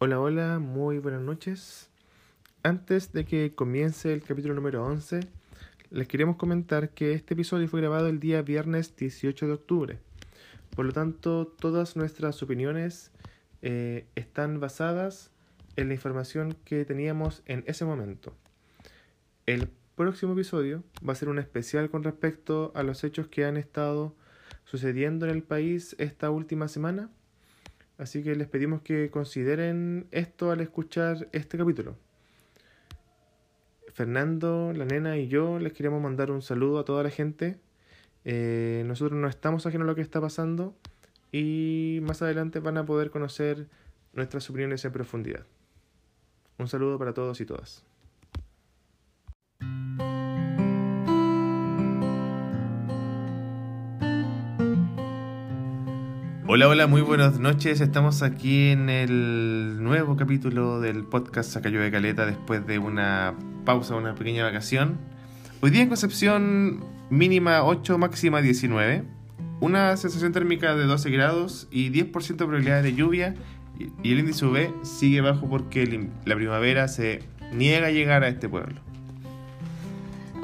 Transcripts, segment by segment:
Hola, hola, muy buenas noches. Antes de que comience el capítulo número 11, les queremos comentar que este episodio fue grabado el día viernes 18 de octubre. Por lo tanto, todas nuestras opiniones eh, están basadas en la información que teníamos en ese momento. El próximo episodio va a ser un especial con respecto a los hechos que han estado sucediendo en el país esta última semana Así que les pedimos que consideren esto al escuchar este capítulo. Fernando, la nena y yo les queremos mandar un saludo a toda la gente. Eh, nosotros no estamos ajenos a lo que está pasando y más adelante van a poder conocer nuestras opiniones en profundidad. Un saludo para todos y todas. Hola, hola, muy buenas noches. Estamos aquí en el nuevo capítulo del podcast Sacayo de Caleta después de una pausa, una pequeña vacación. Hoy día en Concepción mínima 8, máxima 19. Una sensación térmica de 12 grados y 10% de probabilidad de lluvia. Y el índice UV sigue bajo porque la primavera se niega a llegar a este pueblo.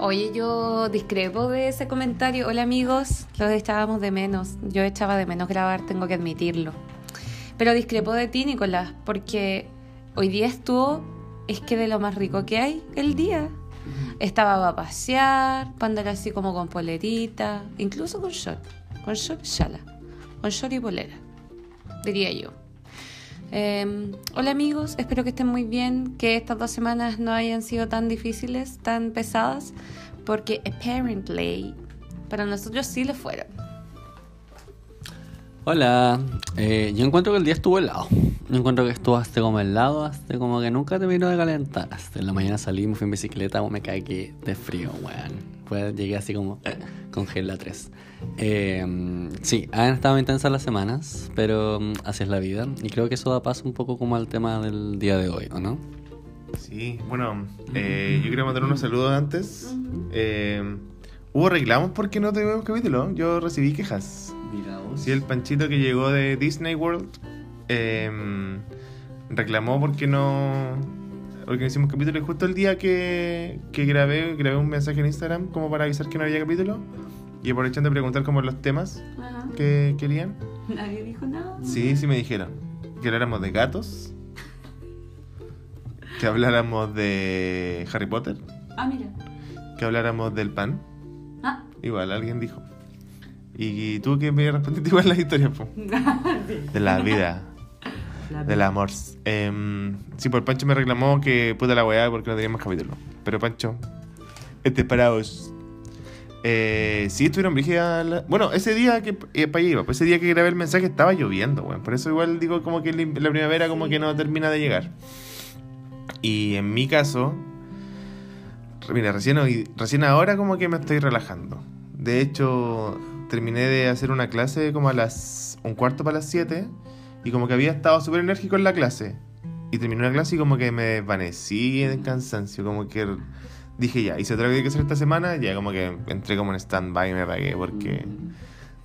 Oye, yo discrepo de ese comentario. Hola amigos, los echábamos de menos. Yo echaba de menos grabar, tengo que admitirlo. Pero discrepo de ti, Nicolás, porque hoy día estuvo, es que de lo más rico que hay, el día. Estaba a pasear, para andar así como con polerita, incluso con short. Con short y shala. Con short y polera, diría yo. Em, hola amigos, espero que estén muy bien, que estas dos semanas no hayan sido tan difíciles, tan pesadas, porque apparently para nosotros sí lo fueron. Hola, eh, yo encuentro que el día estuvo helado. Yo encuentro que estuvo hasta como helado, hasta como que nunca terminó de calentar. Hasta en la mañana salí, me fui en bicicleta, me caí de frío, weón. Pues llegué así como eh, con gel 3. Eh, sí, han estado intensas las semanas, pero mm, así es la vida. Y creo que eso da paso un poco como al tema del día de hoy, ¿o no? Sí, bueno, eh, yo quería mandar unos saludos antes. Eh, hubo reclamos porque no tuvimos capítulo. Yo recibí quejas. Sí, el panchito que llegó de Disney World em, reclamó porque no porque hicimos capítulo y justo el día que, que grabé, grabé un mensaje en Instagram como para avisar que no había capítulo y aprovechando de preguntar como los temas que querían. Nadie dijo nada. Sí, sí me dijeron. Que habláramos de gatos. que habláramos de Harry Potter. Ah, mira. Que habláramos del pan. Ah. Igual, alguien dijo. Y, tú que me respondiste igual las historias, po. de la vida. Del amor. Eh, sí, por Pancho me reclamó que puta la weá porque no teníamos capítulo. Pero Pancho, este para vos. Eh, sí, estuvieron brígidas. Bueno, ese día que. Eh, para iba, pues ese día que grabé el mensaje estaba lloviendo, weón. Por eso igual digo como que la primavera como que no termina de llegar. Y en mi caso. Mira, recién, recién ahora como que me estoy relajando. De hecho, terminé de hacer una clase como a las. un cuarto para las 7 y como que había estado súper enérgico en la clase. Y terminé la clase y como que me desvanecí en cansancio. Como que dije ya, hice otra vez que hacer esta semana. Ya como que entré como en stand-by y me apagué. Porque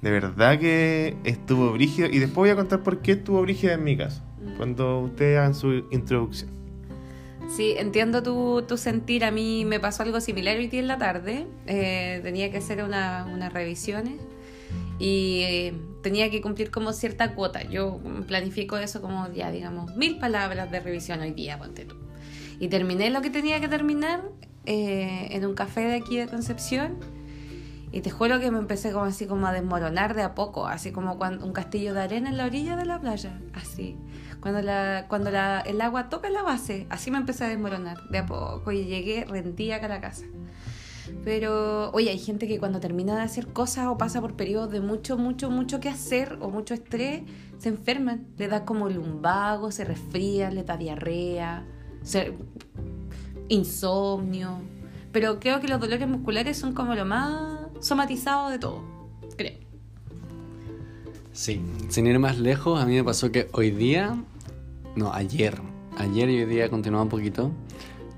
de verdad que estuvo brígido. Y después voy a contar por qué estuvo brígido en mi caso. Cuando ustedes hagan su introducción. Sí, entiendo tu, tu, sentir. A mí me pasó algo similar hoy día en la tarde. Eh, tenía que hacer una, unas revisiones y eh, tenía que cumplir como cierta cuota. Yo planifico eso como ya, digamos, mil palabras de revisión hoy día, ponte tú. Y terminé lo que tenía que terminar eh, en un café de aquí de Concepción. Y te juro que me empecé como así como a desmoronar de a poco, así como cuando un castillo de arena en la orilla de la playa, así. Cuando, la, cuando la, el agua toca la base, así me empecé a desmoronar de a poco y llegué rendía a la casa. Pero, oye, hay gente que cuando termina de hacer cosas o pasa por periodos de mucho, mucho, mucho que hacer o mucho estrés, se enferman. Le da como lumbago, se resfría, le da diarrea, insomnio. Pero creo que los dolores musculares son como lo más somatizado de todo, creo. Sí, sin ir más lejos, a mí me pasó que hoy día, no, ayer, ayer y hoy día continuaba un poquito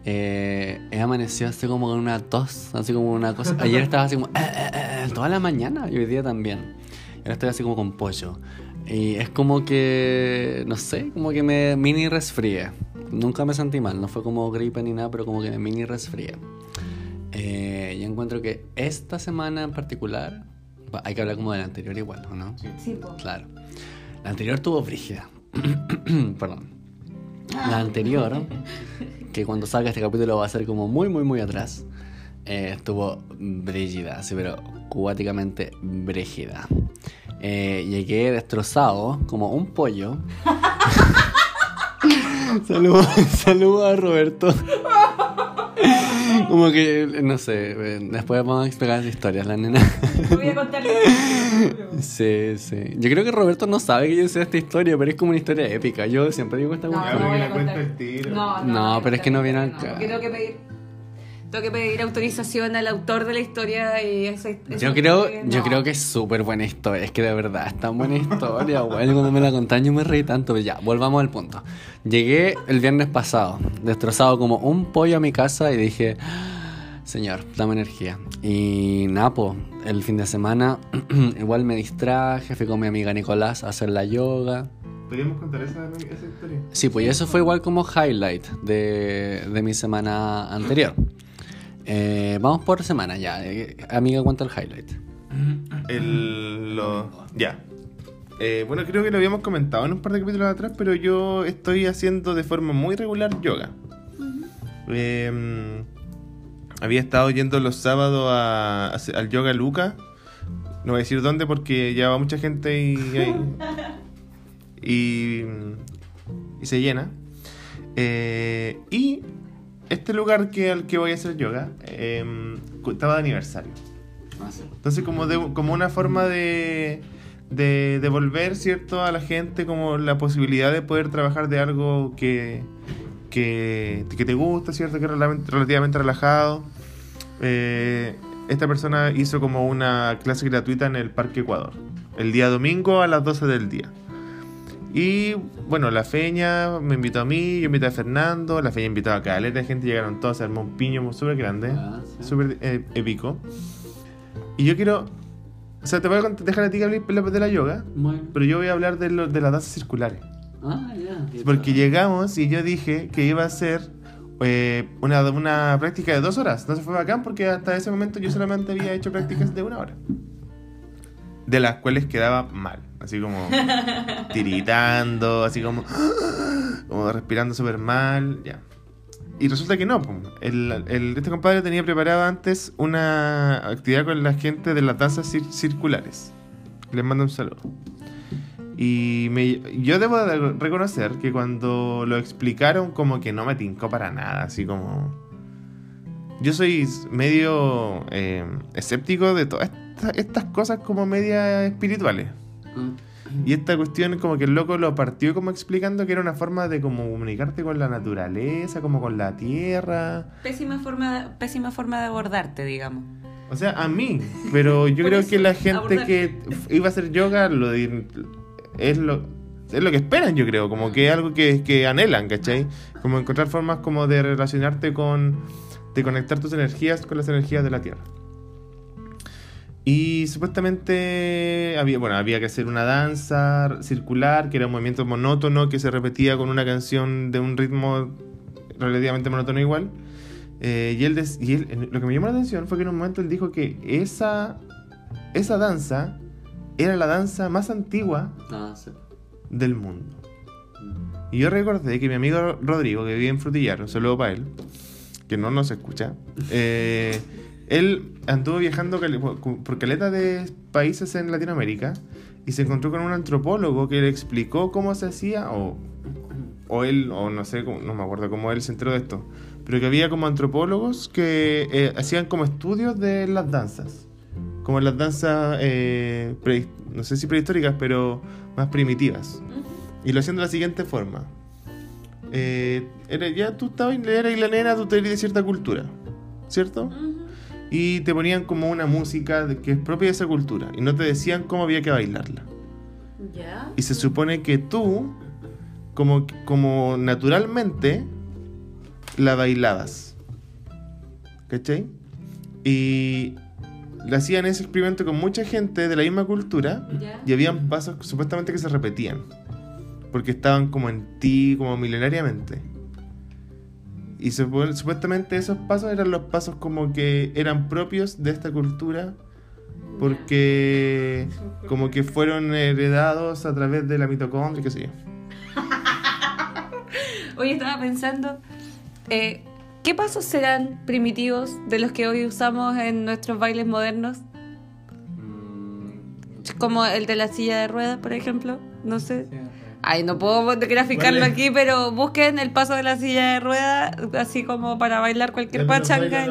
eh, he amanecido así como con una tos, así como una cosa. Ayer estaba así como eh, eh, eh, toda la mañana y hoy día también. Ahora estoy así como con pollo. Y es como que, no sé, como que me mini resfríe. Nunca me sentí mal, no fue como gripe ni nada, pero como que me mini resfríe. Eh, yo encuentro que esta semana en particular, hay que hablar como de la anterior igual, ¿o ¿no? Sí, po. Claro. La anterior tuvo brígida. Perdón. La anterior, que cuando salga este capítulo va a ser como muy, muy, muy atrás, eh, estuvo brígida, así, pero cuáticamente brígida. Eh, llegué destrozado, como un pollo. Saludos saludo a Roberto. Como que, no sé, después vamos a explicar las historias, la nena. Voy a contarle. Sí, sí. Yo creo que Roberto no sabe que yo sé esta historia, pero es como una historia épica. Yo siempre digo esta No, no voy a la cuenta contar. el tiro. No, No, voy pero es que no viene no, acá. tengo que pedir, tengo que pedir autorización al autor de la historia y esa, esa Yo creo, historia, yo no. creo que es súper buena historia. Es que de verdad es tan buena historia, güey. Cuando me la contaron yo me reí tanto. Pero ya, volvamos al punto. Llegué el viernes pasado, destrozado como un pollo a mi casa y dije, señor, dame energía. Y Napo, el fin de semana, igual me distraje, fui con mi amiga Nicolás a hacer la yoga. ¿Podríamos contar esa, esa historia? Sí, pues eso fue igual como highlight de, de mi semana anterior. Eh, vamos por semana ya. Eh, amiga, cuenta el highlight. El, lo, ya. Eh, bueno, creo que lo habíamos comentado en un par de capítulos atrás, pero yo estoy haciendo de forma muy regular yoga. Eh, había estado yendo los sábados a- a hacer- al yoga Luca. No voy a decir dónde porque ya va mucha gente y, y, y se llena. Eh, y este lugar que, al que voy a hacer yoga eh, estaba de aniversario. Entonces, como, de, como una forma de, de devolver, ¿cierto?, a la gente como la posibilidad de poder trabajar de algo que, que, que te gusta, ¿cierto?, que es relativamente, relativamente relajado. Eh, esta persona hizo como una clase gratuita en el Parque Ecuador, el día domingo a las 12 del día. Y bueno, la feña me invitó a mí, yo invité a Fernando, la feña invitó a caleta de gente, llegaron todos, se armó un piño súper grande, Ah, sí. súper eh, épico. Y yo quiero, o sea, te voy a dejar a ti que hables de la- yoga, Bueno. pero yo voy a hablar de, lo- de las danzas circulares. Ah, ya. Porque llegamos y yo dije que iba a ser eh, una, una práctica de dos horas. Entonces fue bacán porque hasta ese momento yo solamente había hecho prácticas de una hora. De las cuales quedaba mal. Así como tiritando, así como, como respirando súper mal. Ya. Y resulta que no. El, este compadre tenía preparado antes una actividad con la gente de las danzas cir- circulares. Les mando un saludo. Y me- yo debo de reconocer que cuando lo explicaron como que no me tincó para nada, así como... Yo soy medio eh, escéptico de todas esta- estas cosas como media espirituales. Y esta cuestión como que el loco lo partió como explicando que era una forma de como comunicarte con la naturaleza, como con la tierra. Pésima forma, pésima forma de abordarte, digamos. O sea, a mí, pero yo creo que la gente que iba a hacer yoga lo es lo es lo que esperan, yo creo, como que es algo que, que anhelan, ¿cachai? Como encontrar formas como de relacionarte con, de conectar tus energías con las energías de la Tierra. Y supuestamente había, bueno, había que hacer una danza circular, que era un movimiento monótono que se repetía con una canción de un ritmo relativamente monótono igual. Eh, y él, des- y él- lo que me llamó la atención fue que en un momento él dijo que esa, esa danza era la danza más antigua Ah, sí. del mundo. Y yo recordé que mi amigo Rodrigo, que vive en Frutillar, un saludo para él, que no nos escucha, eh, él anduvo viajando por caleta de países en Latinoamérica y se encontró con un antropólogo que le explicó cómo se hacía, o, o él, o no sé, no me acuerdo cómo él se enteró de esto, pero que había como antropólogos que eh, hacían como estudios de las danzas, como las danzas, eh, pre- no sé si prehistóricas, pero más primitivas. Y lo hacían de la siguiente forma. Eh, era, ya tú estabas, eras la nena, tú eres de cierta cultura, ¿cierto? Y te ponían como una música que es propia de esa cultura. Y no te decían cómo había que bailarla. Ya. Y se supone que tú, como, como naturalmente, la bailabas. ¿Cachai? Y le hacían ese experimento con mucha gente de la misma cultura Ya. y habían pasos supuestamente que se repetían. Porque estaban como en ti, como milenariamente. Y supu- supuestamente esos pasos eran los pasos como que eran propios de esta cultura. Porque como que fueron heredados a través de la mitocondria, qué sé yo. Oye, estaba pensando, eh, ¿qué pasos serán primitivos de los que hoy usamos en nuestros bailes modernos? Como el de la silla de ruedas, por ejemplo. No sé. Ay, no puedo graficarlo ¿Cuál es? aquí, pero busquen el paso de la silla de ruedas, así como para bailar cualquier pachanga.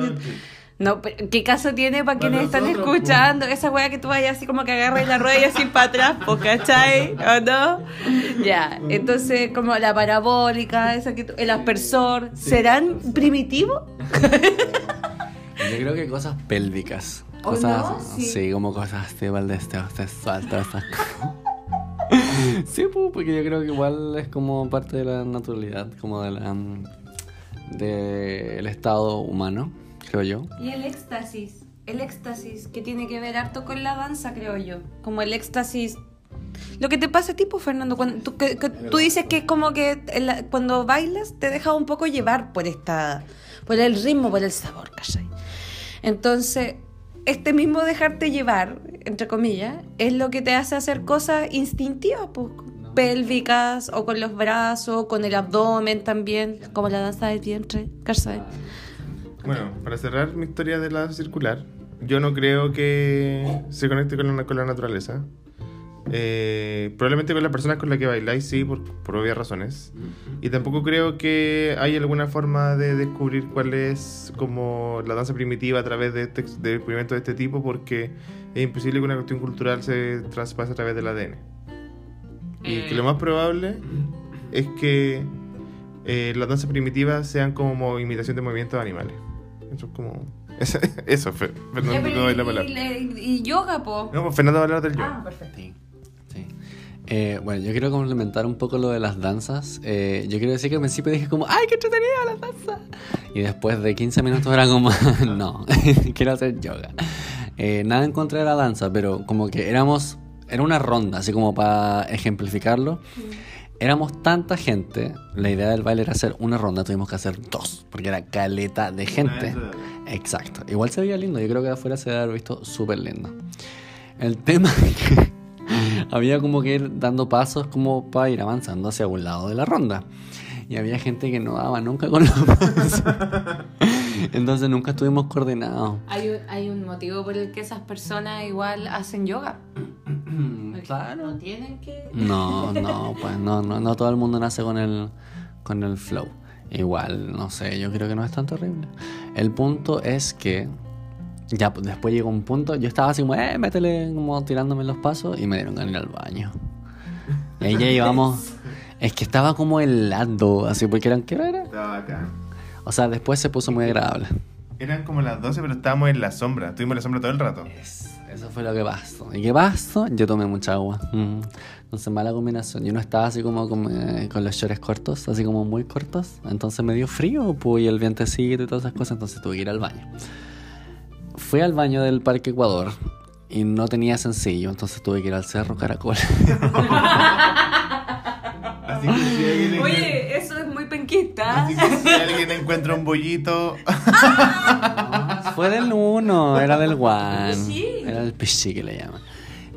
No, pero ¿qué caso tiene para Para quienes están nosotros, escuchando? Esa wea que tú vayas así como que agarres la rueda y así para atrás, po, ¿cachai? ¿O no? Ya, entonces como la parabólica, esa que tú- el aspersor, ¿serán primitivos? Yo creo que cosas pélvicas. ¿O Cosas, no? Sí. sí. como cosas de todas esas cosas. Sí, pues, porque yo creo que igual es como parte de la naturalidad, como de la mm, del estado humano, creo yo. Y el éxtasis, el éxtasis que tiene que ver harto con la danza, creo yo. Como el éxtasis. Lo que te pasa a ti, pues, Fernando, cuando tú, que- que tú dices que es como que la- cuando bailas te deja un poco llevar por esta, por el ritmo, por el sabor, ¿cachai? Entonces, este mismo dejarte llevar, entre comillas, es lo que te hace hacer cosas instintivas, pues, pélvicas, o con los brazos, con el abdomen también, como la danza del vientre, ¿cachai? Bueno, para cerrar mi historia de la circular, yo no creo que se conecte con la, con la naturaleza. Eh, probablemente con las personas con las que bailáis, sí, por, por obvias razones. Y tampoco creo que hay alguna forma de descubrir cuál es como la danza primitiva a través de, este, de experimentos de este tipo, porque es imposible que una cuestión cultural se traspase a través del ADN. Y que lo más probable es que eh, las danzas primitivas sean como imitación de movimientos de animales. Eso es como. Eso. Fernando, te doy la palabra. y, y yoga, po. No, pues Fernando va a hablar del yoga. Ah, perfecto. Sí. Eh, bueno, yo quiero complementar un poco lo de las danzas. Eh, yo quiero decir que al principio dije como, ¡ay, qué entretenida la danza! Y después de 15 minutos era como, no, quiero hacer yoga. Eh, nada en contra de la danza, pero como que éramos, era una ronda, así como para ejemplificarlo. Éramos tanta gente, la idea del baile era hacer una ronda, tuvimos que hacer dos, porque era caleta de gente. Exacto. Igual se veía lindo. Yo creo que de afuera se debe haber visto súper lindo. El tema que había como que ir dando pasos como para ir avanzando hacia un lado de la ronda. Y había gente que no daba nunca con los pasos. Entonces nunca estuvimos coordinados. Hay un, hay un motivo por el que esas personas igual hacen yoga. No tienen que. No, no, pues no, no, no todo el mundo nace con el, con el flow. Igual, no sé, yo creo que no es tan terrible. El punto es que ya pues, después llegó un punto, yo estaba así como, eh, métele, como tirándome los pasos y me dieron ganas ir al baño. Y ahí ya llevamos, es que estaba como helado, así porque eran, ¿qué era? Estaba acá. O sea, después se puso muy agradable. Eran como las 12, pero estábamos en la sombra. Estuvimos en la sombra todo el rato. Eso fue lo que pasó. ¿Y qué pasó? Yo tomé mucha agua. Mm. Entonces, mala combinación. Yo no estaba así como con, eh, con los shorts cortos, así como muy cortos. Entonces me dio frío, pues, y el vientecito y todas esas cosas. Entonces tuve que ir al baño. Fui al baño del Parque Ecuador y no tenía sencillo. Entonces tuve que ir al Cerro Caracol. Así que si alguien, Oye, eso es muy penquista. así que si alguien encuentra un bollito. Fue del uno, era del one. Pichí. Era el pichí que le llaman.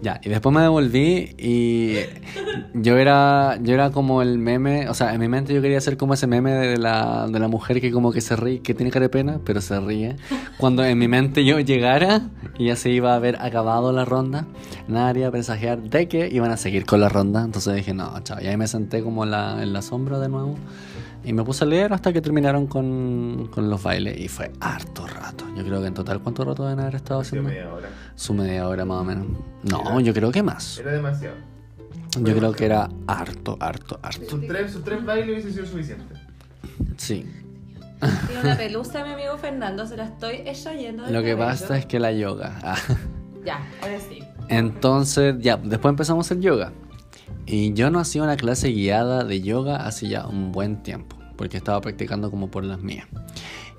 Ya, y después me devolví y yo era, yo era como el meme, o sea, en mi mente yo quería ser como ese meme de la, de la mujer que como que se ríe, que tiene cara de pena, pero se ríe. Cuando en mi mente yo llegara y ya se iba a haber acabado la ronda, nada haría presagiar de que iban a seguir con la ronda. Entonces dije, no, chao, y ahí me senté como la, en la sombra de nuevo. Y me puse a leer hasta que terminaron con, con los bailes y fue harto rato. Yo creo que en total, ¿cuánto rato deben haber estado haciendo? media hora. Su media hora más o menos. No, yo creo que más. Era demasiado. Yo creo que era harto, harto, harto. Sus tres, sus tres bailes hubiese sido suficiente. Sí. Tiene una pelusa, mi amigo Fernando, se la estoy extrayendo. Lo que cabello. pasa es que la yoga. ah. Ya, ahora sí. Entonces, ya, después empezamos el yoga. Y yo no hacía una clase guiada de yoga hace ya un buen tiempo. porque estaba practicando como por las mías.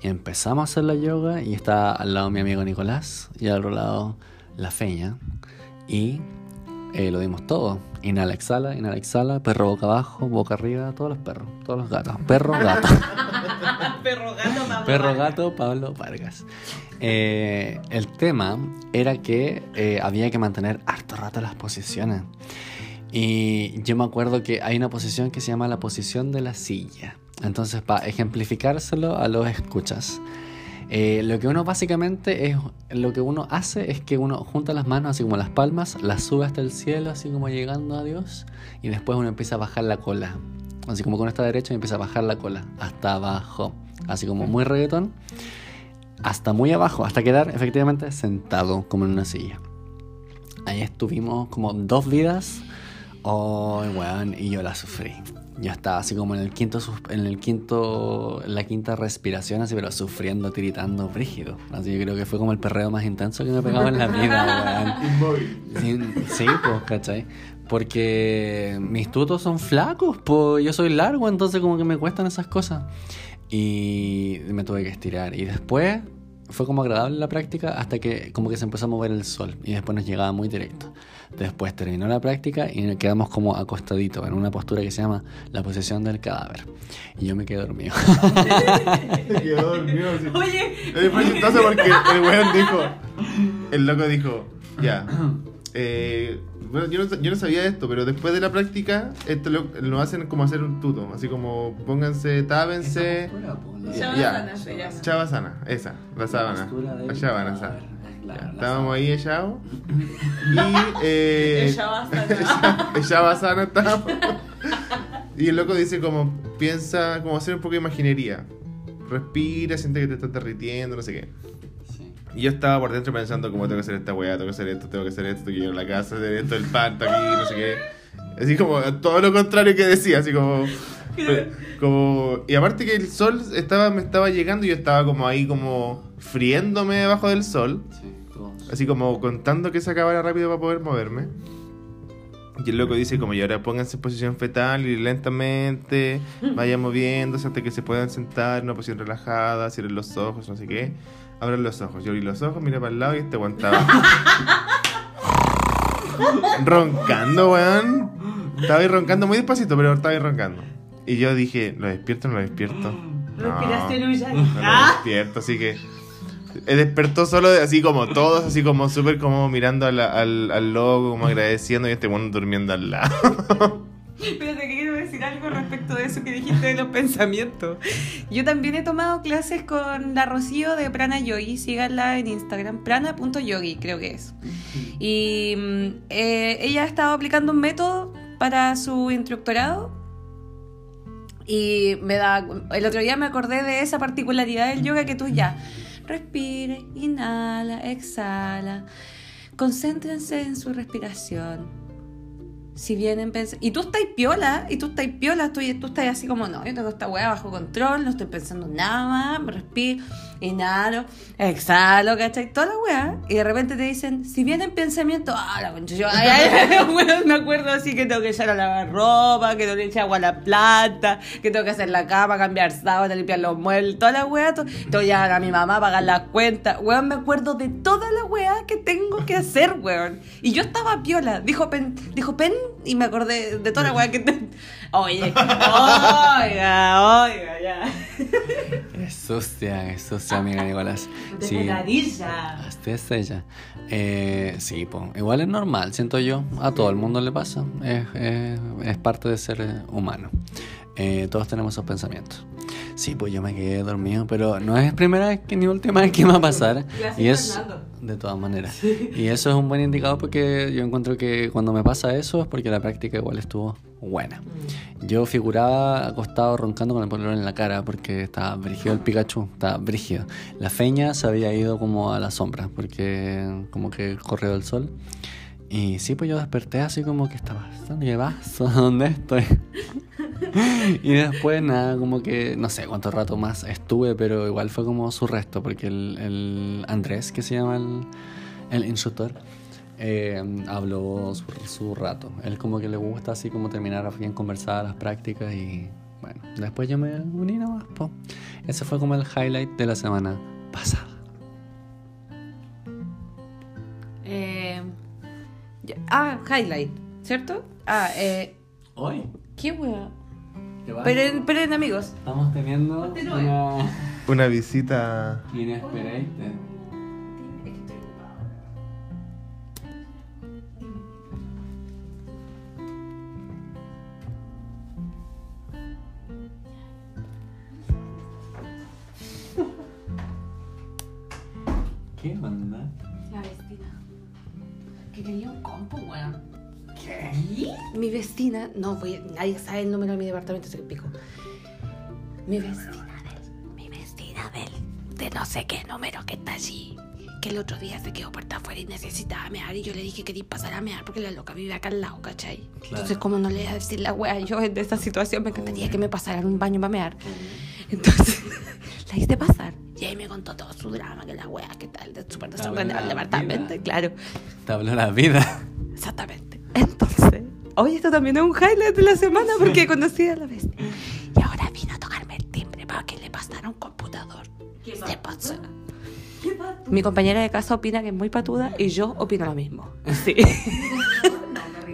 Y empezamos a hacer la yoga y está al lado mi amigo Nicolás y al otro lado la feña. Y eh, lo dimos todo. Inhala, exhala, inhala, exhala, perro boca abajo, boca arriba, todos los perros, todos los gatos. Perro, gato. Perro gato, Pablo Perro Vargas. gato Pablo Vargas. Eh, el tema era que eh, había que mantener harto rato las posiciones. Y yo me acuerdo que hay una posición que se llama la posición de la silla. Entonces, para ejemplificárselo a los escuchas, eh, lo que uno básicamente es, lo que uno hace es que uno junta las manos así como las palmas, las sube hasta el cielo, así como llegando a Dios, y después uno empieza a bajar la cola. Así como con esta derecha empieza a bajar la cola hasta abajo, así como muy reggaetón, hasta muy abajo, hasta quedar efectivamente sentado como en una silla. Ahí estuvimos como dos vidas. Oh, weón, y yo la sufrí. Yo estaba así como en el quinto, en el quinto, en la quinta respiración, así, pero sufriendo, tiritando, brígido. Así yo creo que fue como el perreo más intenso que me he pegado en la vida, weón. Inmóvil. Sí, sí, pues, ¿cachai? Porque mis tutos son flacos, pues yo soy largo, entonces como que me cuestan esas cosas. Y me tuve que estirar. Y después fue como agradable la práctica hasta que como que se empezó a mover el sol y después nos llegaba muy directo. Después terminó la práctica y nos quedamos como acostaditos en una postura que se llama la posición del cadáver. Y yo me quedé dormido. Quedó dormido, así. Oye, Es muy chistoso porque el weón dijo, el loco dijo, ya, eh, bueno, yo no, yo no sabía esto, pero después de la práctica, esto lo, lo hacen como hacer un tuto, así como pónganse, tápense, Shavasana ya, se llama. chavasana, esa, la sábana, postura la sábana, claro, Ya, la estábamos ahí echados y eh, El Shavasana. el Shavasana estábamos. y el loco dice como piensa como hacer un poco de imaginería respira siente que te estás derritiendo no sé qué Sí. y yo estaba por dentro pensando como tengo que hacer esta weá, tengo que hacer esto, tengo que hacer esto, a la casa, hacer esto, el pan está aquí, no sé qué. Así como todo lo contrario que decía, así como... como y aparte que el sol estaba, me estaba llegando y yo estaba como ahí como friéndome debajo del sol. Sí. Así como contando que se acabara rápido para poder moverme. Y el loco dice como, y ahora pónganse en posición fetal y lentamente vayan moviéndose hasta que se puedan sentar en una posición relajada, cierren los ojos, no sé qué. Abran los ojos. Yo abrí los ojos, miré para el lado y este aguantaba. roncando, weón. Estaba ahí roncando muy despacito, pero estaba ahí roncando. Y yo dije, ¿lo despierto o no lo despierto? Respiración No, no lo Ah. despierto, así que... Despertó solo así como todos, así como súper como mirando a la- al, al logo, como agradeciendo y este bueno durmiendo al lado. Espérate, que quiero decir algo respecto de eso que dijiste de los pensamientos. Yo también he tomado clases con la Rocío de Prana Yogi. Síganla en Instagram, prana.yogi, creo que es. Y mm, eh, ella ha estado aplicando un método para su instructorado. Y me da. El otro día me acordé de esa particularidad del yoga que tú ya. Respire, inhala, exhala. Concéntrense en su respiración. Si vienen pens- Y tú estás piola, y tú estás piola, tú, tú estás así como, no, yo tengo esta weá bajo control, no estoy pensando en nada me respiro, inhalo, exhalo, ¿cachai? Toda la weá. Y de repente te dicen, si vienen pensamientos, ah, la concha, yo, ay, ay, me acuerdo así que tengo que echar a lavar ropa, que tengo que echar agua a la planta, que tengo que hacer la cama, cambiar sábana, limpiar los muebles, toda la weá, tengo que llamar a mi mamá, pagar las cuentas, weón, me acuerdo de toda la weá que tengo que hacer, weón. Y yo estaba piola, dijo pen, dijo y me acordé de toda la weá que te... Oye, oiga, oiga, ya. Es sucia, es sucia, amiga Nicolás. Sí. Hasta es ella. Eh, sí, po. igual es normal, siento yo. A todo el mundo le pasa. Es, es- es parte de ser humano. Eh, todos tenemos esos pensamientos. Sí, pues yo me quedé dormido, pero no es primera vez que ni última vez que me va a pasar. Gracias, y es Fernando. De todas maneras. Y eso es un buen indicador porque yo encuentro que cuando me pasa eso es porque la práctica igual estuvo buena. Yo figuraba acostado roncando con el polerón en la cara porque estaba brígido el Pikachu, estaba brígido. La feña se había ido como a la sombra porque como que corrió el sol. Y sí, pues yo desperté así como que estaba, ¿dónde vas? ¿Dónde estoy? y después nada, como que no sé cuánto rato más estuve, pero igual fue como su resto porque el, el Andrés, que se llama el, el instructor, eh, habló su, su rato. Él como que le gusta así como terminar bien conversadas las prácticas y bueno, Después yo me uní nomás, po. Ese fue como el highlight de la semana pasada. Eh, ya- ah, highlight, ¿cierto? Ah, eh, Hoy. qué wea. Esperen, esperen, amigos. Estamos teniendo una Una visita. inesperada. ¿Qué onda? Que quería un compo, weón. ¿Qué? Mi vecina, no, voy, nadie sabe el número de mi departamento, se pico. Mi vecina del, mi vecina del, de no sé qué número que está allí. Que el otro día se quedó puerta afuera y necesitaba mear. Y yo le dije que pasar a mear porque la loca vive acá al lado, ¿cachai? Entonces, como no le iba a decir la wea, yo en esta situación me encantaría que me pasaran un baño para mear. Entonces, la hice pasar. Y ahí me contó todo su drama, que la wea, que tal, de súper desordenado el departamento, vida. claro. Te habló la vida. Exactamente. Entonces, hoy esto también es un highlight de la semana porque conocí a la vez. Y ahora vino a tocarme el timbre para que le pasara un computador. Se pasó. Mi compañera de casa opina que es muy patuda y yo opino lo mismo. Sí.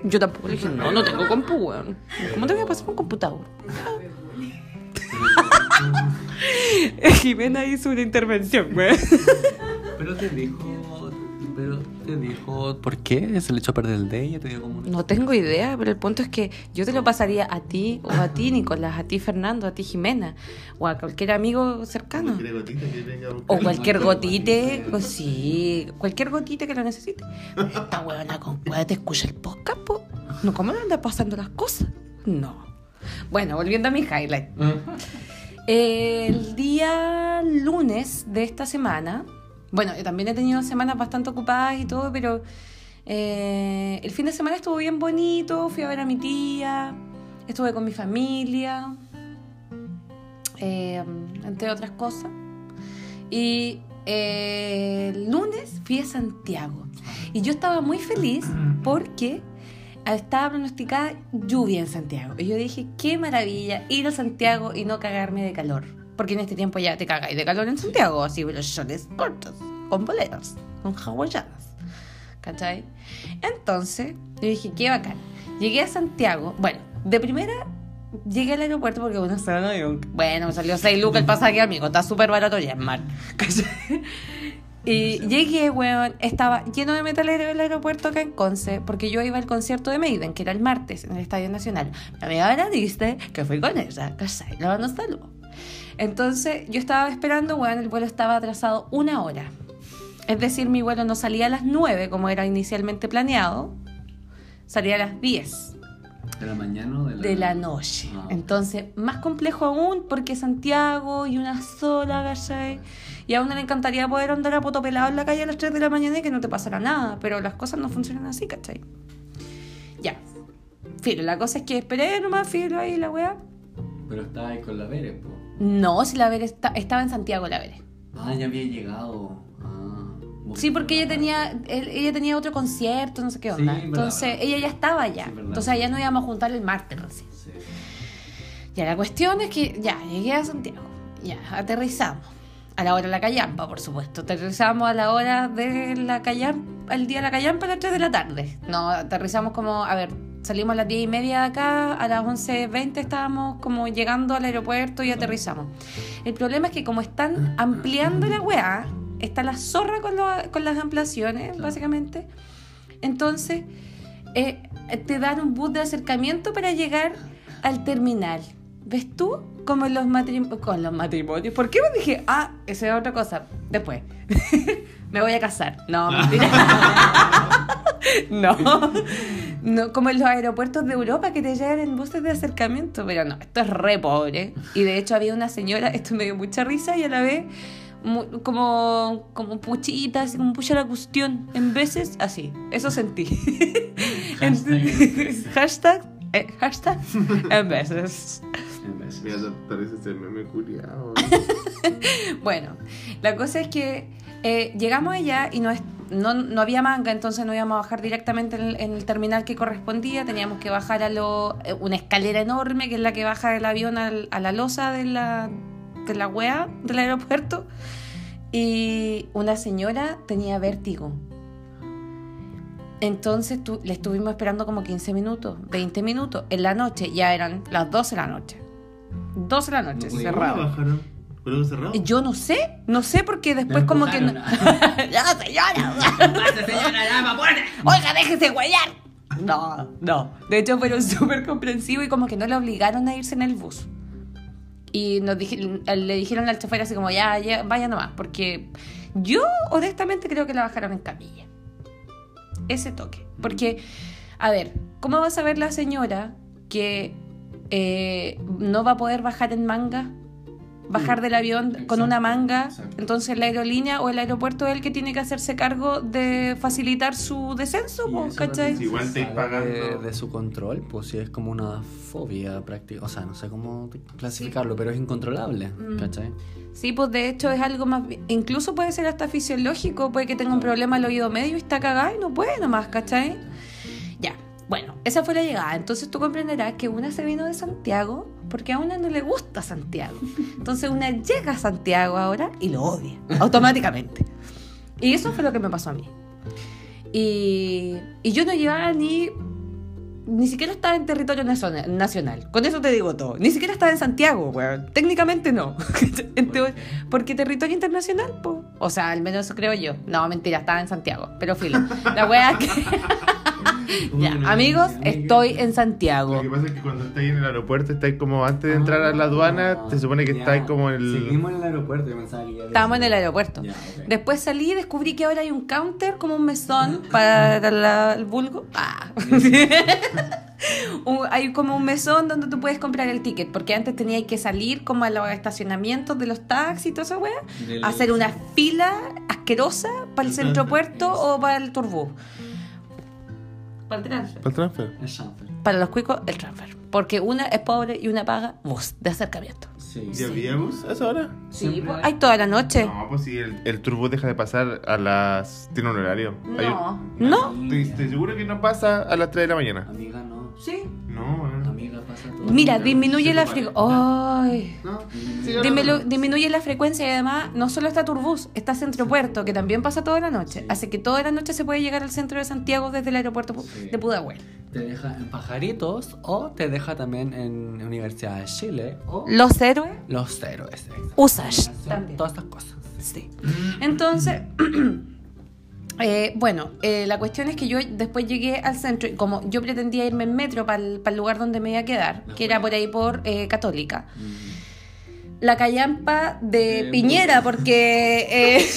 Yo tampoco le dije, no, no tengo compu, weón. ¿Cómo te voy a pasar un computador? Jimena hizo una intervención, weón. Pero te dijo. Pero te dijo. ¿Por qué? ¿Se le echó a perder el de ella? Te dio como una- No tengo idea, pero el punto es que yo te lo pasaría a ti, o a ti, Nicolás, a ti, Fernando, a ti, Jimena, o a cualquier amigo cercano. Cualquier gotita que venga a. O cualquier gotite, o sí, cualquier gotite que lo necesite. Esta huevona con cueva te escucha el podcast, po. No, ¿cómo le anda pasando las cosas? No. Bueno, volviendo a mi highlight. El día lunes de esta semana, bueno, yo también he tenido semanas bastante ocupadas y todo, pero eh, el fin de semana estuvo bien bonito, fui a ver a mi tía, estuve con mi familia, eh, entre otras cosas. Y eh, el lunes fui a Santiago. Y yo estaba muy feliz porque estaba pronosticada lluvia en Santiago. Y yo dije, qué maravilla ir a Santiago y no cagarme de calor. Porque en este tiempo ya te cagáis de calor en Santiago, así los shorts cortos, con boleras, con hawaianas. ¿Cachai? Entonces, yo dije, qué bacán. Llegué a Santiago. Bueno, de primera llegué al aeropuerto porque uno se. Bueno, me salió 6 lucas el pasaje, amigo. Está súper barato ya, mal. ¿Cachai? Y llegué, weón, estaba lleno de metalero el aeropuerto acá en Conce, porque yo iba al concierto de Maiden, que era el martes, en el Estadio Nacional. Mi amiga Ana dice que fui con ella, ¿cachai? La no saludo. Entonces, yo estaba esperando, weón, el vuelo estaba atrasado una hora. Es decir, mi vuelo no salía a las 9, como era inicialmente planeado, salía a las 10 ¿De la mañana o de la, de la noche. Ah. Entonces, más complejo aún porque Santiago y una sola, ¿cachai? Y a uno le encantaría poder andar a poto pelado en la calle a las 3 de la mañana y que no te pasara nada, pero las cosas no funcionan así, ¿cachai? Ya. Filo, la cosa es que esperé nomás, filo ahí la weá. Pero estaba ahí con la Vere, po. No, si la Vere está- estaba en Santiago la Vere. Ah, ya había llegado. Sí, porque ella tenía, él- ella tenía otro concierto, no sé qué onda. Entonces, verdad. ella ya estaba allá. Sí. Entonces, allá no íbamos a juntar el martes recién. Sí. Ya, la cuestión es que ya, llegué a Santiago. Ya, aterrizamos. A la hora de la callampa, por supuesto. Aterrizamos a la hora de la callampa, el día de la callampa a las 3 de la tarde. No, aterrizamos como, a ver, salimos a las 10 y media de acá, a las 11.20 estábamos como llegando al aeropuerto y aterrizamos. El problema es que como están ampliando la weá, está la zorra con, lo- con las ampliaciones, básicamente. Entonces, eh, te dan un bus de acercamiento para llegar al terminal. ¿Ves tú? Como en los matrimonios. Con los matrimonios. ¿Por qué me dije, ah, esa es otra cosa? Después. me voy a casar. No, mentira. no. No, como en los aeropuertos de Europa que te llegan en buses de acercamiento. Pero no, esto es re pobre. Y de hecho había una señora, esto me dio mucha risa y a la vez como, como puchita, así como pucha la cuestión. En veces, así. Eso sentí. En- hashtag, eh, hashtag, en veces. En vez. Mira, parece ser meme culiao. Bueno, la cosa es que eh, llegamos allá y nos, no, no había manga, entonces no íbamos a bajar directamente en el, en el terminal que correspondía, teníamos que bajar a lo, eh, una escalera enorme que es la que baja el avión al- a la losa de la, de la wea del aeropuerto. Y una señora tenía vértigo. Entonces tu- le estuvimos esperando como 15 minutos, 20 minutos. En la noche, ya eran las 12 de la noche. 12 de la noche, No, cerrado. cerrado? Yo no sé, no sé porque después como que... no- ya, señora. Oiga, déjese guayar. No, no. De hecho fueron súper comprensivos y como que no le obligaron a irse en el bus. Y nos dij- le dijeron al chofer así como, ya, ya, vaya nomás. Porque yo honestamente creo que la bajaron en camilla. Ese toque. Porque, a ver, ¿cómo va a saber la señora que eh, no va a poder bajar en manga? Bajar del avión con una manga. exacto. Entonces la aerolínea o el aeropuerto es el que tiene que hacerse cargo de facilitar su descenso, eso ¿cachai? Sí, igual te pagando. De, de su control, pues sí es como una fobia práctica. O sea, no sé cómo clasificarlo, pero es incontrolable, Mm. ¿cachai? Sí, pues de hecho es algo más... Incluso puede ser hasta fisiológico, puede que tenga un problema al oído medio y está cagada y no puede nomás, ¿cachai? Ya, bueno, esa fue la llegada. Entonces tú comprenderás que una se vino de Santiago porque a una no le gusta Santiago. Entonces una llega a Santiago ahora y lo odia, automáticamente. Y eso fue lo que me pasó a mí. Y, y yo no llevaba ni... Ni siquiera estaba en territorio naciona- nacional. Con eso te digo todo. Ni siquiera estaba en Santiago, weón. Técnicamente no. Porque territorio internacional, po. O sea, al menos eso creo yo. No, mentira, estaba en Santiago. Pero filo. La wea que. ya, amigos, estoy en Lo Santiago. que pasa es que cuando estáis en el aeropuerto, estáis como antes de entrar a la aduana, te supone que Ah, Ya. estáis como en el. Seguimos en el aeropuerto, yo pensaba que ya había Estábamos en el aeropuerto. Ya. Después salí y descubrí que ahora hay un counter, como un mesón para la- el vulgo. Ah. Hay como un mesón donde tú puedes comprar el ticket, porque antes tenías que salir como a los estacionamientos de los taxis y toda esa wea, hacer una fila asquerosa para el centro puerto o para el turbú. Para el transfer. Para el transfer. El transfer. Para los cuicos, el transfer. Porque una es pobre y una paga bus de acercamiento. Sí. ¿Ya había bus a esa hora? Sí, pues, hay- toda la noche. No, pues si el, el turbo deja de pasar a las. Tiene un horario. Hay un- No. ¿No? Estoy, estoy seguro que no pasa a las 3 de la mañana. Amiga, no. Sí. No, weón. Mira, disminuye la frecuencia. No. Disminuye la frecuencia y además no solo está Turbus, está Centro Puerto, que también pasa toda la noche. Sí. Así que toda la noche se puede llegar al centro de Santiago desde el aeropuerto Sí. de Pudahuel. Te deja en Pajaritos o te deja también en Universidad de Chile o Los héroes, Los Héroes. También. Todas estas cosas. Sí. Entonces, eh, bueno, eh, la cuestión es que yo después llegué al centro y como yo pretendía irme en metro para el, lugar donde me iba a quedar, que era por ahí por eh, Católica. la callampa de De Piñera porque eh,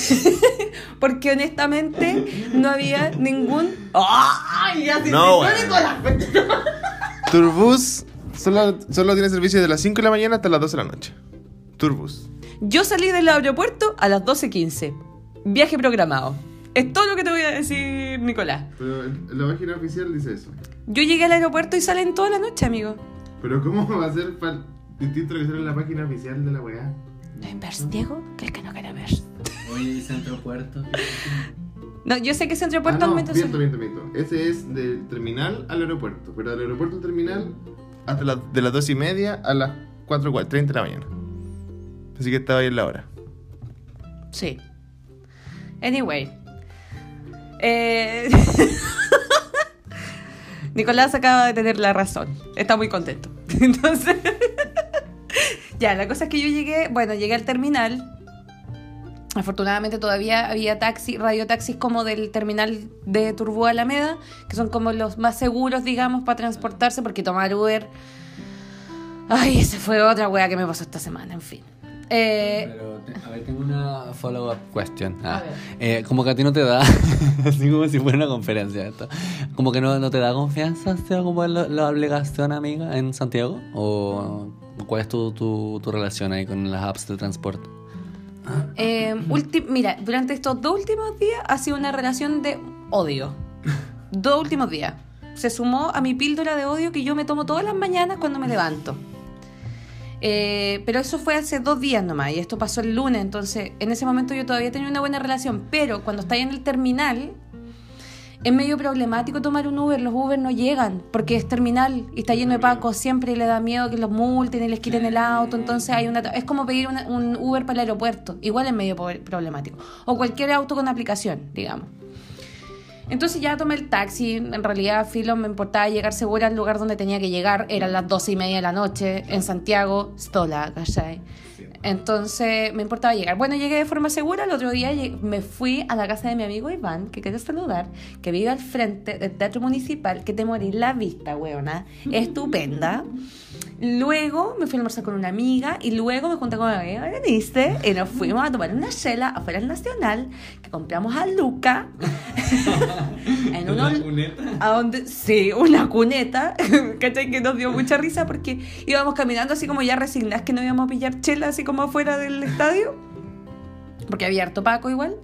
porque honestamente no había ningún ¡Ay! No, la- Turbus solo, solo tiene servicio de las 5 de la mañana hasta las 12 de la noche. Turbus. Yo salí del aeropuerto a las 12.15. Viaje programado. Es todo lo que te voy a decir, Nicolás. Pero la página oficial dice eso. Yo llegué al aeropuerto y salen toda la noche, amigo. Pero ¿cómo va a ser distinto lo que sale en la página oficial de la weá? ¿No es vers, Diego? Que el que no quiere ver. Oye, ¿y Centro Puerto? No, yo sé que Centro Ah, Puerto no, al menos- miento, miento, miento. Ese es del terminal al aeropuerto. Pero del aeropuerto al terminal hasta la- de las 2 y media a las 4 y 30 de la mañana. Así que estaba ahí en la hora. Sí. Anyway. Eh... Nicolás acaba de tener la razón. Está muy contento. Entonces. ya, la cosa es que yo llegué. Bueno, llegué al terminal. Afortunadamente todavía había taxi, radiotaxis como del terminal de Turbú Alameda, que son como los más seguros, digamos, para transportarse, porque tomar Uber. Ay, esa fue otra wea que me pasó esta semana, en fin. Eh, Pero, te- a ver, tengo una follow-up question. Ah, eh, como que a ti no te da, así como si fuera una conferencia esto, como que no, no te da confianza como la, la obligación amiga en Santiago? ¿O cuál es tu, tu, tu relación ahí con las apps de transporte? Eh, mira, durante estos dos últimos días ha sido una relación de odio. Dos últimos días. Se sumó a mi píldora de odio que yo me tomo todas las mañanas cuando me levanto. Eh, pero eso fue hace dos días nomás y esto pasó el lunes, entonces en ese momento yo todavía tenía una buena relación, pero cuando estáis en el terminal es medio problemático tomar un Uber, los Uber no llegan porque es terminal y está lleno de pacos siempre y le da miedo que los multen y les quiten el auto, entonces hay una es como pedir una- un Uber para el aeropuerto, igual es medio problemático, o cualquier auto con aplicación, digamos. Entonces ya tomé el taxi, en realidad Filo me importaba llegar segura al lugar donde tenía que llegar, eran las doce y media de la noche, en Santiago, Stola, ¿cachai? Entonces me importaba llegar. Bueno, llegué de forma segura, el otro día me fui a la casa de mi amigo Iván, que quiero saludar, que vive al frente del Teatro Municipal, que te morí la vista, weona, estupenda. Luego me fui a almorzar con una amiga y luego me junté con mi amiga Berenice y nos fuimos a tomar una chela afuera del Nacional que compramos a Luca en unos, a donde sí, una cuneta, ¿cachai? Que nos dio mucha risa porque íbamos caminando así como ya resignadas que no íbamos a pillar chela así como afuera del estadio, porque había harto Paco igual.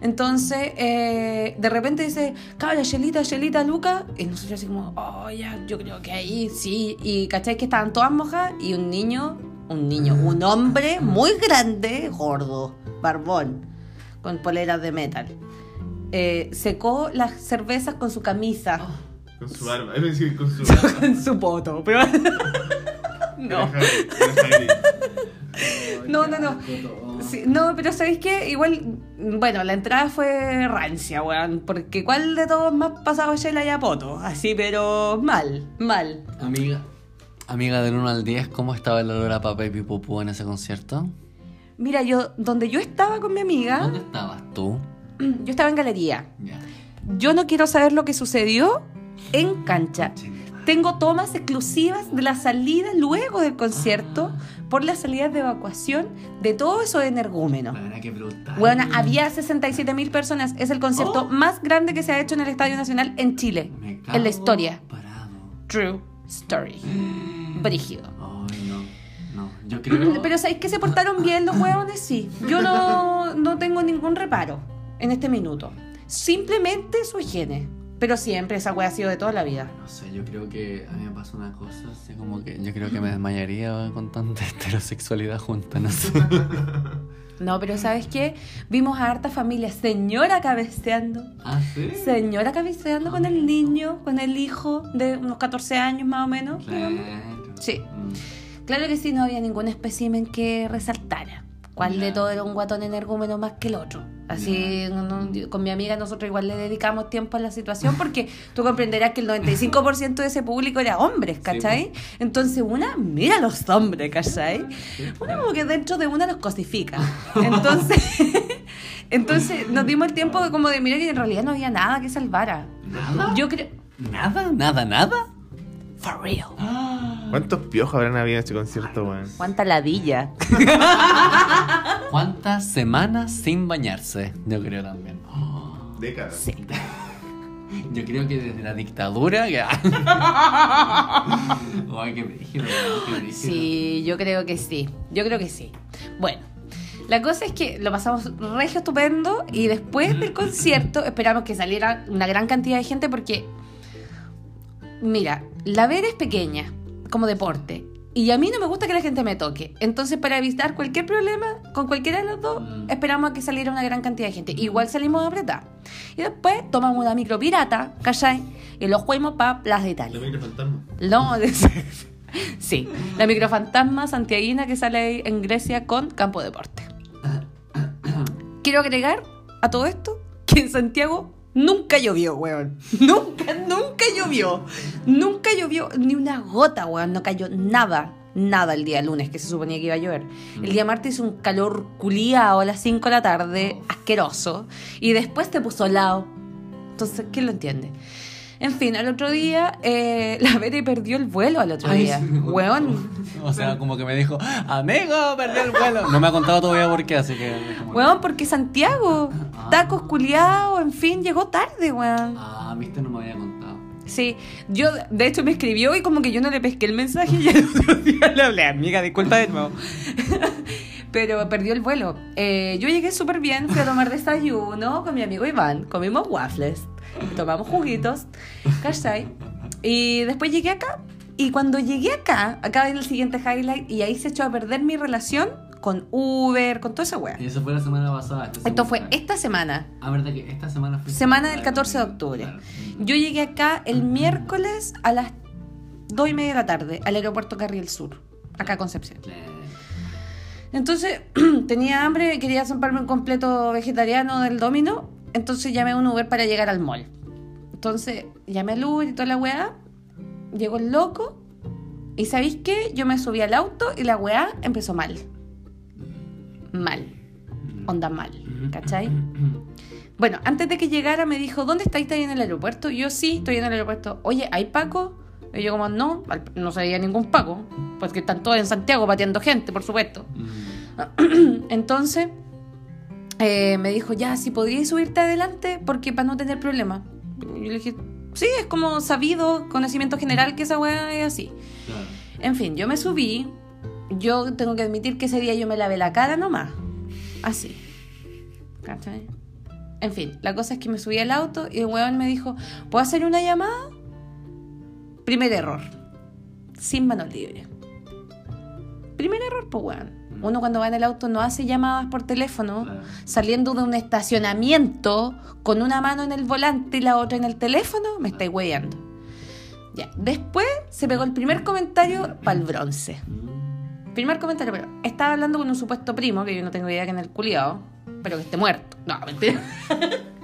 Entonces, eh, de repente dice, cabra, chelita, chelita, Luca. Y nosotros así como, oh, ya, yo creo que ahí sí. Y cachai que estaban todas mojadas y un niño, un niño, un hombre muy grande, gordo, barbón, con poleras de metal. eh, secó las cervezas con su camisa, Con su arma. Es decir, con su arma. con su poto, pero... no. No, no, no. Sí, no, pero ¿sabéis qué? Igual, bueno, la entrada fue rancia, weón. Porque ¿cuál de todos más pasaba Shela y a Poto? Así, pero mal, mal. Amiga. Amiga del 1 al 10, ¿cómo estaba el olor a papá y pipupú en ese concierto? Mira, yo, donde yo estaba con mi amiga, ¿Dónde estabas tú? yo estaba en galería. Ya. Yo no quiero saber lo que sucedió en cancha. Tengo tomas exclusivas de la salida luego del concierto por las salidas de evacuación de todos esos energúmenos. Verdad que brutal. Bueno, había 67 mil personas. Es el concierto Oh. más grande que se ha hecho en el Estadio Nacional en Chile. Me En la historia. Parado. True story. Brígido. Ay, no. No, yo creo. Pero ¿sabéis que se portaron bien los huevones? Sí. Yo no, no tengo ningún reparo en este minuto. Simplemente su higiene. Pero siempre esa wea ha sido de toda la vida. No sé, yo creo que a mí me pasa una cosa así como que yo creo que me desmayaría con tanta heterosexualidad junta, no sé. No, pero ¿sabes qué? Vimos a harta familia, señora cabeceando. ¿Ah, sí? Señora cabeceando con el niño, con el hijo de unos 14 años más o menos. Claro. Sí. Mm. Claro que sí, no había ningún espécimen que resaltara. ¿Cuál de Ya. todo era un guatón energúmeno más que el otro? Así, no- no, yo- con mi amiga nosotros igual le dedicamos tiempo a la situación porque tú comprenderás que el 95% de ese público era hombres, ¿cachai? Entonces una mira a los hombres, ¿cachai? Una como que dentro de una los cosifica. Entonces, entonces nos dimos el tiempo de como de mirar que en realidad no había nada que salvara. ¿Nada? Yo creo... ¿Nada? ¿Nada? ¿Nada? For real. ¿Cuántos piojos habrán habido en este concierto, weón? Cuánta ladilla. ¿Cuántas semanas sin bañarse? Yo creo también. Décadas. Sí. Yo creo que desde la dictadura. Que... Ay, qué brígido, qué brígido. Sí, yo creo que sí. Yo creo que sí. Bueno, la cosa es que lo pasamos regio estupendo y después del concierto esperamos que saliera una gran cantidad de gente porque, mira, la Vera es pequeña como deporte y a mí no me gusta que la gente me toque. Entonces, para evitar cualquier problema con cualquiera de los dos, Mm. esperamos a que saliera una gran cantidad de gente. Igual salimos a apretar. Y después tomamos una micro pirata, ¿cachai? Y lo fuimos para Plaza de Italia. fantasma. No, de- sí, la microfantasma santiaguina que sale ahí en Grecia con Campo Deporte. Quiero agregar a todo esto que en Santiago nunca llovió, weón. Nunca, nunca llovió. Nunca llovió ni una gota, weón. No cayó nada, nada el día lunes que se suponía que iba a llover. El día martes hizo un calor culiao a las 5 de la tarde, asqueroso. Y después te puso lado. Entonces, ¿quién lo entiende? En fin, al otro día, eh, la Bere perdió el vuelo al otro Ay, día. Weón, O sea, como que me dijo, amigo, perdí el vuelo. No me ha contado todavía por qué, así que. weón, porque Santiago, tacos culiados, en fin, llegó tarde, weón. Ah, viste, no me había contado. Sí, yo de hecho me escribió y como que yo no le pesqué el mensaje y el otro día le hablé, amiga, disculpa de nuevo. Pero perdió el vuelo. Eh, yo llegué súper bien, fui a tomar desayuno con mi amigo Iván, comimos waffles, tomamos juguitos, ¿cachai? Y después llegué acá Y cuando llegué acá, acá viene el siguiente highlight, y ahí se echó a perder mi relación con Uber, con toda esa wea. Y eso fue la semana pasada. Esto fue esta semana. Ah, verdad que esta semana fue. Semana del 14 de octubre. Claro. Yo llegué acá el miércoles a las 2 y media de la tarde al aeropuerto Carriel Sur, acá a Concepción. Entonces tenía hambre, quería zamparme un completo vegetariano del domino, entonces llamé a un Uber para llegar al mall. Entonces llamé al Uber y toda la weá, llegó el loco y ¿sabéis qué? Yo me subí al auto y la weá empezó mal. Mal. Onda mal, ¿cachai? Bueno, antes de que llegara me dijo, ¿dónde estáis? ¿Estáis en el aeropuerto? Y yo sí, estoy en el aeropuerto. Oye, ¿hay Paco? Y yo como, no, no sabía ningún Paco, porque están todos en Santiago pateando gente, por supuesto. Mm. Entonces, eh, me dijo, ya, si podrías subirte adelante, porque para no tener problemas. Yo le dije, sí, es como sabido, conocimiento general que esa weá es así. Claro. En fin, yo me subí, yo tengo que admitir que ese día yo me lavé la cara nomás. Así. ¿Cachai? En fin, la cosa es que me subí al auto y el weón me dijo, ¿puedo hacer una llamada? Primer error. Sin manos libres. Primer error, pues weón. Uno cuando va en el auto no hace llamadas por teléfono, Claro. saliendo de un estacionamiento con una mano en el volante y la otra en el teléfono, me estáis weyando. Ya, después se pegó el primer comentario para el bronce. Mm. Primer comentario, pero estaba hablando con un supuesto primo, que yo no tengo idea que en el culiado, pero que esté muerto. No, mentira.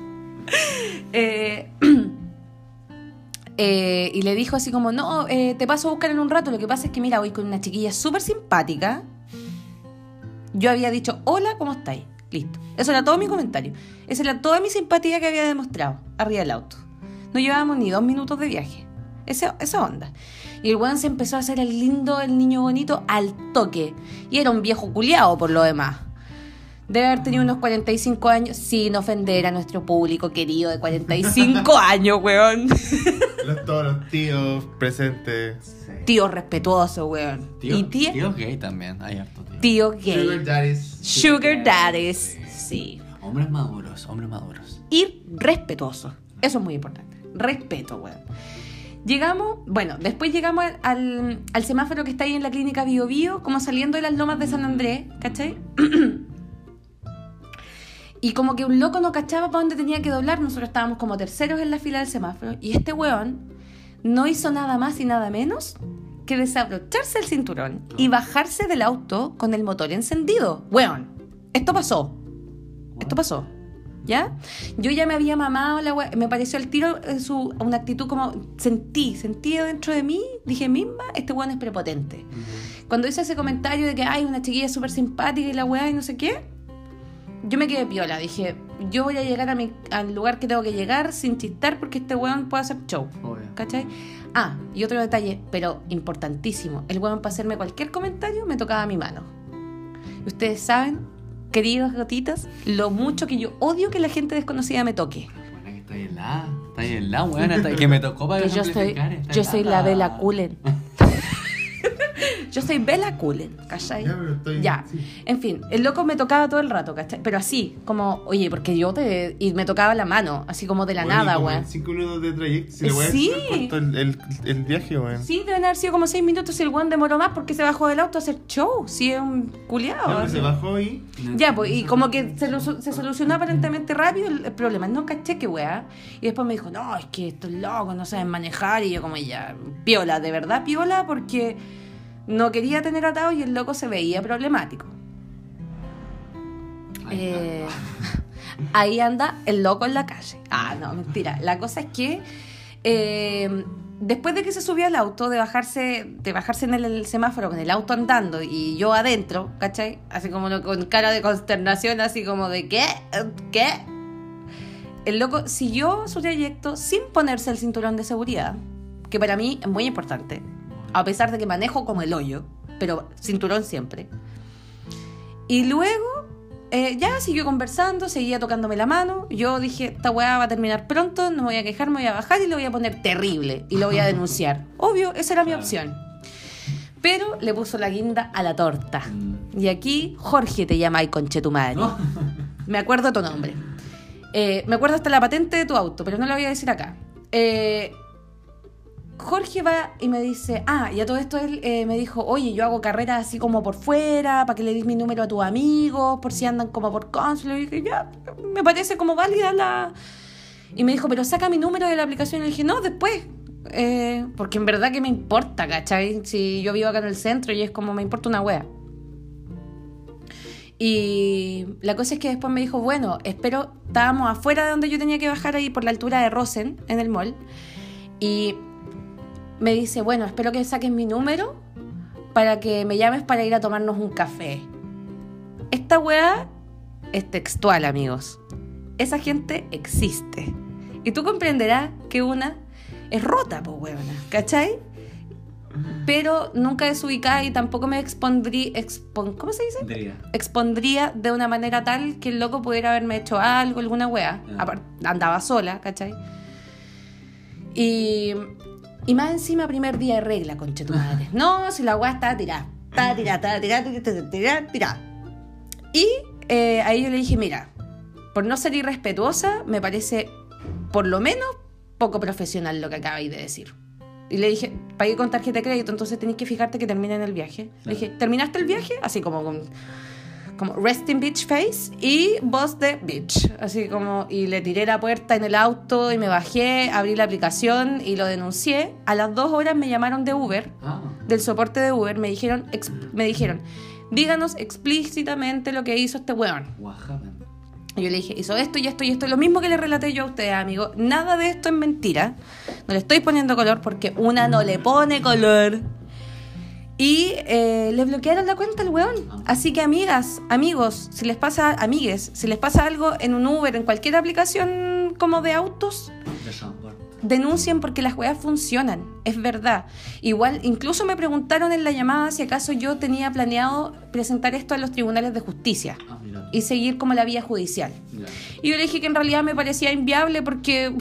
Eh, eh, y le dijo así como, no, eh, te paso a buscar en un rato. Lo que pasa es que, mira, voy con una chiquilla súper simpática. Yo había dicho, hola, ¿cómo estáis? Listo. Eso era todo mi comentario. Esa era toda mi simpatía que había demostrado arriba del auto. No llevábamos ni dos minutos de viaje. Esa, esa onda. Y el weón se empezó a hacer el lindo, el niño bonito al toque. Y era un viejo culiao por lo demás. Debe haber tenido unos 45 años, sin ofender a nuestro público querido de 45 años, weón. Los, todos los tíos presentes. Tío respetuoso, weón. Tío, y tía, tío gay también. Hay harto tío. tío gay. Sugar daddies. Sugar daddies. Sí. Hombres maduros, hombres maduros. Y respetuoso. Eso es muy importante. Respeto, weón. Llegamos, bueno, después llegamos al, al, al semáforo que está ahí en la clínica Bio Bio, como saliendo de las lomas de San Andrés, ¿cachai? y como que un loco no cachaba para dónde tenía que doblar, nosotros estábamos como terceros en la fila del semáforo, y este weón no hizo nada más y nada menos que desabrocharse el cinturón y bajarse del auto con el motor encendido. Weón, esto pasó. Esto pasó. ¿Ya? Yo ya me había mamado la me pareció el tiro eh, su, una actitud como sentí, sentí dentro de mí, dije misma, este weón es prepotente. Cuando hice ese comentario de que hay una chiquilla súper simpática y la weá y no sé qué, yo me quedé piola, dije, yo voy a llegar a mi, al lugar que tengo que llegar sin chistar porque este weón puede hacer show. Obvio. ¿Cachai? Ah, y otro detalle, pero importantísimo. El weón para hacerme cualquier comentario me tocaba mi mano. Y ustedes saben, queridos gotitas, lo mucho que yo odio que la gente desconocida me toque. Buena que ahí helada. Ahí helada, weón. Que me tocó para Que yo está yo soy la. Bella Cullen. yo soy Bella Cullen, ¿cachai? Ya, pero estoy- Ya. sí. En fin, el loco me tocaba todo el rato, ¿cachai? Pero así, como, oye, porque yo te. Y me tocaba la mano, así como de la Bueno, nada, weón. Cinco minutos de trayecto. Si le Sí. el, el, el viaje, weón. Sí, deben haber sido como seis minutos y el weón demoró más porque se bajó del auto a hacer show. Sí, es un culiado. Se bajó y. Ya, pues, y como que se, lo- se solucionó aparentemente rápido el, el problema. No caché que weá. Y después me dijo, no, es que estos locos no saben manejar. Y yo, como ya, piola, de verdad piola, porque no quería tener atado y el loco se veía problemático. Ahí Eh, ahí anda el loco en la calle. Ah, no, mentira. La cosa es que eh, después de que se subió al auto, de bajarse, de bajarse en el, el semáforo con el auto andando y yo adentro, ¿cachai? Así como con cara de consternación, así como de ¿qué? ¿Qué? El loco siguió su trayecto sin ponerse el cinturón de seguridad, que para mí es muy importante, a pesar de que manejo como el hoyo, pero cinturón siempre. Y luego eh, ya siguió conversando, seguía tocándome la mano. Yo dije, esta weá va a terminar pronto, no me voy a quejar, me voy a bajar y lo voy a poner terrible y lo voy a denunciar. Obvio, esa era mi opción. Pero le puso la guinda a la torta. Mm. Y aquí Jorge te llama y conche tu madre. ¿No? Me acuerdo tu nombre. Eh, me acuerdo hasta la patente de tu auto, pero no la voy a decir acá. Eh, Jorge va y me dice, ah, y a todo esto él eh, me dijo, oye, yo hago carreras así como por fuera, para que le des mi número a tus amigos, por si andan como por cónsul. Y dije, ya, me parece como válida la... Y me dijo, pero saca mi número de la aplicación. Y le dije, no, después. Eh, porque en verdad que me importa, ¿cachai? Si yo vivo acá en el centro y es como me importa una wea. Y la cosa es que después me dijo, bueno, espero, estábamos afuera de donde yo tenía que bajar ahí por la altura de Rosen, en el mall. Y me dice, bueno, espero que saques mi número para que me llames para ir a tomarnos un café. Esta weá es textual, amigos. Esa gente existe. Y tú comprenderás que una es rota, pues weona, ¿cachai? Pero nunca desubicada y tampoco me expondría, ¿cómo se dice? Expondría de una manera tal que el loco pudiera haberme hecho algo, alguna wea. Andaba sola, ¿cachai? Y y más encima, primer día de regla, conche tu madre. No, si la weá está tirada. Está tirada, está tirada, está tirada, tirada. Y eh, ahí yo le dije, mira, por no ser irrespetuosa, me parece por lo menos poco profesional lo que acabáis de decir. Y le dije, pagué con tarjeta de crédito, entonces tenéis que fijarte que termine en el viaje. Le dije, ¿terminaste el viaje? Así como con como resting beach face y voz de beach. Así como, y le tiré la puerta en el auto y me bajé, abrí la aplicación y lo denuncié. A las dos horas me llamaron de Uber, ah. del soporte de Uber, me dijeron, me dijeron, díganos explícitamente lo que hizo este weón. Y yo le dije, hizo esto y esto y esto, lo mismo que le relaté yo a usted, amigo. Nada de esto es mentira. No le estoy poniendo color porque una no le pone color. Y eh, le bloquearon la cuenta al weón. Así que amigas, amigos, si les pasa, amigues, si les pasa algo en un Uber, en cualquier aplicación como de autos, denuncien porque las weas funcionan, es verdad. Igual, incluso me preguntaron en la llamada si acaso yo tenía planeado presentar esto a los tribunales de justicia ah, y seguir como la vía judicial. Y yo le dije que en realidad me parecía inviable porque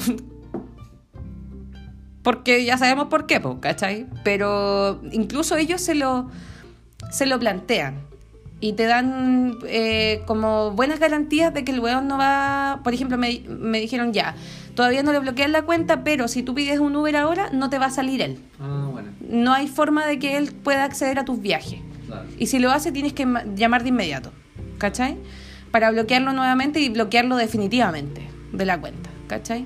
porque ya sabemos por qué, ¿cachai? Pero incluso ellos se lo, se lo plantean y te dan eh, como buenas garantías de que el weón no va. Por ejemplo, me, me, dijeron ya, todavía no le bloquean la cuenta, pero si tú pides un Uber ahora, no te va a salir él. Ah, bueno. No hay forma de que él pueda acceder a tus viajes. Y si lo hace, tienes que llamar de inmediato, ¿cachai? Para bloquearlo nuevamente y bloquearlo definitivamente de la cuenta, ¿cachai?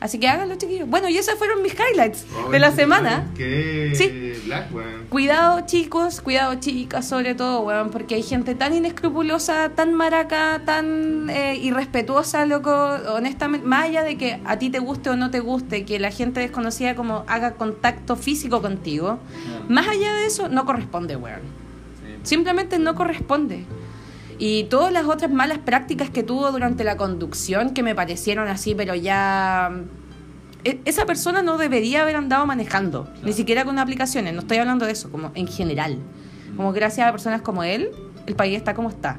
Así que háganlo, chiquillos. Bueno, y esos fueron mis highlights de la semana. Qué sí. Cuidado, chicos, cuidado, chicas, sobre todo, weón, porque hay gente tan inescrupulosa, tan maraca, tan eh, irrespetuosa, loco, honestamente, más allá de que a ti te guste o no te guste, que la gente desconocida como haga contacto físico contigo, más allá de eso, no corresponde, weón. Simplemente no corresponde y todas las otras malas prácticas que tuvo durante la conducción que me parecieron así, pero ya... E, esa persona no debería haber andado manejando, ni siquiera con aplicaciones, no estoy hablando de eso, como en general. Como gracias a personas como él, el país está como está.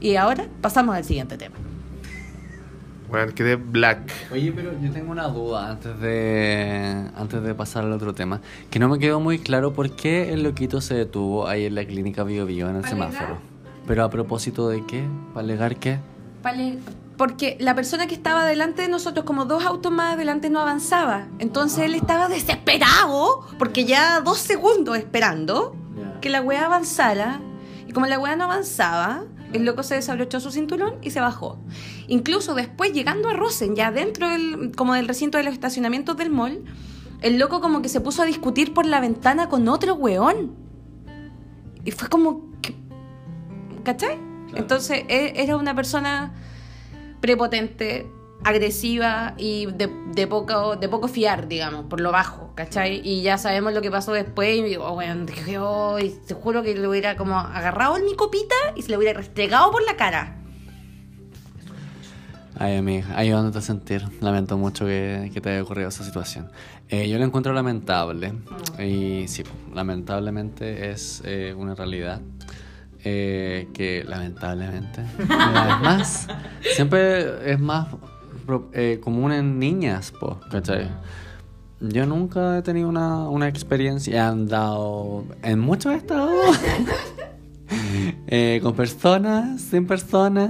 Y ahora pasamos al siguiente tema. Bueno, quedé black. Oye, pero yo tengo una duda antes de antes de pasar al otro tema, que no me quedó muy claro por qué el loquito se detuvo ahí en la clínica Bio Bio en el semáforo. ¿Pero a propósito de qué? ¿Para alegar qué? Porque la persona que estaba delante de nosotros, como dos autos más adelante, no avanzaba. Entonces él estaba desesperado, porque ya dos segundos esperando que la weá avanzara. Y como la weá no avanzaba, el loco se desabrochó su cinturón y se bajó. Incluso después, llegando a Rosen, ya dentro del, como del recinto de los estacionamientos del mall, el loco como que se puso a discutir por la ventana con otro weón. Y fue como, ¿Cachai? Entonces e, era una persona prepotente, agresiva y de, poco, de poco fiar, digamos, por lo bajo, ¿cachai? Y ya sabemos lo que pasó después y digo, bueno, y te juro que le hubiera como agarrado en mi copita y se le hubiera restregado por la cara. Ay, amiga, ayudándote a sentir. Lamento mucho que, te haya ocurrido esa situación. Eh, yo lo encuentro lamentable. Mm. Y sí, lamentablemente es eh, una realidad. Eh, que lamentablemente es más, siempre es más eh, común en niñas, ¿cachai? Yo nunca he tenido una, una experiencia, he andado en muchos estados. Eh, con personas, sin personas.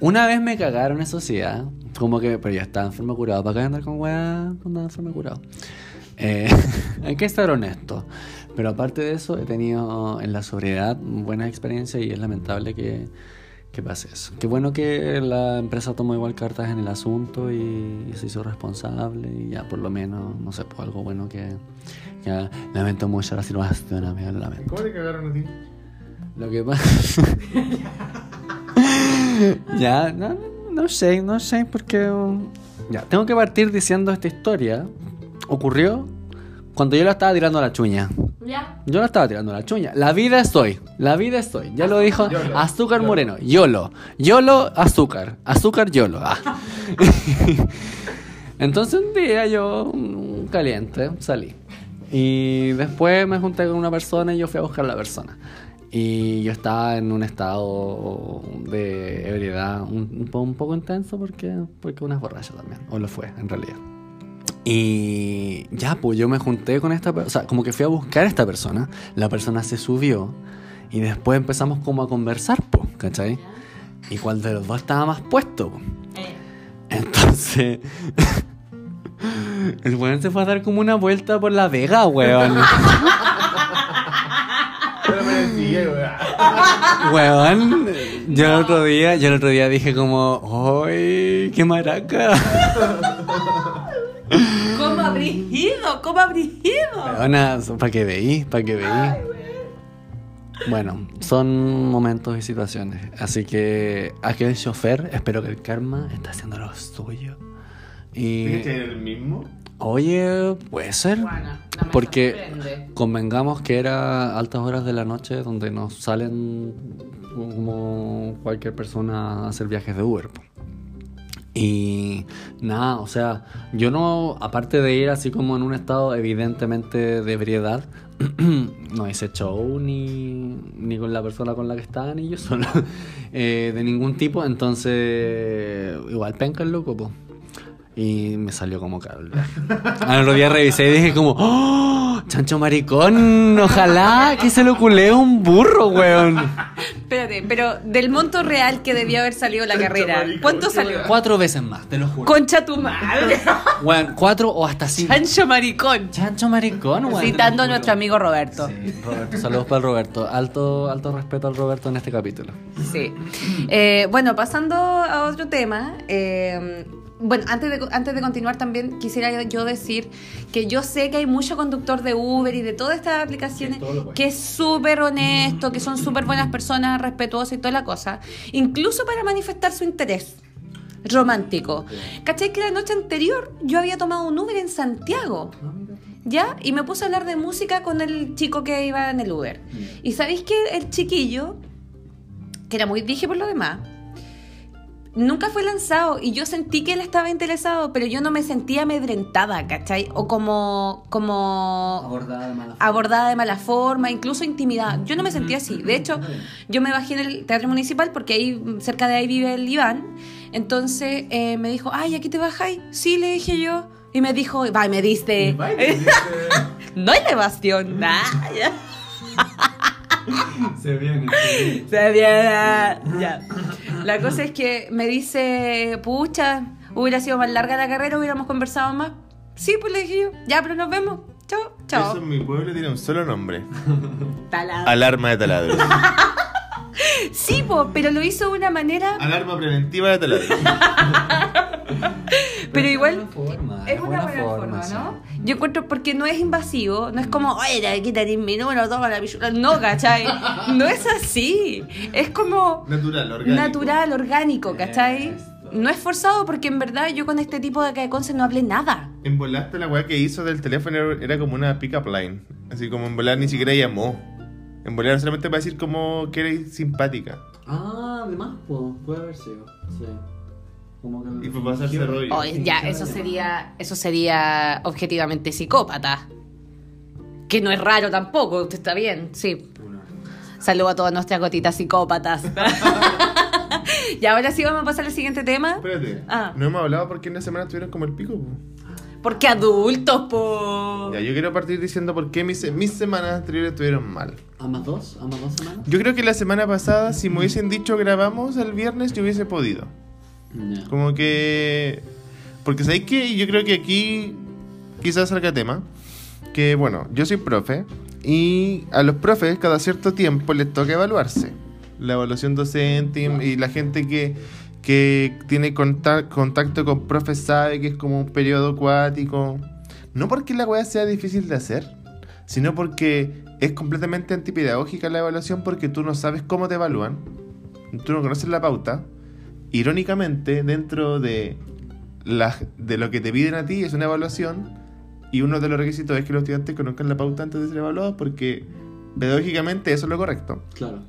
una vez me cagaron, eso sí, ¿ah? como que, pero ya estaba enfermo curado. ¿Para qué andar con weá? Andaba enfermo curado. Eh, hay que estar honesto. Pero aparte de eso, he tenido en la sobriedad buenas experiencias y es lamentable que, que pase eso. Qué bueno que la empresa tomó igual cartas en el asunto y, se hizo responsable y ya por lo menos, no sé, pues algo bueno que, que lamento mucho la situación, amigo, lamento. ¿Cómo te cagaron a ti? Lo que pasa... ya, no, no sé, no sé, porque... um, Ya, tengo que partir diciendo esta historia. Ocurrió cuando yo la estaba tirando a la chuña. Ya. Yo la estaba tirando a la chuña. La vida estoy. La vida estoy. Ya lo dijo Yolo. Azúcar Yolo. Moreno. Yolo. Yolo, azúcar. Azúcar, yolo. Ah. Entonces un día yo, caliente, salí. Y después me junté con una persona y yo fui a buscar a la persona. Y yo estaba en un estado de ebriedad un, un poco intenso porque, porque una es borracha también. O lo fue, en realidad. Y ya, pues yo me junté con esta persona, o sea, como que fui a buscar a esta persona, la persona se subió y después empezamos como a conversar, pues, ¿cachai? Y cuál de los dos estaba más puesto, po. Eh, Entonces, el weón se fue a dar como una vuelta por la vega, weón. Weón, yo el otro día, yo el otro día dije como, ¡ay, qué maraca! ¿Cómo habrías ido? ¿Cómo habrías ido? Weona, para que veí, para que veí. Bueno, son momentos y situaciones. Así que aquel chofer, espero que el karma está haciendo lo suyo. ¿Tienes que Y. ir el mismo? Oye, puede ser. Bueno, no Porque sorprende. convengamos que era altas horas de la noche donde nos salen como cualquier persona a hacer viajes de Uber. Y nada, o sea, yo no, aparte de ir así como en un estado evidentemente de ebriedad, no hice show ni, ni con la persona con la que estaba, ni yo solo, eh, de ningún tipo, entonces igual penca el loco, po. Y me salió como caro el viaje. Al otro día revisé y dije como, ¡Oh! Chancho maricón, ojalá que se lo culé un burro, weón. Espérate, pero del monto real que debió haber salido la carrera, maricón. ¿cuánto salió? Cuatro veces más, te lo juro. Concha tu madre. Weón, cuatro o hasta cinco. Chancho maricón. Chancho maricón, weón. Citando a nuestro amigo Roberto. Sí, Roberto, saludos para el Roberto. Alto, alto respeto al Roberto en este capítulo. Sí. Eh, bueno, pasando a otro tema. eh, bueno, antes de, antes de continuar también quisiera yo decir que yo sé que hay mucho conductor de Uber y de todas estas aplicaciones Sí, bueno. que es súper honesto, que son súper buenas personas, respetuosas y toda la cosa, incluso para manifestar su interés romántico. ¿Cachai que la noche anterior yo había tomado un Uber en Santiago? ¿Ya? Y me puse a hablar de música con el chico que iba en el Uber. Y sabéis que el chiquillo, que era muy dije por lo demás, nunca fue lanzado y yo sentí que él estaba interesado, pero yo no me sentía amedrentada, ¿cachai? O como, como Abordada de mala abordada de mala forma, incluso intimidada. Yo no me sentía así. De hecho, yo me bajé en el teatro municipal porque ahí cerca de ahí vive el Iván. Entonces eh, me dijo, ay, ¿aquí te bajáis? Sí, le dije yo. Y me dijo, va, y me diste. no hay elevación. Se viene. Se viene. Ya. La cosa es que me dice, pucha, hubiera sido más larga la carrera, hubiéramos conversado más. Sí, pues le dije yo, ya, pero nos vemos. Chao, Eso chao. en mi pueblo tiene un solo nombre. Talado. Alarma de taladro. Sí, po, pero lo hizo de una manera, Alarma preventiva de taladro. Pero igual Es una forma, es una buena forma, sí. ¿no? Yo encuentro porque no es invasivo, no es como, oye, te quítate mi número, toma la pichula. No, ¿cachai? No es así. Es como Natural, orgánico. natural, orgánico, ¿cachai? Esto. No es forzado porque en verdad yo con este tipo de acá de Conce no hablé nada. En volaste la weá que hizo del teléfono era- como una pick-up line. Así como en volar ni siquiera llamó. En volar solamente para decir como que eres simpática. Ah, además, po, puede haber sido. Sí. Como que Y fue pasarse rollo. Oye, ya, eso sería, eso sería objetivamente psicópata. Que no es raro tampoco, usted está bien, sí. Saludo a todas nuestras gotitas psicópatas. y ahora sí vamos a pasar al siguiente tema. Espérate. Ah. No hemos hablado porque en la semana estuvieron como el pico. po. Porque adultos, po. Ya, yo quiero partir diciendo por qué mis, mis semanas anteriores estuvieron mal. ¿Ambas dos? ¿Ambas dos semanas? Yo creo que la semana pasada, si me hubiesen dicho grabamos el viernes, yo hubiese podido. Como que. Porque sabéis que yo creo que aquí quizás salga tema. que, bueno, yo soy profe y a los profes cada cierto tiempo les toca evaluarse. La evaluación docente y, la gente que, que tiene conta- contacto con profes sabe que es como un periodo acuático. No porque la weá sea difícil de hacer, sino porque es completamente antipedagógica la evaluación porque tú no sabes cómo te evalúan, tú no conoces la pauta. Irónicamente, dentro de, la, de lo que te piden a ti es una evaluación y uno de los requisitos es que los estudiantes conozcan la pauta antes de ser evaluados porque pedagógicamente eso es lo correcto. Claro.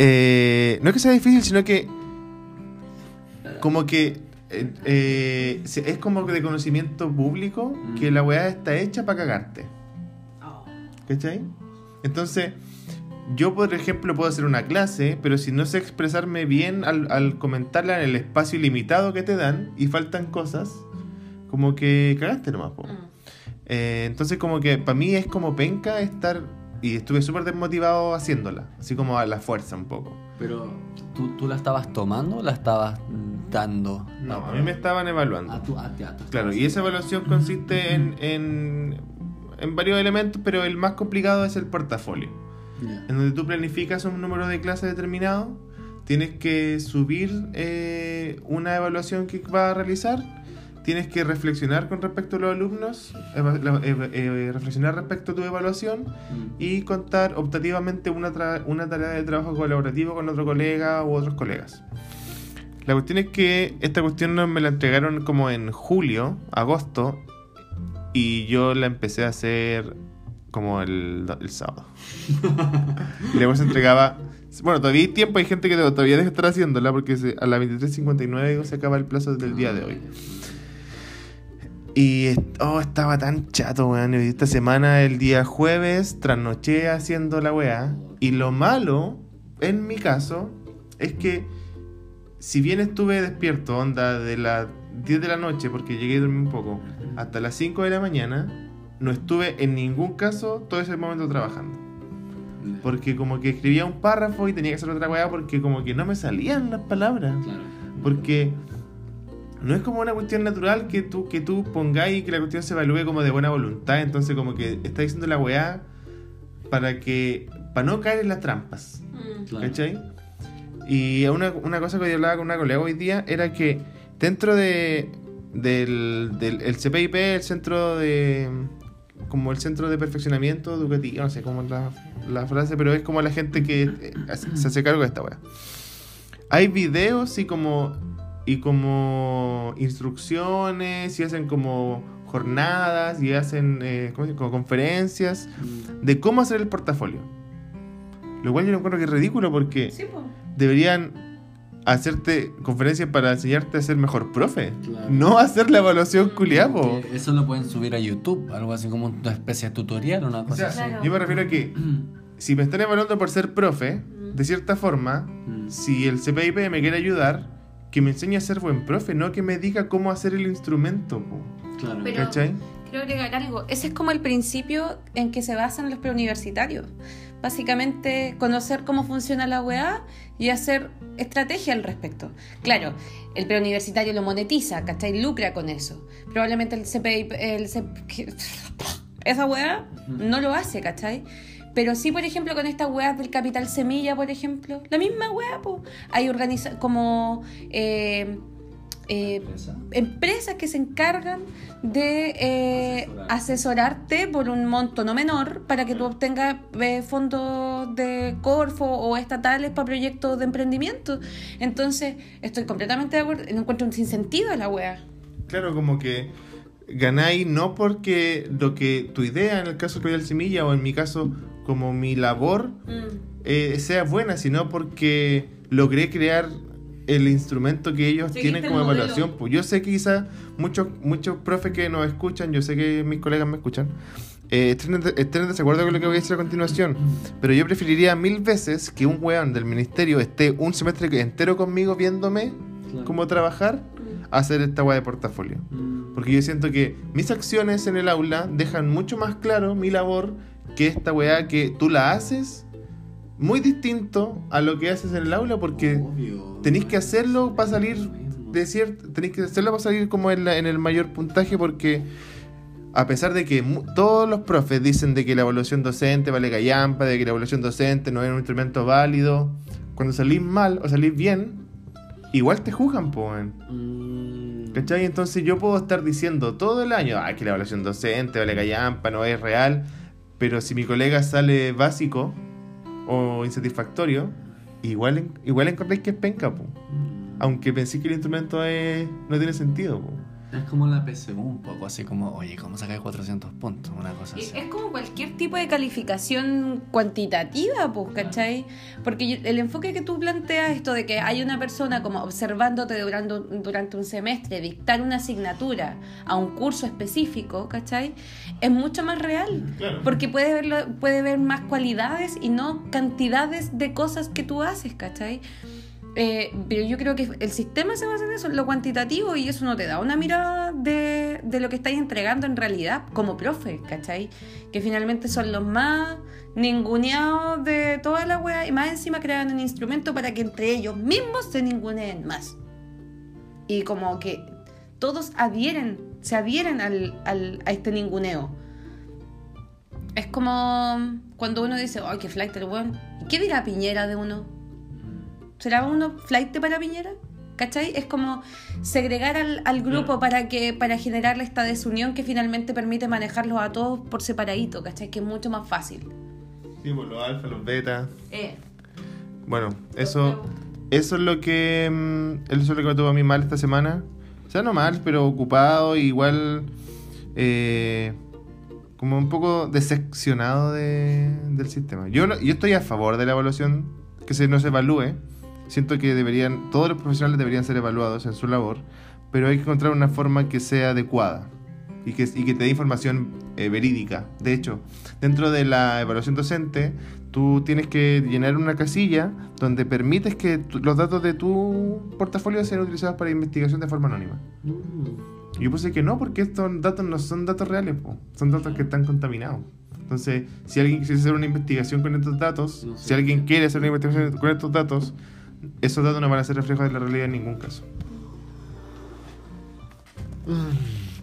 Eh, no es que sea difícil, sino que como que eh, eh, es como de conocimiento público Mm. que la weá está hecha para cagarte. ¿Cachai? Entonces, yo por ejemplo puedo hacer una clase, pero si no sé expresarme bien al, al comentarla en el espacio limitado que te dan y faltan cosas, como que cagaste nomás. po. Mm. Eh, entonces como que para mí es como penca estar... Y estuve súper desmotivado haciéndola, así como a la fuerza un poco. Pero, ¿tú, ¿tú la estabas tomando o la estabas dando? No, a mí me estaban evaluando. A tu, a ti- a tu- Claro, y esa evaluación consiste en, en, en varios elementos, pero el más complicado es el portafolio. En donde tú planificas un número de clases determinado, tienes que subir eh, una evaluación que vas a realizar, tienes que reflexionar con respecto a los alumnos, eva- la- eva- eh, reflexionar respecto a tu evaluación Mm. y contar optativamente una, tra- una tarea de trabajo colaborativo con otro colega u otros colegas. La cuestión es que esta cuestión me la entregaron como en julio, agosto, y yo la empecé a hacer como el, el sábado. y luego se entregaba... Bueno, todavía hay tiempo, hay gente que todavía debe estar haciéndola porque a las 23.59 se acaba el plazo del día de hoy. Y oh, estaba tan chato, weón. Esta semana, el día jueves, trasnoché haciendo la weá. Y lo malo, en mi caso, es que si bien estuve despierto, onda, de las 10 de la noche, porque llegué a dormir un poco, hasta las 5 de la mañana, no estuve en ningún caso todo ese momento trabajando. Porque como que escribía un párrafo y tenía que hacer otra weá porque como que no me salían las palabras. Claro. Porque no es como una cuestión natural que tú, que tú pongáis y que la cuestión se evalúe como de buena voluntad. Entonces como que está diciendo la weá para que. para no caer en las trampas. Mm. Claro. ¿Cachai? Y una, una cosa que yo hablaba con una colega hoy día era que dentro de del, del el CPIP, el centro de como el centro de perfeccionamiento educativo, no sé cómo es la, la frase, pero es como la gente que eh, se hace cargo de esta weá. Hay videos y como y como instrucciones y hacen como jornadas y hacen eh, como conferencias Mm. de cómo hacer el portafolio. Lo cual yo lo encuentro que es ridículo porque Sí, po. deberían hacerte conferencias para enseñarte a ser mejor profe. Claro. No hacer la evaluación culiapo. Que Eso lo pueden subir a YouTube, algo así como una especie de tutorial, una O cosa sea, así. Claro. yo me refiero a que si me están evaluando por ser profe, Mm. de cierta forma, Mm. si el CPIP me quiere ayudar, que me enseñe a ser buen profe, no que me diga cómo hacer el instrumento. po. Claro. Pero- ¿Cachai? Quiero agregar algo. Ese es como el principio en que se basan los preuniversitarios. Básicamente, conocer cómo funciona la UEA y hacer estrategia al respecto. Claro, el preuniversitario lo monetiza, ¿cachai? Lucra con eso. Probablemente el CPI, el esa UEA no lo hace, ¿cachai? Pero sí, por ejemplo, con estas weas del Capital Semilla, por ejemplo, la misma wea, pues. Hay organiza como eh, eh, Empresa. empresas que se encargan de eh, Asesorar. asesorarte por un monto no menor para que tú obtengas eh, fondos de Corfo o estatales para proyectos de emprendimiento. Entonces, estoy completamente de acuerdo. No encuentro un sinsentido a la wea. Claro, como que ganáis no porque lo que tu idea, en el caso de Royal Semilla, o en mi caso, como mi labor, eh, sea buena, sino porque logré crear el instrumento que ellos Seguiste tienen como evaluación. Pues yo sé que quizás muchos, muchos profes que nos escuchan, yo sé que mis colegas me escuchan, eh, estén, en- estén en desacuerdo con lo que voy a decir a continuación. Pero yo preferiría mil veces que un weón del ministerio esté un semestre entero conmigo viéndome Claro. cómo trabajar a hacer esta weá de portafolio. Mm. Porque yo siento que mis acciones en el aula dejan mucho más claro mi labor que esta weá que tú la haces muy distinto a lo que haces en el aula porque tenéis que hacerlo para salir de cierto, tenéis que hacerlo para salir como en, la- en el mayor puntaje porque a pesar de que todos los profes dicen de que la evaluación docente vale callampa, de que la evaluación docente no es un instrumento válido, cuando salís mal o salís bien, igual te juzgan. Mm, ¿Cachai? Entonces yo puedo estar diciendo todo el año, ah, que la evaluación docente vale callampa, no es real, pero si mi colega sale básico o insatisfactorio, igual, igual encontráis que es penca. Aunque pensé que el instrumento es- no tiene sentido. Es como la PSU un poco, así como, oye, ¿cómo sacáis 400 puntos? Una cosa así. Es como cualquier tipo de calificación cuantitativa, pues, ¿cachai? Porque el enfoque que tú planteas, esto de que hay una persona como observándote durante, durante un semestre, dictar una asignatura a un curso específico, ¿cachai? Es mucho más real. Claro. Porque puede ver, lo- puede ver más cualidades y no cantidades de cosas que tú haces, ¿cachai? Eh, pero yo creo que el sistema se basa en eso, lo cuantitativo, y eso no te da una mirada de, de lo que estáis entregando en realidad como profe, ¿cachai? Que finalmente son los más ninguneados de toda la wea y más encima crean un instrumento para que entre ellos mismos se ninguneen más. Y como que todos adhieren, se adhieren al, al- a este ninguneo. Es como cuando uno dice, ay, qué flight el weón. ¿Y ¿Qué dirá Piñera de uno? ¿Será uno flight para Piñera? ¿Cachai? Es como segregar al, al grupo para que para generarle esta desunión que finalmente permite manejarlos a todos por separadito, ¿cachai? Que es mucho más fácil. Sí, pues los alfa, los beta. Eh, Bueno, eso, eso es lo que mm, eso es lo que me tuvo a mí mal esta semana. O sea, no mal, pero ocupado, igual eh, como un poco decepcionado de- del sistema. Yo, yo estoy a favor de la evaluación, que se nos evalúe. Siento que deberían, todos los profesionales deberían ser evaluados en su labor, pero hay que encontrar una forma que sea adecuada y que, y que te dé información eh, verídica. De hecho, dentro de la evaluación docente, tú tienes que llenar una casilla donde permites que tu- los datos de tu portafolio sean utilizados para investigación de forma anónima. Mm. Yo puse que no, porque estos datos no son datos reales, po. son datos que están contaminados. Entonces, si alguien quisiera hacer una investigación con estos datos, No sé. si alguien quiere hacer una investigación con estos datos, esos datos no van a ser reflejos de la realidad en ningún caso.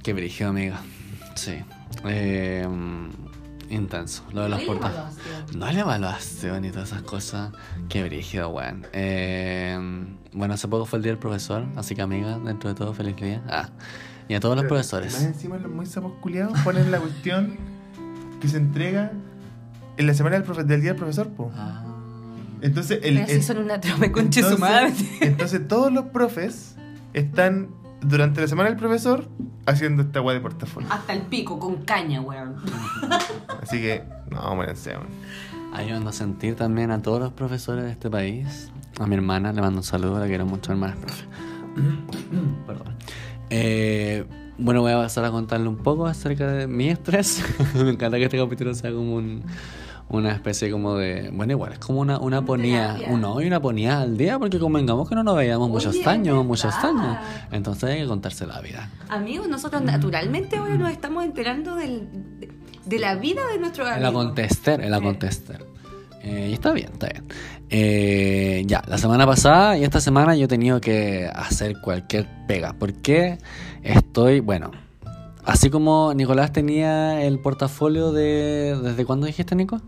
Qué brígido, amiga. Sí. Eh, intenso. Lo de los portales. No la evaluación y todas esas cosas. Qué brígido, weón. Eh, bueno, hace poco fue el día del profesor, así que amiga, dentro de todo, feliz día. Ah, y a todos los Más profesores. encima los muy sapos culiados ponen la cuestión que se entrega en la semana del, profe- del día del profesor, po. Ah. Entonces, el, pero el- son una conche su madre. entonces, entonces todos los profes están durante la semana del profesor haciendo esta weá de portafolio. Hasta el pico, con caña, weón. Así que, no, muéranse, weón. Ayudando a sentir también a todos los profesores de este país. A mi hermana le mando un saludo, la quiero mucho, hermana, profe. Perdón. Eh, bueno, voy a pasar a contarle un poco acerca de mi estrés. Me encanta que este capítulo sea como un- una especie como de... Bueno, igual, es como una, una ponía, terapia. un hoy, una ponía al día, porque convengamos que no nos veíamos muchos Oye, años, muchos años. Entonces hay que contarse la vida. Amigos, nosotros naturalmente ahora nos estamos enterando del, de, de la vida de nuestro El amigo. acontester, el acontester. Eh, y está bien, está bien. Eh, ya, la semana pasada y esta semana yo he tenido que hacer cualquier pega. Porque estoy, bueno, así como Nicolás tenía el portafolio de... ¿Desde cuándo dijiste, Nico?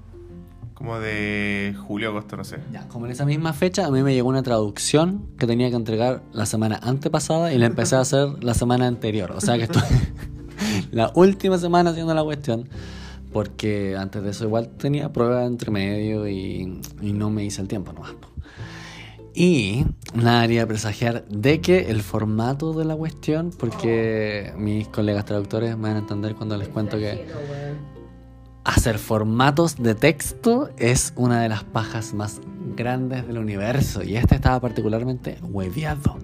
Como de julio, agosto, no sé. Ya, como en esa misma fecha, a mí me llegó una traducción que tenía que entregar la semana antepasada y la empecé a hacer la semana anterior. O sea que estoy la última semana haciendo la cuestión. Porque antes de eso igual tenía prueba entre medio y, y no me hice el tiempo nomás. Y nada haría presagiar de que el formato de la cuestión, porque mis colegas traductores me van a entender cuando les cuento que hacer formatos de texto es una de las pajas más grandes del universo. Y este estaba particularmente hueviado.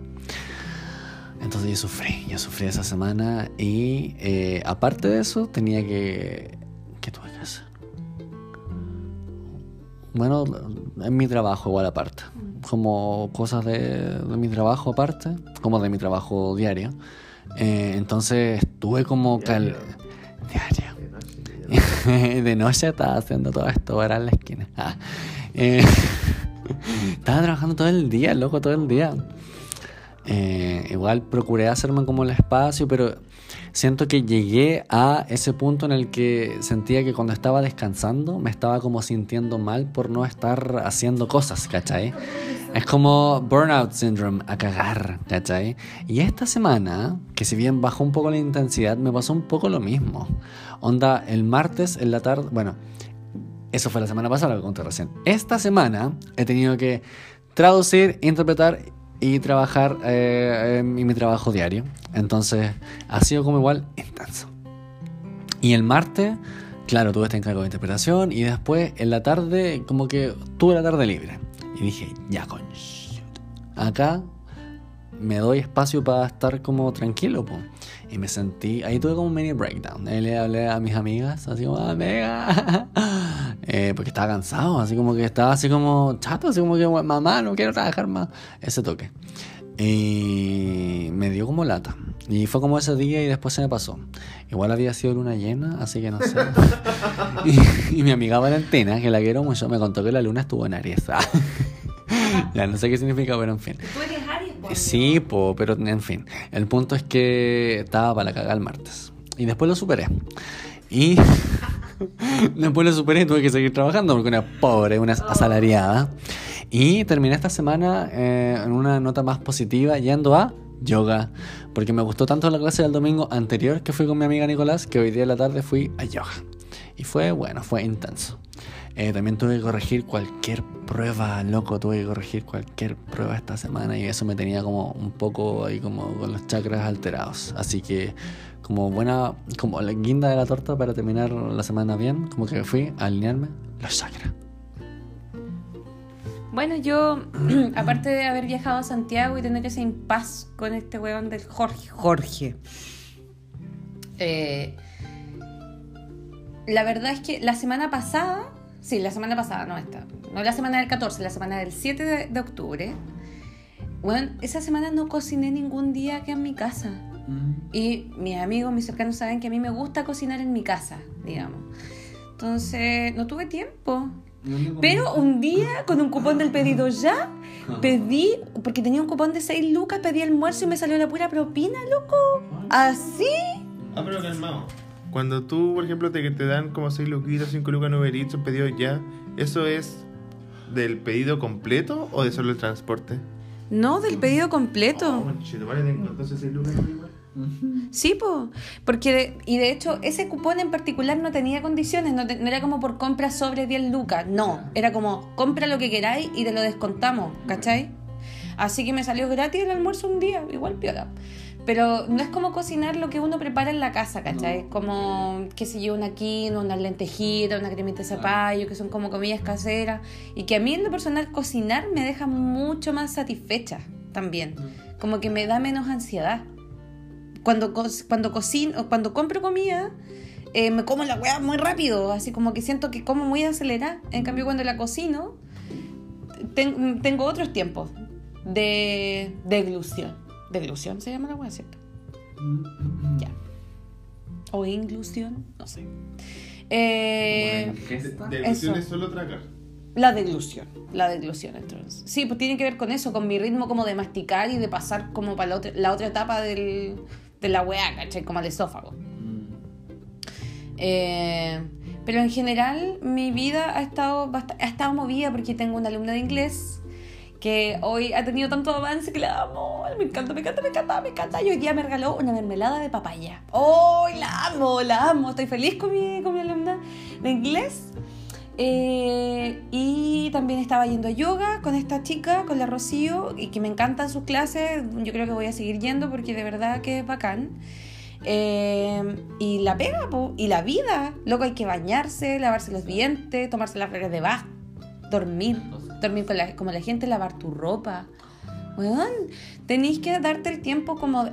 Entonces yo sufrí, yo sufrí esa semana y eh, aparte de eso tenía que... ¿Qué tuve que hacer? Bueno, en mi trabajo igual aparte. Como cosas de, de mi trabajo aparte, como de mi trabajo diario. Eh, entonces estuve como... cal- Diario. de noche estaba haciendo todo esto para en la esquina. Ah. Eh, estaba trabajando todo el día, loco, todo el día. Eh, igual procuré hacerme como el espacio, pero siento que llegué a ese punto en el que sentía que cuando estaba descansando me estaba como sintiendo mal por no estar haciendo cosas, ¿cachai? Es como burnout syndrome a cagar, ¿cachai? Y esta semana, que si bien bajó un poco la intensidad, me pasó un poco lo mismo. Onda, el martes en la tarde, bueno, eso fue la semana pasada, lo que conté recién. Esta semana he tenido que traducir, interpretar y trabajar eh, en mi trabajo diario. Entonces ha sido como igual intenso. Y el martes, claro, tuve este encargo de interpretación y después en la tarde como que tuve la tarde libre. Y dije, ya con... Acá me doy espacio para estar como tranquilo, po. Y me sentí, ahí tuve como un mini breakdown. Ahí le hablé a mis amigas, así como, amiga, eh, porque estaba cansado, así como que estaba así como chato, así como que, mamá, no quiero trabajar más. Ese toque. Y me dio como lata. Y fue como ese día y después se me pasó. Igual había sido luna llena, así que no sé. y, mi amiga Valentina, que la quiero mucho, me contó que la luna estuvo en Aries. ya no sé qué significa, pero en fin. ¿Tú eres Aries? Sí, po, pero en fin. El punto es que estaba para la cagada el martes. Y después lo superé. Y después lo superé y tuve que seguir trabajando porque una pobre, una asalariada. Y terminé esta semana eh, en una nota más positiva yendo a yoga. Porque me gustó tanto la clase del domingo anterior que fui con mi amiga Nicolás que hoy día en la tarde fui a yoga. Y fue bueno, fue intenso. Eh, también tuve que corregir cualquier prueba, loco, tuve que corregir cualquier prueba esta semana y eso me tenía como un poco ahí como con los chakras alterados. Así que como buena, como la guinda de la torta para terminar la semana bien, como que fui a alinearme los chakras. Bueno, yo, aparte de haber viajado a Santiago y tener ese impas con este weón del Jorge, Jorge, eh, la verdad es que la semana pasada Sí, la semana pasada, no esta. No la semana del 14, la semana del 7 de, octubre. Bueno, esa semana no cociné ningún día aquí en mi casa. Mm. Y mis amigos, mis cercanos saben que a mí me gusta cocinar en mi casa, digamos. Entonces, no tuve tiempo. Pero un día, con un cupón del pedido ya, pedí, porque tenía un cupón de 6 lucas, pedí almuerzo y me salió la pura propina, loco. Así. Ah, pero calmado. Cuando tú, por ejemplo, te, te dan como 6 luquitas, 5 lucas, 9 litros, pedido ya, ¿eso es del pedido completo o de solo el transporte? No, del pedido completo. Oh, entonces 6 lucas Sí, po. porque y de hecho ese cupón en particular no tenía condiciones, no, no, era como por compra sobre 10 lucas, no, era como compra lo que queráis y te lo descontamos, ¿cachai? Así que me salió gratis el almuerzo un día, igual piola. Pero no es como cocinar lo que uno prepara en la casa, ¿cachai? Como, qué sé yo, una quinoa, una lentejita, una cremita de zapallo, que son como comillas caseras. Y que a mí en lo personal cocinar me deja mucho más satisfecha también. Como que me da menos ansiedad. Cuando, cuando cocino, cuando compro comida, eh, me como la weá muy rápido, así como que siento que como muy acelerada. En cambio, cuando la cocino, tengo otros tiempos de deglución. Deglución se llama la hueá, ¿cierto? Ya. O inclusión, no sé. Eh, deglusión es solo tragar. La deglución, la deglución entonces. Sí, pues tiene que ver con eso, con mi ritmo como de masticar y de pasar como para la otra, la otra etapa del, de la weá, ¿cachai? Como al esófago. Mm. Eh, pero en general mi vida ha estado, ha estado movida porque tengo una alumna de inglés que hoy ha tenido tanto avance que la amo. Me encanta, me encanta, me encanta, me encanta. Y hoy día me regaló una mermelada de papaya. ¡Oh, la amo, la amo! Estoy feliz con mi, con mi alumna de inglés. Eh, y también estaba yendo a yoga con esta chica, con la Rocío, y que me encantan sus clases. Yo creo que voy a seguir yendo porque de verdad que es bacán. Eh, y la pega, y la vida. Luego hay que bañarse, lavarse los dientes, tomarse las reglas de bath, dormir dormir con la, como la gente, lavar tu ropa. Tenéis que darte el tiempo como,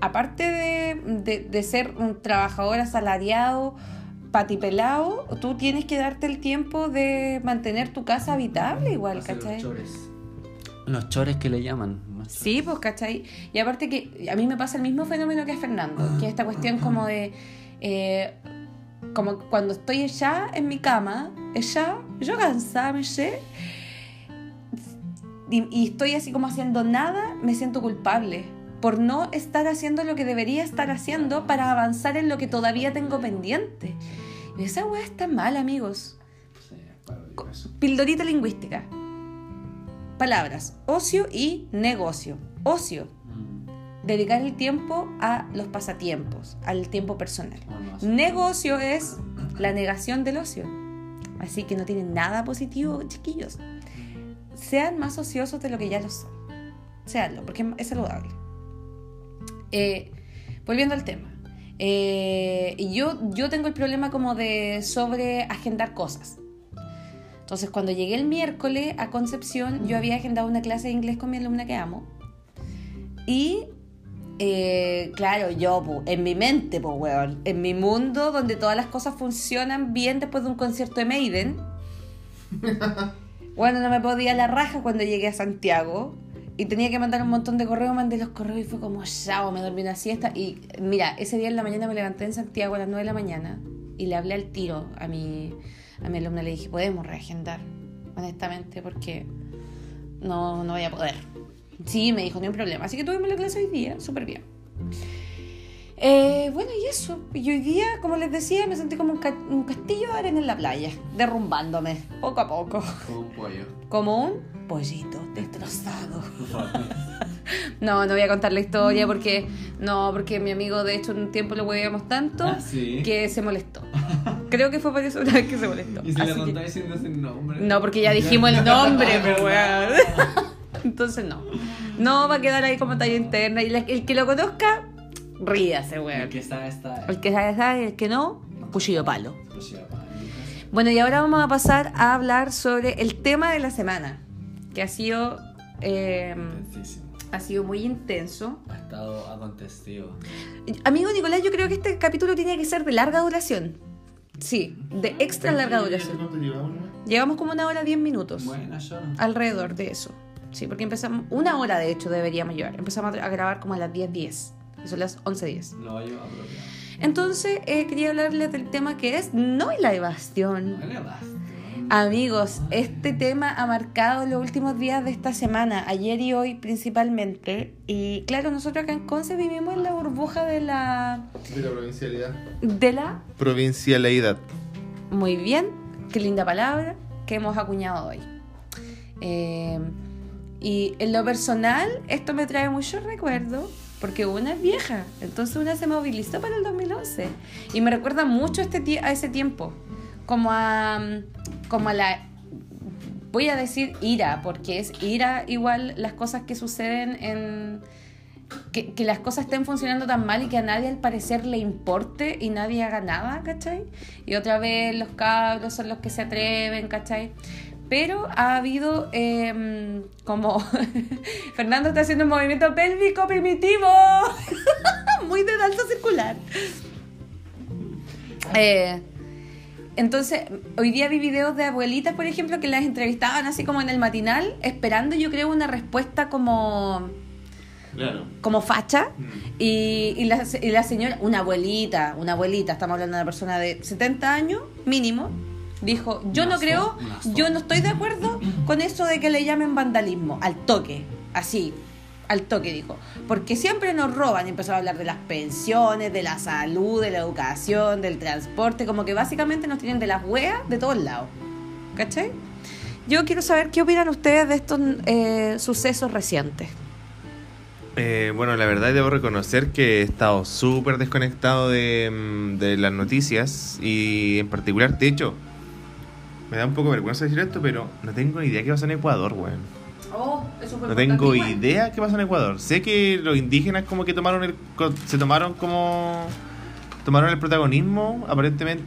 aparte de, de, ser un trabajador asalariado, patipelado, tú tienes que darte el tiempo de mantener tu casa habitable igual, ¿cachai? Los chores. Los chores que le llaman. Sí, pues, ¿cachai? Y aparte que a mí me pasa el mismo fenómeno que a Fernando, que esta cuestión como de... Eh, como cuando estoy ya en mi cama, ya, yo cansada, me sé, y, estoy así como haciendo nada, me siento culpable. por no estar haciendo lo que debería estar haciendo para avanzar en lo que todavía tengo pendiente. Esa weá está mal, amigos. Pildorita lingüística. Palabras, ocio y negocio. Ocio, dedicar el tiempo a los pasatiempos, al tiempo personal. Negocio es la negación del ocio. Así que no tienen nada positivo, chiquillos. Sean más ociosos de lo que ya lo son. Seanlo, porque es saludable. Eh, volviendo al tema. Eh, yo, yo tengo el problema como de sobreagendar cosas. Entonces, cuando llegué el miércoles a Concepción, yo había agendado una clase de inglés con mi alumna que amo. Y eh, claro, yo, en mi mente, pues, weón, en mi mundo donde todas las cosas funcionan bien después de un concierto de Maiden. bueno, no me podía la raja cuando llegué a Santiago y tenía que mandar un montón de correos, mandé los correos y fue como, chao, me dormí una siesta. Y mira, ese día en la mañana me levanté en Santiago a las 9 de la mañana y le hablé al tiro a mi, a mi alumna, le dije, podemos reagendar, honestamente, porque no, no voy a poder. Sí, me dijo, no hay problema. Así que tuvimos la clase hoy día, súper bien. Eh, bueno, y eso. Y hoy día, como les decía, me sentí como un, castillo de arena en la playa, derrumbándome, poco a poco. Como un pollo. Como un pollito destrozado. no, no voy a contar la historia porque no, porque mi amigo de hecho en un tiempo lo huevíamos tanto Ah, que se molestó. Creo que fue por eso una vez que se molestó. ¿Y si le Así que- contáis diciendo ese nombre? No, porque ya dijimos el nombre, Ah, weón. Entonces no. No va a quedar ahí como talla interna. Y la- el que lo conozca, ríase, El weón. que está, está. El que sabe, sabe, el que no, cuchillo palo. Ya, pa, Lucas. Bueno, y ahora vamos a pasar a hablar sobre el tema de la semana, que ha sido, eh, ha sido muy intenso. Ha estado acontecido. Amigo Nicolás, yo creo que este capítulo tiene que ser de larga duración. Sí, de extra larga duración. ¿Cuánto llevamos? Llevamos como una hora diez minutos. Bueno, yo. alrededor de eso. Sí, porque empezamos, una hora de hecho deberíamos llevar. Empezamos a grabar como a las 10.10. Y son las 11.10. Lo apropiado. Entonces, eh, quería hablarles del tema que es no elevación. No le basta. Amigos, este tema ha marcado los últimos días de esta semana, ayer y hoy principalmente. Y claro, nosotros acá en Conce vivimos en la burbuja de la... De la provincialidad. De la... Provincialidad. Muy bien, qué linda palabra que hemos acuñado hoy. Eh, y en lo personal, esto me trae muchos recuerdos, porque una es vieja, entonces una se movilizó para el 2011. Y me recuerda mucho a, este a ese tiempo, como a, como a la, voy a decir ira, porque es ira igual las cosas que suceden en... Que, que las cosas estén funcionando tan mal y que a nadie al parecer le importe y nadie haga nada, ¿cachai? Y otra vez los cabros son los que se atreven, ¿cachai? Pero ha habido em, como... Fernando está haciendo un movimiento pélvico primitivo. Muy de danza circular. Eh, entonces, hoy día vi videos de abuelitas, por ejemplo, que las entrevistaban así como en el matinal, esperando yo creo una respuesta como Claro. como facha y, y la, y la señora, una abuelita, una abuelita, estamos hablando de una persona de 70 años mínimo, dijo, yo no creo, yo no estoy de acuerdo con eso de que le llamen vandalismo, al toque, así, al toque dijo, porque siempre nos roban y empezó a hablar de las pensiones, de la salud, de la educación, del transporte, como que básicamente nos tienen de las weas de todos lados, ¿cachai? Yo quiero saber qué opinan ustedes de estos eh, sucesos recientes. Eh, bueno, la verdad debo reconocer que he estado súper desconectado de, mm, de las noticias y en particular, de hecho, me da un poco vergüenza decir esto, pero no tengo ni idea qué pasa en Ecuador, weón. Oh, eso fue No tengo igual. idea qué pasa en Ecuador. Sé que los indígenas como que tomaron el, se tomaron como tomaron el protagonismo, aparentemente.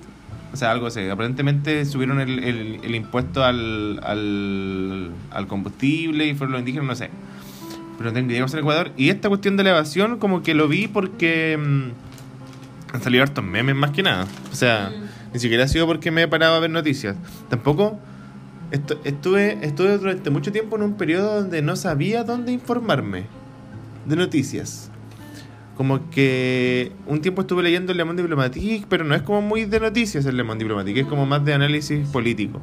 O sea, algo así. Aparentemente subieron el, el- el impuesto al, al, al combustible y fueron los indígenas, no sé. Pero no tengo idea qué pasa en Ecuador. Y esta cuestión de la evasión como que lo vi porque mm, han salido hartos memes más que nada. O sea, Mm. Ni siquiera ha sido porque me he parado a ver noticias. Tampoco estu- estuve, estuve durante mucho tiempo en un periodo donde no sabía dónde informarme de noticias. Como que un tiempo estuve leyendo el Le Monde Diplomatique, pero no es como muy de noticias el Le Monde Diplomatique, es como más de análisis político.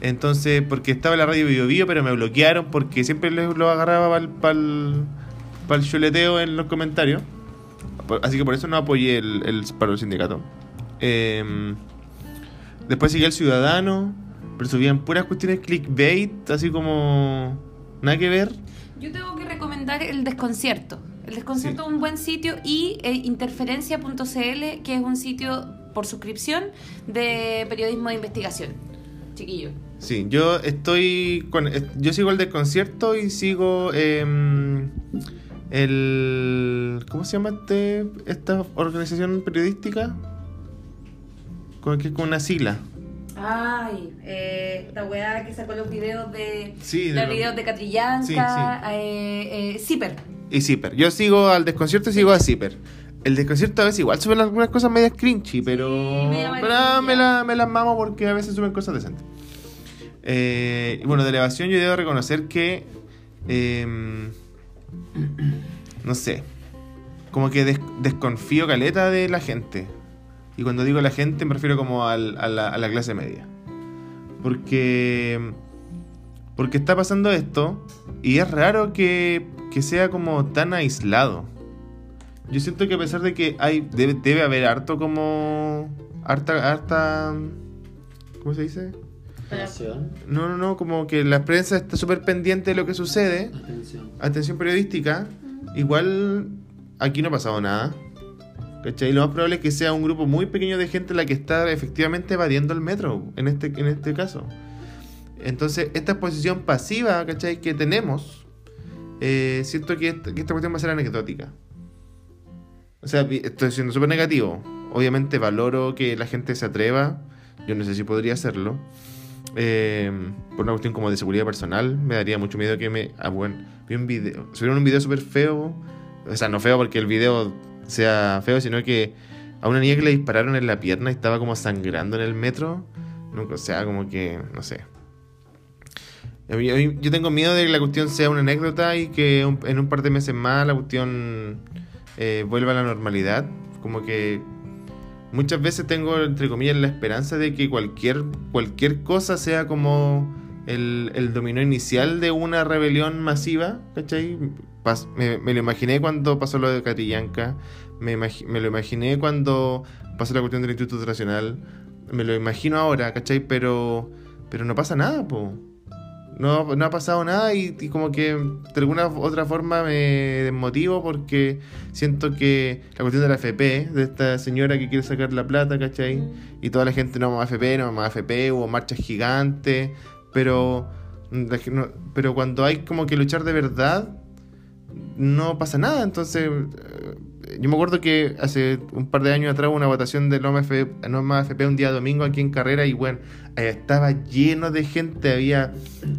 Entonces, porque estaba en la radio Bio Bio, pero me bloquearon porque siempre lo agarraba para el chuleteo en los comentarios. Así que por eso no apoyé el, el paro sindicato. Eh, después seguía el ciudadano, pero subían puras cuestiones clickbait, así como nada que ver. Yo tengo que recomendar el desconcierto. El desconcierto es un buen sitio y eh, interferencia.cl, que es un sitio por suscripción de periodismo de investigación. Chiquillo. Sí, yo estoy con, eh, yo sigo el desconcierto y sigo em, el ¿cómo se llama este esta organización periodística? Con que con una sigla. Ay, eh, esta weá que sacó los videos de. Sí, de los videos de Catrillanca. Sí, sí. Eh, eh, Zipper. Y Zipper. Yo sigo al desconcierto y sigo a Zipper. El desconcierto a veces igual suben algunas cosas medias cringy, pero, pero me, la- me las mamo porque a veces suben cosas decentes. Eh, bueno, de elevación yo debo reconocer que... em, no sé. Como que des- desconfío caleta de la gente. Y cuando digo la gente me refiero como al- a, la, a la clase media. Porque... Porque está pasando esto y es raro que, que sea como tan aislado. Yo siento que a pesar de que hay debe, debe haber harto como... Harta, harta... ¿Cómo se dice? Atención. No, no, no, como que la prensa está súper pendiente de lo que sucede. Atención. Atención periodística. Igual aquí no ha pasado nada. ¿Cachai? Lo más probable es que sea un grupo muy pequeño de gente la que está efectivamente evadiendo el metro, en este, en este caso. Entonces, esta exposición pasiva, ¿cachai? Que tenemos, eh, siento que esta, cuestión va a ser anecdótica. O sea, estoy siendo súper negativo. Obviamente valoro que la gente se atreva. Yo no sé si podría hacerlo. Eh, por una cuestión como de seguridad personal, me daría mucho miedo que me... Ah, bueno, vi un video, subieron un video súper feo. O sea, no feo porque el video sea feo, sino que a una niña que le dispararon en la pierna y estaba como sangrando en el metro. O sea, como que, no sé. Yo tengo miedo de que la cuestión sea una anécdota y que en un par de meses más la cuestión eh, vuelva a la normalidad. Como que muchas veces tengo, entre comillas, la esperanza de que cualquier, cualquier cosa sea como el, el dominó inicial de una rebelión masiva, ¿cachai? Pas- me, me lo imaginé cuando pasó lo de Catrillanca, me, me lo imaginé cuando pasó la cuestión del Instituto Nacional, me lo imagino ahora, ¿cachai? Pero, pero no pasa nada, po. No, no ha pasado nada y, y como que de alguna otra forma me desmotivo porque siento que la cuestión de la FP, de esta señora que quiere sacar la plata, ¿cachai? Y toda la gente no más AFP, no más AFP, hubo marchas gigantes, pero, no- pero cuando hay como que luchar de verdad, no pasa nada. Entonces, eh, yo me acuerdo que hace un par de años atrás hubo una votación de no más AFP, no más AFP un día domingo aquí en Carrera y bueno, estaba lleno de gente, había,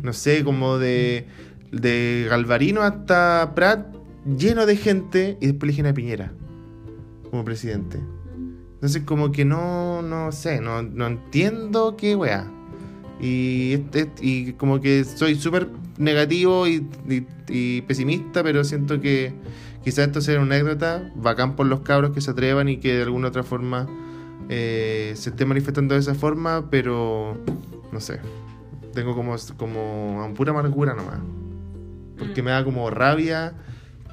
no sé, como de, de Galvarino hasta Prat, lleno de gente y después eligen a Piñera como presidente. Entonces como que no, no sé, no, no entiendo qué weá. Y, este- y como que soy súper negativo y, y- y pesimista, pero siento que quizás esto sea una anécdota, bacán por los cabros que se atrevan y que de alguna otra forma eh, se esté manifestando de esa forma, pero no sé, tengo como, como pura amargura nomás. Porque me da como rabia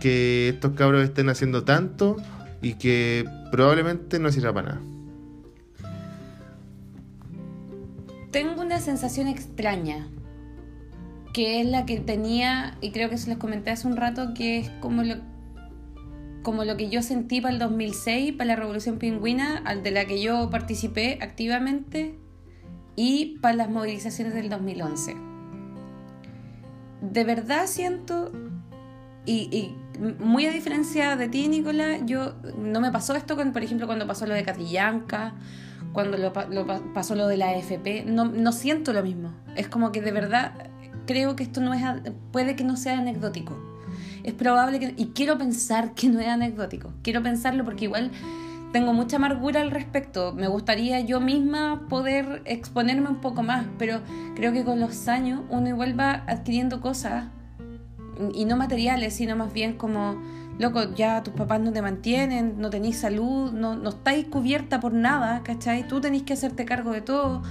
que estos cabros estén haciendo tanto y que probablemente no sirva para nada. Tengo una sensación extraña, que es la que tenía, y creo que se les comenté hace un rato, que es como lo, como lo que yo sentí para el 2006, para la Revolución Pingüina, de la que yo participé activamente, y para las movilizaciones del 2011. De verdad siento, y, muy a diferencia de ti, Nicola, yo no me pasó esto, con, por ejemplo, cuando pasó lo de Catrillanca, cuando lo, lo pa- pasó lo de la AFP, no, no siento lo mismo. Es como que de verdad creo que esto no es, puede que no sea anecdótico. Es probable que, y quiero pensar que no es anecdótico. Quiero pensarlo porque igual tengo mucha amargura al respecto. Me gustaría yo misma poder exponerme un poco más, pero creo que con los años uno igual va adquiriendo cosas y no materiales, sino más bien como, loco, ya tus papás no te mantienen, no tenés salud, no, no estáis cubierta por nada, ¿cachai? Tú tenés que hacerte cargo de todo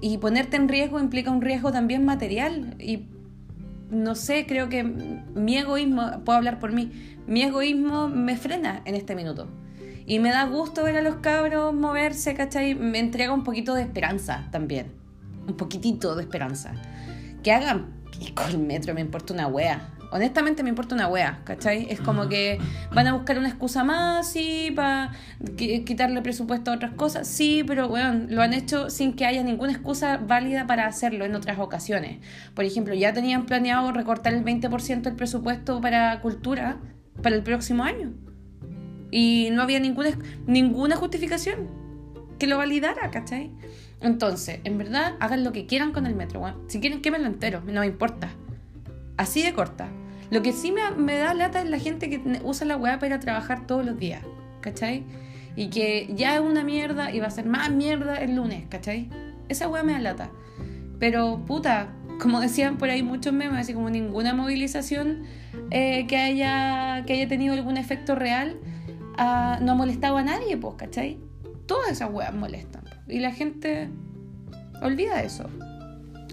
y ponerte en riesgo implica un riesgo también material y no sé, creo que mi egoísmo, puedo hablar por mí, mi egoísmo me frena en este minuto. Y me da gusto ver a los cabros moverse, ¿cachai? Me entrega un poquito de esperanza también. Un poquitito de esperanza. Que hagan con el metro, me importa una wea honestamente me importa una wea, ¿cachai? Es como que van a buscar una excusa más, sí, para quitarle presupuesto a otras cosas, sí, pero bueno, lo han hecho sin que haya ninguna excusa válida para hacerlo en otras ocasiones. Por ejemplo, ya tenían planeado recortar el 20% del presupuesto para cultura para el próximo año. Y no había ninguna, ninguna justificación que lo validara, ¿cachai? Entonces, en verdad, hagan lo que quieran con el metro. Si quieren, quémenlo entero, no me importa. Así de corta. Lo que sí me, da lata es la gente que usa la weá para trabajar todos los días, ¿cachai? Y que ya es una mierda y va a ser más mierda el lunes, ¿cachai? Esa weá me da lata. Pero, puta, como decían por ahí muchos memes, así como ninguna movilización eh, que, haya, que haya tenido algún efecto real ah, no ha molestado a nadie, pues, ¿cachai? Todas esas weas molestan. Y la gente olvida eso.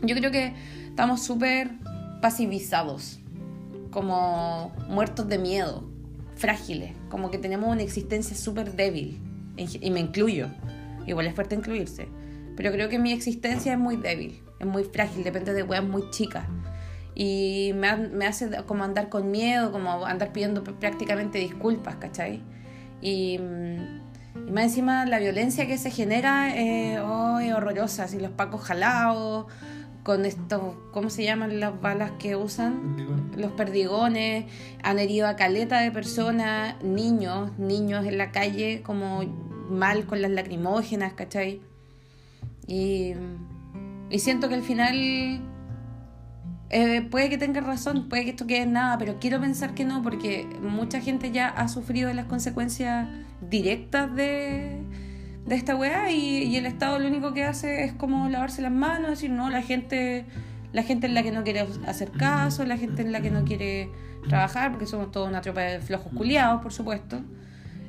Yo creo que estamos súper pasivizados, como muertos de miedo, frágiles, como que tenemos una existencia súper débil, y me incluyo, igual es fuerte incluirse, pero creo que mi existencia es muy débil, es muy frágil, depende de weas muy chicas. Y me, me hace como andar con miedo, como andar pidiendo prácticamente disculpas, ¿cachai? Y, y más encima la violencia que se genera eh, oh, es horrorosa, así los pacos jalados, con estos, ¿cómo se llaman las balas que usan? Los perdigones, han herido a caleta de personas, niños, niños en la calle como mal con las lacrimógenas, ¿cachai? Y, y siento que al final eh, puede que tenga razón, puede que esto quede en nada, pero quiero pensar que no, porque mucha gente ya ha sufrido las consecuencias directas de de esta weá y, el Estado lo único que hace es como lavarse las manos, decir, no, la gente, la gente es la que no quiere hacer caso, la gente es la que no quiere trabajar, porque somos toda una tropa de flojos culiados, por supuesto.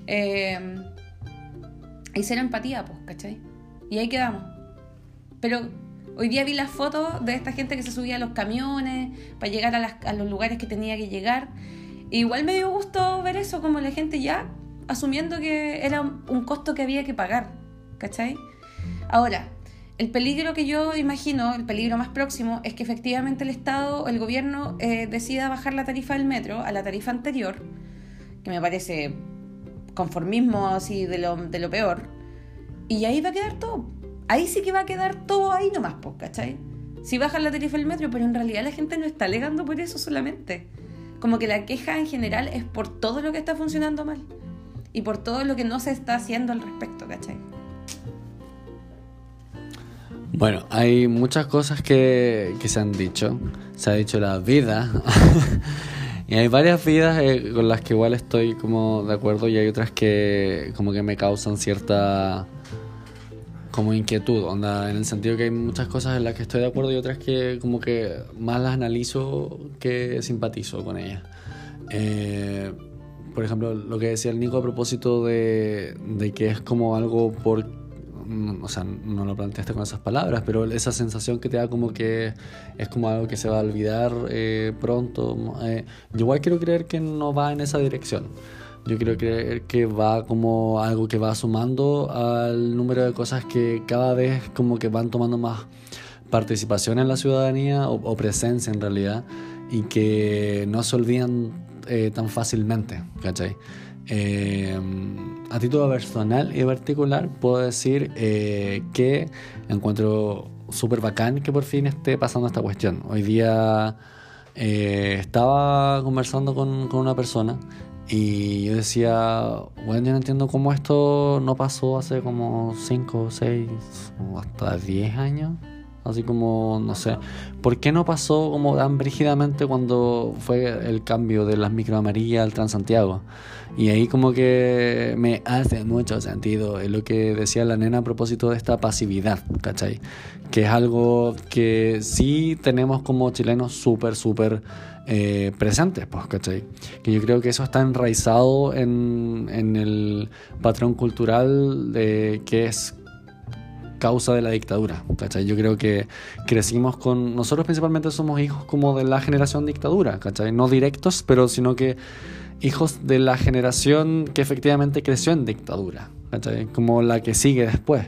Eh, y ser empatía, pues, ¿cachai? Y ahí quedamos. Pero hoy día vi las fotos de esta gente que se subía a los camiones para llegar a, a los lugares que tenía que llegar. igual me dio gusto ver eso, como la gente ya asumiendo que era un costo que había que pagar, ¿cachai? Ahora, el peligro que yo imagino, el peligro más próximo, es que efectivamente el Estado, el gobierno, eh, decida bajar la tarifa del metro a la tarifa anterior, que me parece conformismo así de lo, de lo peor, y ahí va a quedar todo. Ahí sí que va a quedar todo ahí nomás, pues, ¿cachai? Si bajan la tarifa del metro, pero en realidad la gente no está alegando por eso solamente. Como que la queja en general es por todo lo que está funcionando mal y por todo lo que no se está haciendo al respecto, ¿cachai? Bueno, hay muchas cosas que, se han dicho. Se ha dicho la vida. y hay varias vidas eh, con las que igual estoy como de acuerdo y hay otras que como que me causan cierta como inquietud, onda, en el sentido que hay muchas cosas en las que estoy de acuerdo y otras que como que más las analizo que simpatizo con ellas. Eh, por ejemplo, lo que decía el Nico a propósito de, que es como algo por o sea, no lo planteaste con esas palabras, pero esa sensación que te da como que es como algo que se va a olvidar eh, pronto. Eh, yo igual quiero creer que no va en esa dirección. Yo quiero creer que va como algo que va sumando al número de cosas que cada vez como que van tomando más participación en la ciudadanía o, o presencia en realidad y que no se olvidan eh, tan fácilmente, ¿cachai? Eh, a título personal y particular puedo decir eh, que encuentro súper bacán que por fin esté pasando esta cuestión. Hoy día estaba conversando con, con, una persona y yo decía, bueno, yo no entiendo cómo esto no pasó hace como 5, 6 o hasta 10 años. Así como, no sé, ¿por qué no pasó como tan brígidamente cuando fue el cambio de las micro amarillas al Transantiago? Y ahí como que me hace mucho sentido lo que decía la nena a propósito de esta pasividad, ¿cachai? Que es algo que sí tenemos como chilenos súper, súper eh, presentes, pues, ¿cachai? Que yo creo que eso está enraizado en, en el patrón cultural de que es causa de la dictadura. ¿cachai? Yo creo que crecimos con. Nosotros principalmente somos hijos como de la generación dictadura, ¿cachai? No directos, pero sino que hijos de la generación que efectivamente creció en dictadura, ¿cachai? como la que sigue después.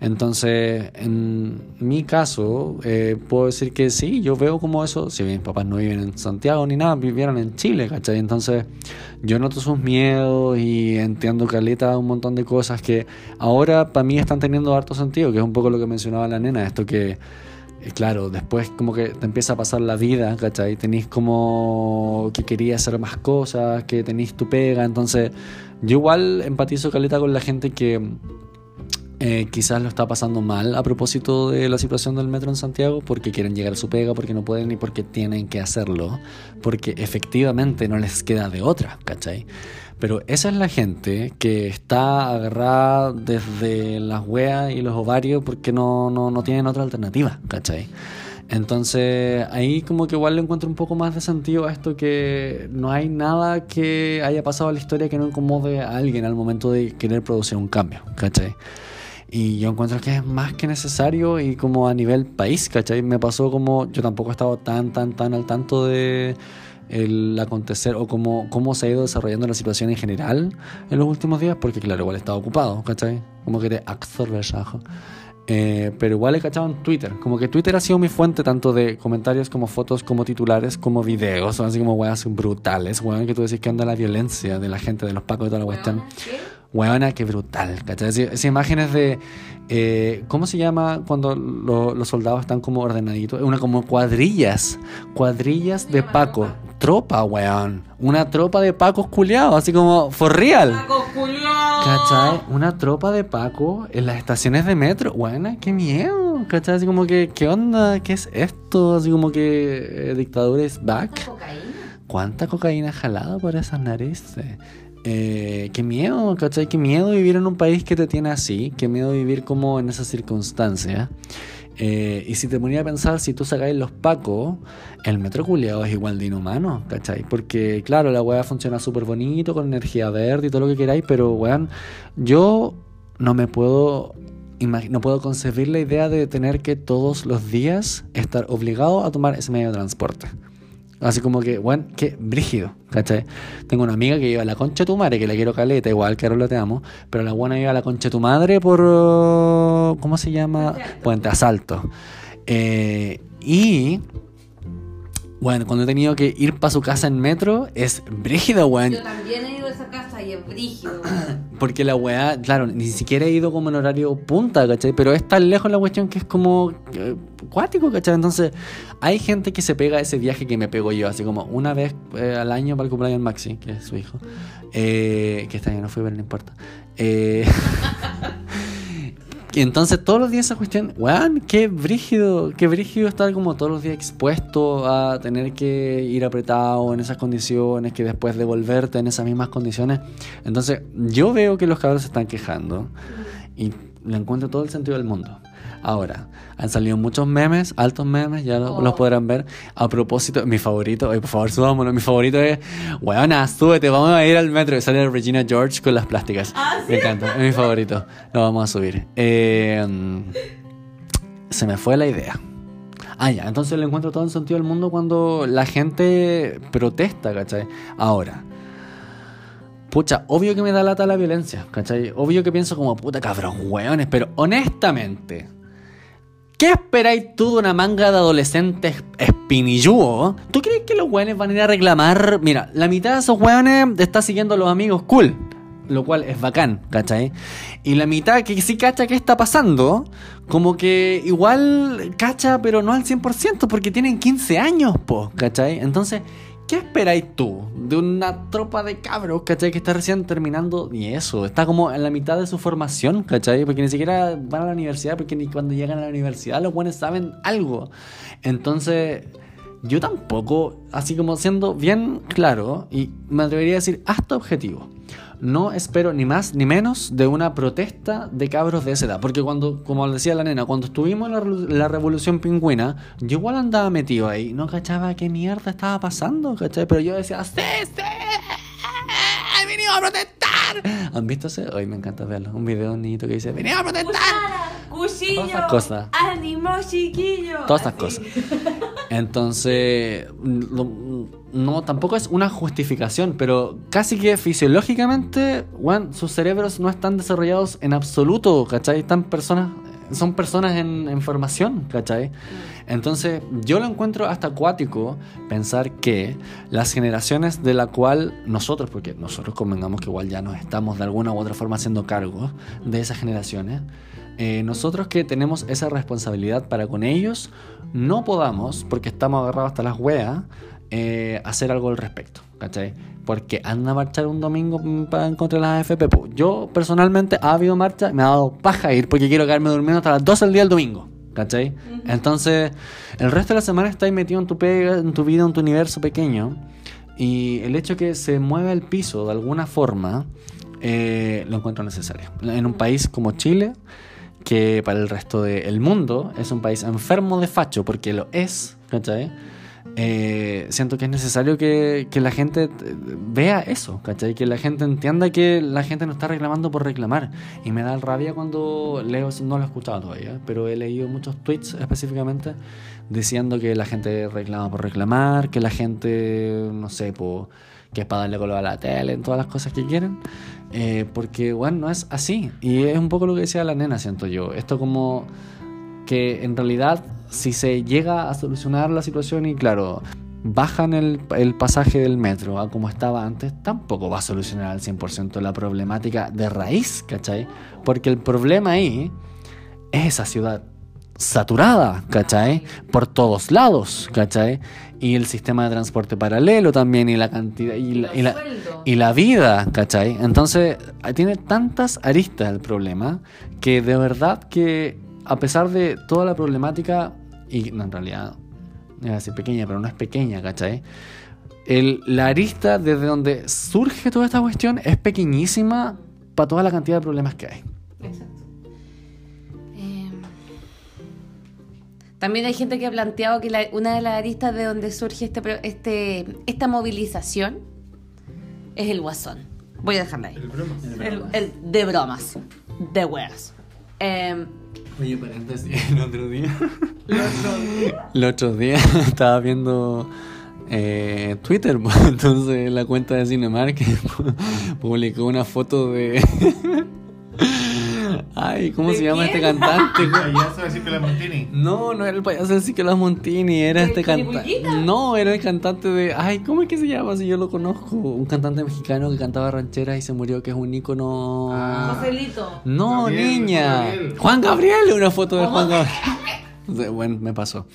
Entonces, en mi caso, eh, puedo decir que sí, yo veo como eso, si mis papás no viven en Santiago ni nada, vivieron en Chile, ¿cachai? Entonces, yo noto sus miedos y entiendo caleta un montón de cosas que ahora para mí están teniendo harto sentido, que es un poco lo que mencionaba la nena, esto que claro, después como que te empieza a pasar la vida, ¿cachai? Tenís como que querías hacer más cosas, que tenés tu pega, entonces yo igual empatizo caleta con la gente que eh, quizás lo está pasando mal a propósito de la situación del metro en Santiago porque quieren llegar a su pega, porque no pueden y porque tienen que hacerlo, porque efectivamente no les queda de otra, ¿cachai? Pero esa es la gente que está agarrada desde las weas y los ovarios porque no, no, no tienen otra alternativa, ¿cachai? Entonces ahí como que igual le encuentro un poco más de sentido a esto que no hay nada que haya pasado en la historia que no incomode a alguien al momento de querer producir un cambio, ¿cachai? Y yo encuentro que es más que necesario y como a nivel país, ¿cachai? Me pasó como yo tampoco he estado tan, tan, tan al tanto de el acontecer o cómo, cómo se ha ido desarrollando la situación en general en los últimos días, porque claro, igual he estado ocupado, ¿cachai? Como que te absorbe eh, pero igual he cachado en Twitter, como que Twitter ha sido mi fuente tanto de comentarios como fotos, como titulares, como videos, son así como weas brutales, weón, que tú decís que anda la violencia de la gente, de los pacos y toda la cuestión. Weona, qué brutal, ¿cachai? Esas imágenes de. Eh, ¿Cómo se llama cuando los soldados están como ordenaditos? Una como cuadrillas. Cuadrillas de Paco. Tropa, weón. Una tropa de Pacos culiados, así como for real. ¿Cachai? Una tropa de Paco en las estaciones de metro. Weona, qué miedo. ¿Cachai? Así como que, ¿qué onda? ¿Qué es esto? Así como que eh, dictadura es back. ¿Cuánta cocaína jalada por esas narices? Eh, qué miedo, ¿cachai? Qué miedo vivir en un país que te tiene así, qué miedo vivir como en esas circunstancias. Eh, y si te ponía a pensar, si tú sacáis los pacos, el metro culiado es igual de inhumano, ¿cachai? Porque, claro, la weá funciona súper bonito, con energía verde y todo lo que queráis, pero, weón, yo no me puedo no puedo concebir la idea de tener que todos los días estar obligado a tomar ese medio de transporte. Así como que, bueno, qué brígido, ¿cachai? Tengo una amiga que iba a la concha de tu madre, que la quiero caleta, igual que ahora te amo, pero la buena iba a la concha de tu madre por, ¿cómo se llama? Puente Asalto. Eh, y bueno, cuando he tenido que ir para su casa en metro, es brígido, weón. Yo también he ido a esa casa y es brígido, Porque la weá, claro, ni siquiera he ido como en horario punta, ¿cachai? Pero es tan lejos la cuestión que es como eh, cuático, ¿cachai? Entonces, hay gente que se pega a ese viaje que me pego yo, así como una vez eh, al año para el cumpleaños Maxi, que es su hijo. Eh, que este año no fui, pero no importa. Eh. Entonces todos los días esa cuestión, weón, qué brígido, qué brígido estar como todos los días expuesto a tener que ir apretado en esas condiciones, que después devolverte en esas mismas condiciones. Entonces yo veo que los cabros se están quejando y le encuentro todo el sentido del mundo. Ahora, han salido muchos memes, altos memes, ya los oh. podrán ver. A propósito, mi favorito, por favor, subámonos. Mi favorito es, weona, súbete, vamos a ir al metro. Y sale Regina George con las plásticas. ¿Ah, Me encanta, es mi favorito. Lo vamos a subir. Eh, se me fue la idea. Ah, ya, entonces le encuentro todo el sentido del mundo cuando la gente protesta, ¿cachai? Ahora, pucha, obvio que me da lata la violencia, ¿cachai? Obvio que pienso como, puta cabrón, weones, pero honestamente, ¿Qué esperáis tú de una manga de adolescentes espinillúo? ¿Tú crees que los weones van a ir a reclamar? Mira, la mitad de esos weones está siguiendo a los amigos cool. Lo cual es bacán, ¿cachai? Y la mitad que sí cacha qué está pasando, como que igual cacha, pero no al 100%, porque tienen 15 años, po, ¿cachai? Entonces, ¿Qué esperáis tú de una tropa de cabros, ¿cachai? Que está recién terminando y eso, está como en la mitad de su formación, ¿cachai? Porque ni siquiera van a la universidad, porque ni cuando llegan a la universidad los buenos saben algo. Entonces, yo tampoco, así como siendo bien claro, y me atrevería a decir hasta objetivo no espero ni más ni menos de una protesta de cabros de esa edad. Porque cuando, como decía la nena, cuando estuvimos en la, revolución pingüina, yo igual andaba metido ahí. No cachaba qué mierda estaba pasando, ¿cachai? Pero yo decía, ¡Sí, sí! ¡He venido a protestar! ¿Han visto ese? Hoy me encanta verlo. Un video de un niñito que dice, ¡Venido a protestar! Cuchillo. Todas esas cosas. Ánimo, chiquillo. Todas estas Así. cosas. Entonces, no, tampoco es una justificación, pero casi que fisiológicamente, weón, sus cerebros no están desarrollados en absoluto, ¿cachai? Están personas, son personas en, en formación, ¿cachai? Entonces, yo lo encuentro hasta acuático pensar que las generaciones de la cual nosotros, porque nosotros convengamos que igual ya nos estamos de alguna u otra forma haciendo cargo de esas generaciones, eh, nosotros que tenemos esa responsabilidad para con ellos, no podamos, porque estamos agarrados hasta las weas, eh, hacer algo al respecto, ¿cachai? Porque anda a marchar un domingo para contra las AFP. Yo personalmente ha habido marcha, me ha dado paja ir porque quiero quedarme durmiendo hasta las 12 del día del domingo, ¿cachai? Entonces, el resto de la semana estás metido en tu pega, en tu vida, en tu universo pequeño. Y el hecho que se mueva el piso de alguna forma, eh, lo encuentro necesario. En un país como Chile, que para el resto del mundo es un país enfermo de facho, porque lo es, ¿cachai? Eh, siento que es necesario que, que la gente eh, vea eso, ¿cachai? Que la gente entienda que la gente no está reclamando por reclamar. Y me da rabia cuando leo, no lo he escuchado todavía, pero he leído muchos tweets específicamente diciendo que la gente reclama por reclamar, que la gente, no sé, po, que es para darle color a la tele, en todas las cosas que quieren. Eh, porque, bueno, no es así. Y es un poco lo que decía la nena, siento yo. Esto como que en realidad si se llega a solucionar la situación y claro, bajan el, el pasaje del metro a como estaba antes, tampoco va a solucionar al 100% la problemática de raíz, ¿cachai? Porque el problema ahí es esa ciudad saturada, ¿cachai? Por todos lados, ¿cachai? Y el sistema de transporte paralelo también y la cantidad y la, y la- y la vida, ¿cachai? Entonces, tiene tantas aristas el problema que de verdad que a pesar de toda la problemática, y no, en realidad, iba a decir pequeña, pero no es pequeña, ¿cachai? El, la arista desde donde surge toda esta cuestión es pequeñísima para toda la cantidad de problemas que hay. Exacto. También hay gente que ha planteado que la- una de las aristas de donde surge este, pro- este, esta movilización es el guasón. Voy a dejarla ahí. El, el de bromas. De weas. Eh, Oye, paréntesis, el otro día. El otro día estaba viendo eh, Twitter, pues, entonces la cuenta de Cinemark publicó una foto de. Ay, ¿cómo ¿De se llama quién? este cantante? Payaso de Ciclo Montini. No, no era el payaso de Nicolás Montini, era ¿De este cantante. No, era el cantante de. Ay, ¿cómo es que se llama? Si yo lo conozco. Un cantante mexicano que cantaba rancheras y se murió, que es un ícono. Ah. Joselito. No, Gabriel, niña. Juan Gabriel. Juan Gabriel, una foto de Juan Gabriel. Bueno, me pasó.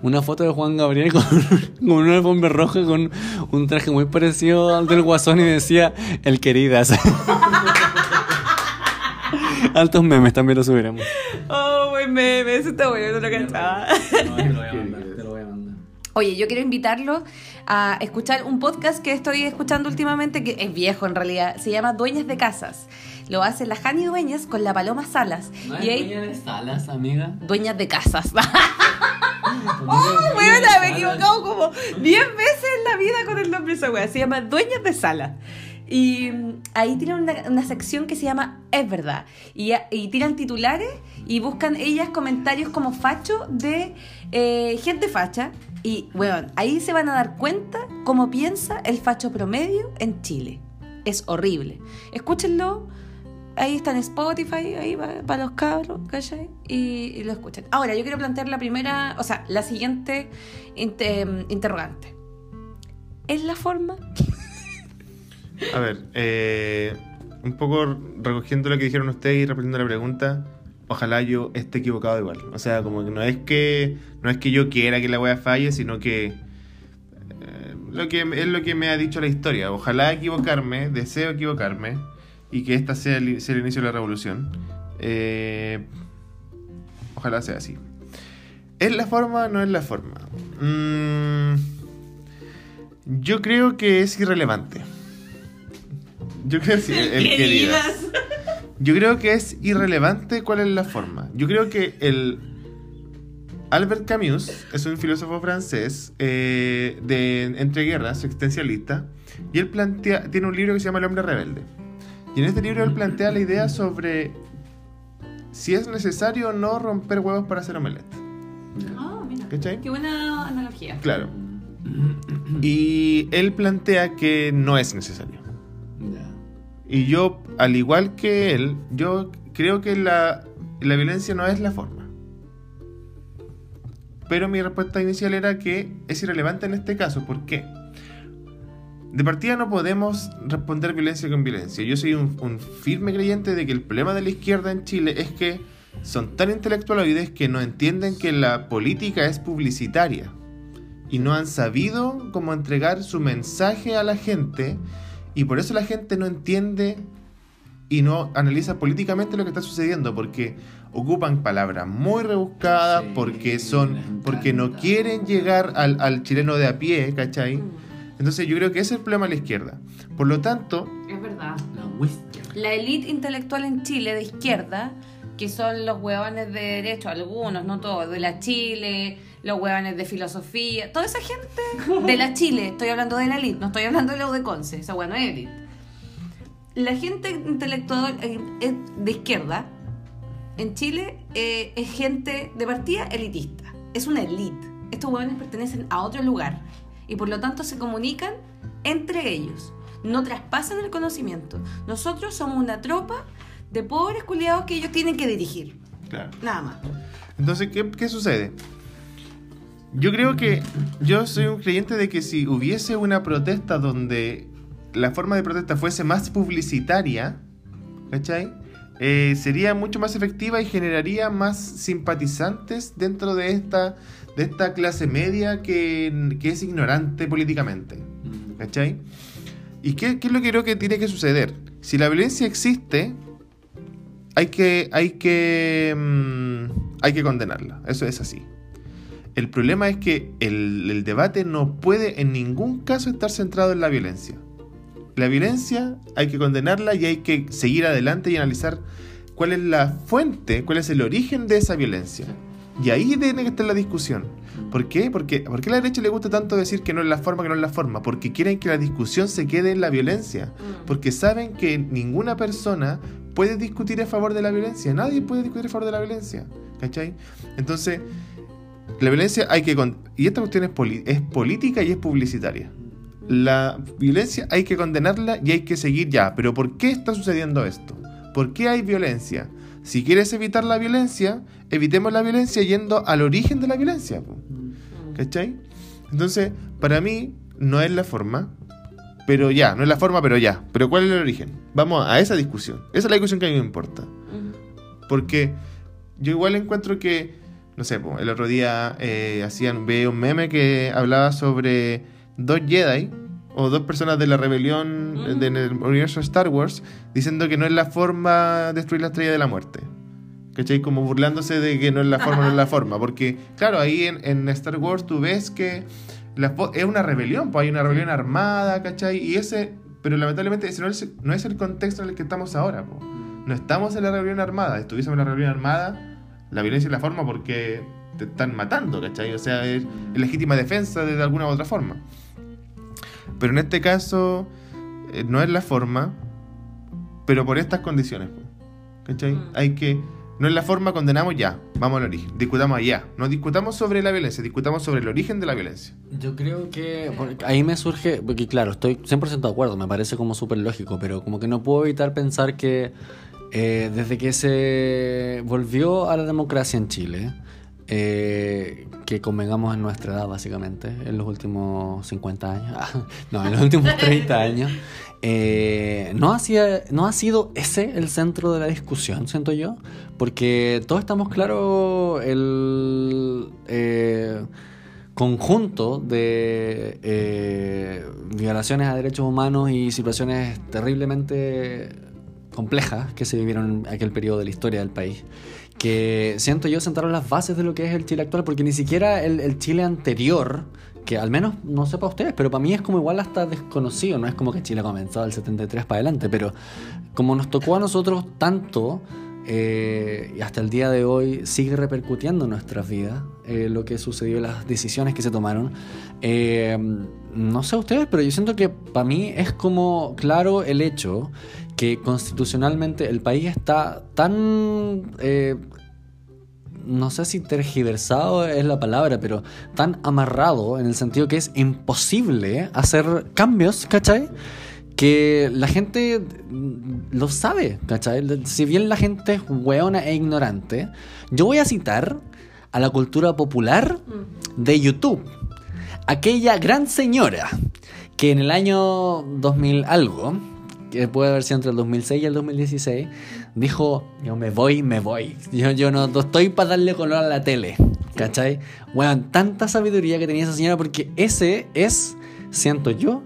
Una foto de Juan Gabriel con, con una alfombra roja con un traje muy parecido al del Guasón y decía el queridas. Altos memes también lo subiremos. Oh, buen meme. Eso está bueno, no lo cantaba. te lo voy a mandar, te lo voy a mandar. Oye, yo quiero invitarlos a escuchar un podcast que estoy escuchando últimamente, que es viejo en realidad, se llama Dueñas de Casas. Lo hace la Jani Dueñas con la Paloma Salas. y ahí, de salas, amiga? Dueñas de Casas. ¡Oh, weona! Me he equivocado como 10 veces en la vida con el nombre de esa wea. Se llama Dueñas de Salas. Y mm, ahí tienen una, sección que se llama Es verdad. Y, tiran titulares y buscan ellas comentarios como facho de eh, gente facha. Y, bueno, ahí se van a dar cuenta cómo piensa el facho promedio en Chile. Es horrible. Escúchenlo. Ahí está en Spotify, ahí para los cabros, ¿cachai? Y, lo escuchan. Ahora, yo quiero plantear la primera, o sea, la siguiente inte- interrogante. ¿Es la forma? A ver, eh, un poco recogiendo lo que dijeron ustedes y respondiendo la pregunta, ojalá yo esté equivocado igual. O sea, como que no es que no es que yo quiera que la wea falle, sino que eh, lo que es lo que me ha dicho la historia. Ojalá equivocarme, deseo equivocarme y que esta sea el, sea el inicio de la revolución. Eh, ojalá sea así. ¿Es la forma o no es la forma? Mm, yo creo que es irrelevante. Yo creo que sí, el, el queridas. Yo creo que es irrelevante cuál es la forma. Yo creo que el Albert Camus es un filósofo francés eh, de entreguerras, existencialista, y él plantea, tiene un libro que se llama El hombre rebelde. Y en este libro él plantea la idea sobre si es necesario o no romper huevos para hacer omelette. Ah, mira. ¿Cachai? Qué buena analogía. Claro. Y él plantea que no es necesario. Y yo, al igual que él, yo creo que la, la violencia no es la forma. Pero mi respuesta inicial era que es irrelevante en este caso. ¿Por qué? De partida no podemos responder violencia con violencia. Yo soy un, un firme creyente de que el problema de la izquierda en Chile es que son tan intelectualoides que no entienden que la política es publicitaria. Y no han sabido cómo entregar su mensaje a la gente. Y por eso la gente no entiende y no analiza políticamente lo que está sucediendo. Porque ocupan palabras muy rebuscadas, Sí, porque son. porque no quieren llegar al, al chileno de a pie, ¿cachai? Mm, Entonces yo creo que ese es el problema de la izquierda. Por lo tanto, Es verdad. La whisky. La élite intelectual en Chile de izquierda, que son los huevones de derecho, algunos, no todos, de la Chile, los huevones de filosofía, toda esa gente de la Chile, estoy hablando de la élite, no estoy hablando de la de Conce, esa hueá no es élite. La gente intelectual eh, eh, de izquierda en Chile eh, es gente de partida elitista, es una élite. Estos huevones pertenecen a otro lugar y por lo tanto se comunican entre ellos. No traspasan el conocimiento. Nosotros somos una tropa de pobres culiados que ellos tienen que dirigir. claro. Nada más. Entonces, ¿qué, qué sucede? Yo creo que yo soy un creyente de que si hubiese una protesta donde la forma de protesta fuese más publicitaria, ¿cachai? Eh, sería mucho más efectiva y generaría más simpatizantes dentro de esta, de esta clase media que, que es ignorante políticamente. ¿Cachai? ¿Y qué, qué es lo que creo que tiene que suceder? Si la violencia existe, hay que, hay que, mm, hay que condenarla. Eso es así. El problema es que el, el debate no puede en ningún caso estar centrado en la violencia. La violencia hay que condenarla y hay que seguir adelante y analizar cuál es la fuente, cuál es el origen de esa violencia. Y ahí tiene que estar la discusión. ¿Por qué? Porque, ¿Por qué a la derecha le gusta tanto decir que no es la forma, que no es la forma? Porque quieren que la discusión se quede en la violencia. Porque saben que ninguna persona puede discutir a favor de la violencia. Nadie puede discutir a favor de la violencia. ¿Cachai? Entonces, la violencia hay que... Y esta cuestión es, es política y es publicitaria. La violencia hay que condenarla y hay que seguir ya. Pero ¿por qué está sucediendo esto? ¿Por qué hay violencia? Si quieres evitar la violencia, evitemos la violencia yendo al origen de la violencia. ¿Cachai? Entonces, para mí, no es la forma, pero ya, no es la forma, pero ya. Pero ¿cuál es el origen? Vamos a esa discusión. Esa es la discusión que a mí me importa. Porque yo igual encuentro que, no sé, el otro día eh, hacían, un meme que hablaba sobre dos Jedi o dos personas de la rebelión Mm. de- en el universo de Star Wars diciendo que no es la forma destruir la estrella de la muerte. ¿Cachai? Como burlándose de que no es la forma, no es la forma. Porque, claro, ahí en, en Star Wars tú ves que es una rebelión, pues hay una rebelión armada, ¿cachai? Y ese, pero lamentablemente ese no es, no es el contexto en el que estamos ahora, po. No estamos en la rebelión armada. Estuviésemos en la rebelión armada, la violencia es la forma porque te están matando, ¿cachai? O sea, es, legítima defensa de, de alguna u otra forma. Pero en este caso, eh, no es la forma, pero por estas condiciones, po. ¿cachai? Mm. Hay que. No es la forma, condenamos ya, vamos al origen, discutamos allá. No discutamos sobre la violencia, discutamos sobre el origen de la violencia. Yo creo que ahí me surge, porque claro, estoy 100% de acuerdo, me parece como súper lógico, pero como que no puedo evitar pensar que eh, desde que se volvió a la democracia en Chile, eh, que convengamos en nuestra edad básicamente, en los últimos 50 años, no, en los últimos 30 años, eh, no, hacía, no ha sido ese el centro de la discusión, siento yo, porque todos estamos claros el... eh, conjunto de eh, violaciones a derechos humanos y situaciones terriblemente complejas que se vivieron en aquel periodo de la historia del país. Que siento yo sentaron las bases de lo que es el Chile actual, porque ni siquiera el, Chile anterior, que al menos no sepa ustedes, pero para mí es como igual hasta desconocido, no es como que Chile comenzó del 73 para adelante, pero como nos tocó a nosotros tanto, eh, y hasta el día de hoy sigue repercutiendo en nuestras vidas eh, lo que sucedió, las decisiones que se tomaron. Eh, no sé ustedes, pero yo siento que para mí es como claro el hecho que constitucionalmente el país está tan... eh, no sé si tergiversado es la palabra, pero tan amarrado en el sentido que es imposible hacer cambios, ¿cachai? Que la gente lo sabe, ¿cachai? Si bien la gente es hueona e ignorante, yo voy a citar a la cultura popular de YouTube. Aquella gran señora que en el año 2000 algo, que puede haber sido entre el 2006 y el 2016, dijo, yo me voy, me voy. Yo, yo no, estoy para darle color a la tele. ¿Cachai? Bueno, tanta sabiduría que tenía esa señora porque ese es, siento yo,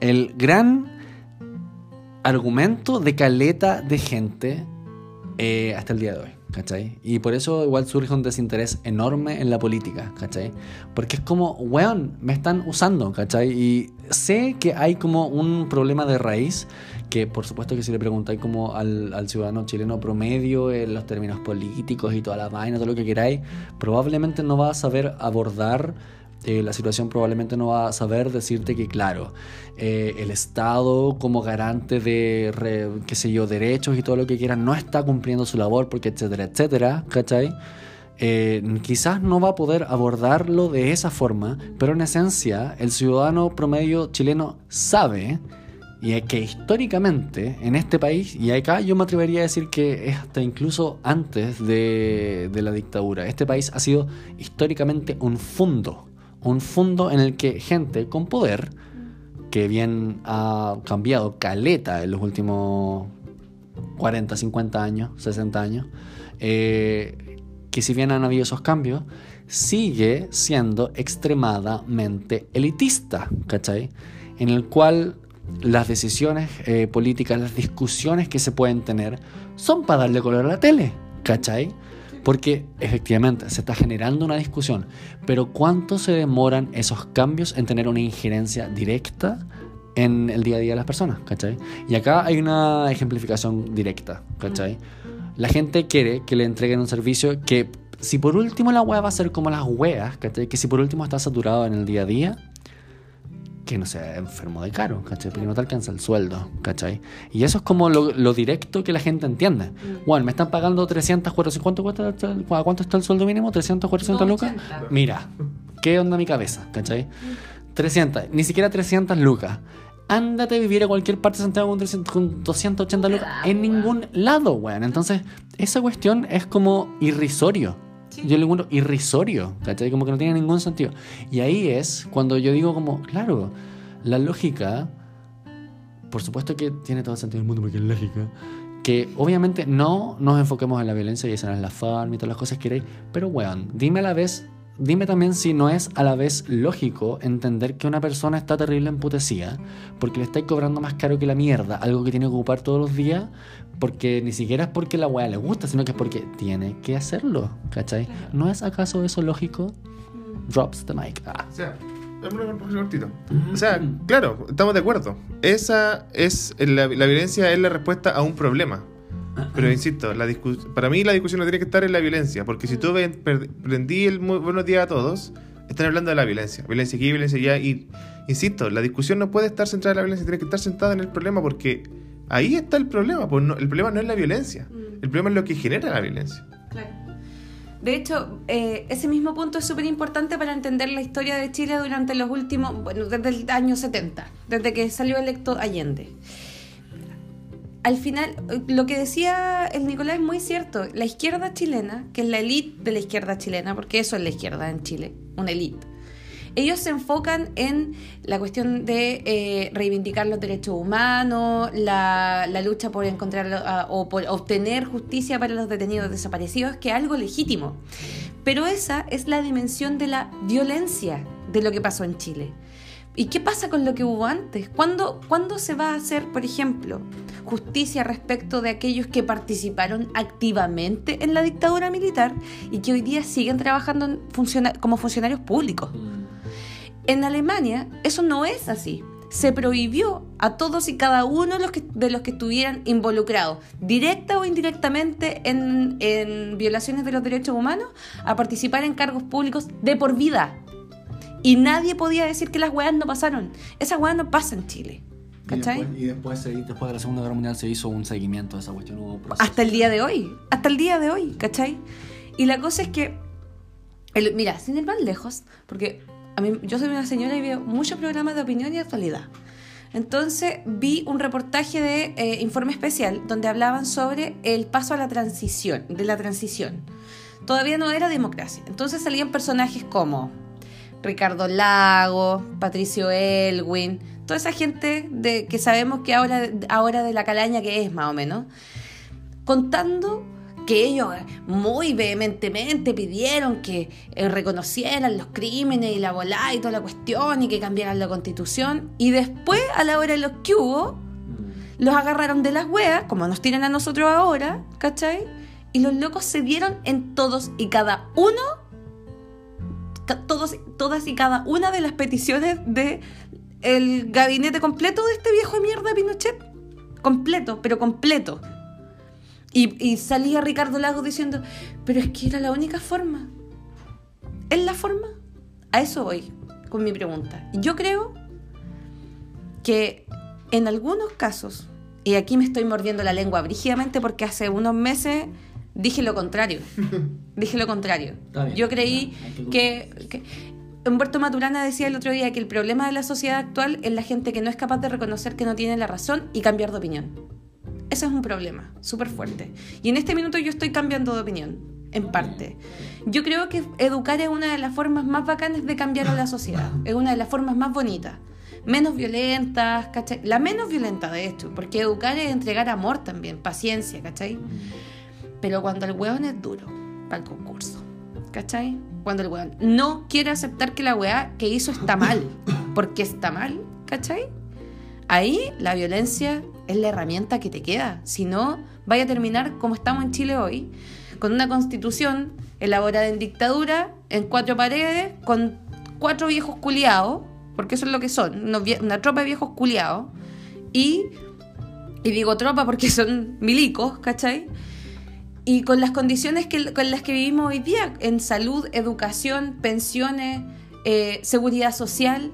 el gran argumento de caleta de gente eh, hasta el día de hoy. ¿Cachai? Y por eso igual surge un desinterés enorme en la política, ¿cachai? Porque es como, weón, me están usando, ¿cachai? Y sé que hay como un problema de raíz que por supuesto que si le preguntáis como al, al ciudadano chileno promedio en los términos políticos y toda la vaina, todo lo que queráis, probablemente no va a saber abordar eh, la situación probablemente no va a saber decirte que, claro, eh, el Estado como garante de, qué sé yo, derechos y todo lo que quieran no está cumpliendo su labor porque etcétera, etcétera, ¿cachai? Eh, quizás no va a poder abordarlo de esa forma, pero en esencia el ciudadano promedio chileno sabe y es que históricamente en este país, y acá yo me atrevería a decir que es hasta incluso antes de, de la dictadura, este país ha sido históricamente un fundo, un fundo en el que gente con poder, que bien ha cambiado caleta en los últimos 40, 50 años, 60 años, eh, que si bien han habido esos cambios, sigue siendo extremadamente elitista, ¿cachai? En el cual las decisiones eh, políticas, las discusiones que se pueden tener son para darle color a la tele, ¿cachai? Porque efectivamente se está generando una discusión, pero ¿cuánto se demoran esos cambios en tener una injerencia directa en el día a día de las personas, ¿cachai? Y acá hay una ejemplificación directa, ¿cachai? La gente quiere que le entreguen un servicio que, si por último la wea va a ser como las weas, ¿cachai? Que si por último está saturado en el día a día, que no sea enfermo de caro, ¿cachai? Porque no te alcanza el sueldo, ¿cachai? Y eso es como lo, lo directo que la gente entiende. Bueno, me están pagando 300, 400, ¿cuánto, cuesta, ¿a cuánto está el sueldo mínimo? ¿300, 400 lucas? 280. Mira, ¿qué onda mi cabeza, ¿cachai? 300, ni siquiera 300 lucas. Ándate a vivir a cualquier parte de Santiago con, 300 con 280 lucas. da, En ningún lado, weón. Entonces, esa cuestión es como irrisorio. Yo le encuentro irrisorio, ¿cachai? Como que no tiene ningún sentido. Y ahí es cuando yo digo como, claro, la lógica, por supuesto que tiene todo el sentido del mundo porque es lógica, que obviamente no nos enfoquemos en la violencia y escenas en la farm y todas las cosas que queréis, pero weón, dime a la vez, dime también si no es a la vez lógico entender que una persona está terrible emputecida porque le estáis cobrando más caro que la mierda, algo que tiene que ocupar todos los días, porque ni siquiera es porque la weá le gusta, sino que es porque tiene que hacerlo, ¿cachai? ¿No es acaso eso lógico? Drops the mic. Ah. O sea, cortito. O sea, claro, estamos de acuerdo. Esa es la, la violencia es la respuesta a un problema. Pero insisto, la para mí la discusión no tiene que estar en la violencia, porque si tú prendí el muy buenos días a todos, están hablando de la violencia, violencia aquí, violencia allá, y insisto, la discusión no puede estar centrada en la violencia, tiene que estar sentada en el problema, porque ahí está el problema, pues no- el problema no es la violencia, el problema es lo que genera la violencia. Claro. De hecho, eh, ese mismo punto es súper importante para entender la historia de Chile durante los últimos, bueno, desde el año 70, desde que salió electo Allende. Al final, lo que decía el Nicolás es muy cierto. La izquierda chilena, que es la élite de la izquierda chilena, porque eso es la izquierda en Chile, una élite, ellos se enfocan en la cuestión de eh, reivindicar los derechos humanos, la, lucha por encontrar o por obtener justicia para los detenidos desaparecidos, que es algo legítimo. Pero esa es la dimensión de la violencia de lo que pasó en Chile. ¿Y qué pasa con lo que hubo antes? ¿Cuándo, ¿Cuándo se va a hacer, por ejemplo, justicia respecto de aquellos que participaron activamente en la dictadura militar y que hoy día siguen trabajando en funciona- como funcionarios públicos? En Alemania eso no es así. Se prohibió a todos y cada uno de los que, de los que estuvieran involucrados, directa o indirectamente, en, en violaciones de los derechos humanos, a participar en cargos públicos de por vida. Y nadie podía decir que las weas no pasaron. Esas weas no pasan en Chile. ¿Cachai? Y después, y después, después de la Segunda Guerra Mundial se hizo un seguimiento de esa cuestión. hubo. Hasta el día de hoy. Hasta el día de hoy, ¿cachai? Y la cosa es que. el- mira, sin ir más lejos, porque a mí, yo soy una señora y veo muchos programas de opinión y actualidad. Entonces vi un reportaje de eh, Informe Especial donde hablaban sobre el paso a la transición, de la transición. Todavía no era democracia. Entonces salían personajes como Ricardo Lago, Patricio Elwin, toda esa gente de, que sabemos que ahora, ahora de la calaña que es más o menos, contando que ellos muy vehementemente pidieron que eh, reconocieran los crímenes y la volá y toda la cuestión y que cambiaran la constitución y después a la hora de los que hubo los agarraron de las weas, como nos tiran a nosotros ahora, ¿cachai? Y los locos se dieron en todos y cada uno, todos, todas y cada una de las peticiones de el gabinete completo de este viejo de mierda Pinochet. Completo, pero completo. Y, y salía Ricardo Lagos diciendo, pero es que era la única forma. ¿Es la forma? A eso voy con mi pregunta. Yo creo que en algunos casos, y aquí me estoy mordiendo la lengua brígidamente porque hace unos meses dije lo contrario. dije lo contrario. Yo creí que Humberto Maturana decía el otro día que el problema de la sociedad actual es la gente que no es capaz de reconocer que no tiene la razón y cambiar de opinión. Ese es un problema súper fuerte. Y en este minuto yo estoy cambiando de opinión, en parte. Yo creo que educar es una de las formas más bacanas de cambiar a la sociedad. Es una de las formas más bonitas. Menos violentas, ¿cachai? La menos violenta, de hecho, porque educar es entregar amor también, paciencia, ¿cachai? Pero cuando el hueón es duro para el concurso, ¿cachai? Cuando el hueón no quiere aceptar que la weá que hizo está mal, porque está mal, ¿cachai? Ahí la violencia es la herramienta que te queda. Si no, vaya a terminar como estamos en Chile hoy, con una constitución elaborada en dictadura, en cuatro paredes, con cuatro viejos culiados, porque eso es lo que son, una tropa de viejos culiados, y, y digo tropa porque son milicos, ¿cachai? Y con las condiciones que, con las que vivimos hoy día, en salud, educación, pensiones, eh, seguridad social,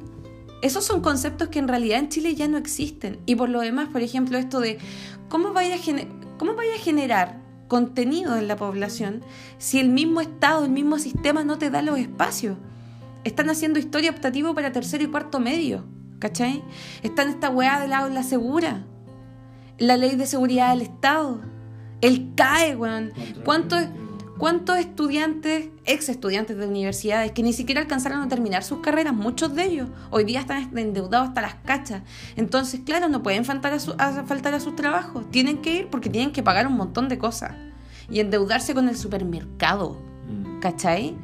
esos son conceptos que en realidad en Chile ya no existen. Y por lo demás, por ejemplo, esto de cómo vaya a, gene- cómo vaya a generar contenido en la población si el mismo Estado, el mismo sistema no te da los espacios. Están haciendo historia optativa para tercero y cuarto medio, ¿cachai? Están esta weá del aula segura, la ley de seguridad del Estado, el CAE, weón. ¿Cuántos, ¿Cuántos estudiantes, ex estudiantes de universidades, que ni siquiera alcanzaron a terminar sus carreras, muchos de ellos, hoy día están endeudados hasta las cachas? Entonces, claro, no pueden faltar a, su- a- faltar a sus trabajos, tienen que ir porque tienen que pagar un montón de cosas y endeudarse con el supermercado, Mm. ¿cachai?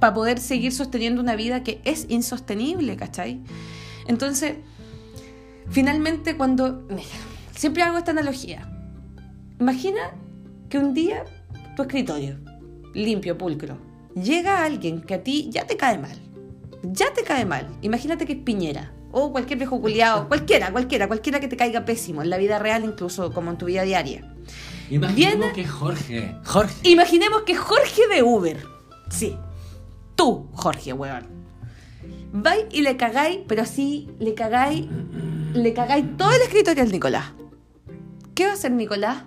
Para poder seguir sosteniendo una vida que es insostenible, ¿cachai? Entonces, finalmente cuando... Mira, siempre hago esta analogía. Imagina que un día tu escritorio, limpio, pulcro, llega alguien que a ti ya te cae mal. Ya te cae mal. Imagínate que es Piñera. O cualquier viejo culiado, cualquiera, cualquiera, cualquiera que te caiga pésimo, en la vida real incluso, como en tu vida diaria. Imaginemos Viene- que es Jorge. Jorge. Imaginemos que Jorge de Uber. Sí. Tú, Jorge, weón. Vais y le cagáis, pero así le cagáis, le cagáis todo el escritorio al Nicolás. ¿Qué va a hacer Nicolás?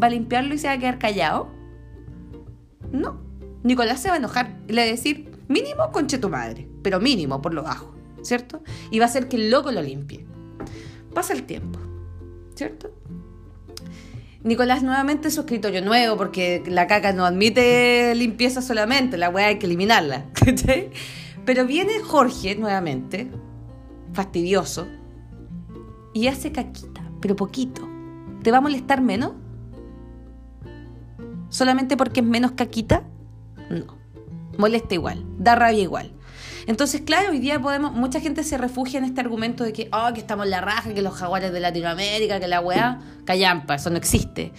¿Va a limpiarlo y se va a quedar callado? No. Nicolás se va a enojar le va a decir, mínimo conche tu madre, pero mínimo por lo bajo, ¿cierto? Y va a hacer que el loco lo limpie. Pasa el tiempo, ¿cierto? Nicolás nuevamente su escritorio nuevo, porque la caca no admite limpieza solamente, la weá hay que eliminarla. Pero viene Jorge nuevamente, fastidioso, y hace caquita, pero poquito. ¿Te va a molestar menos? ¿Solamente porque es menos caquita? No. Molesta igual, da rabia igual. Entonces, claro, hoy día podemos, mucha gente se refugia en este argumento de que, oh, que estamos en la raja, que los jaguares de Latinoamérica, que la weá, callampa, eso no existe.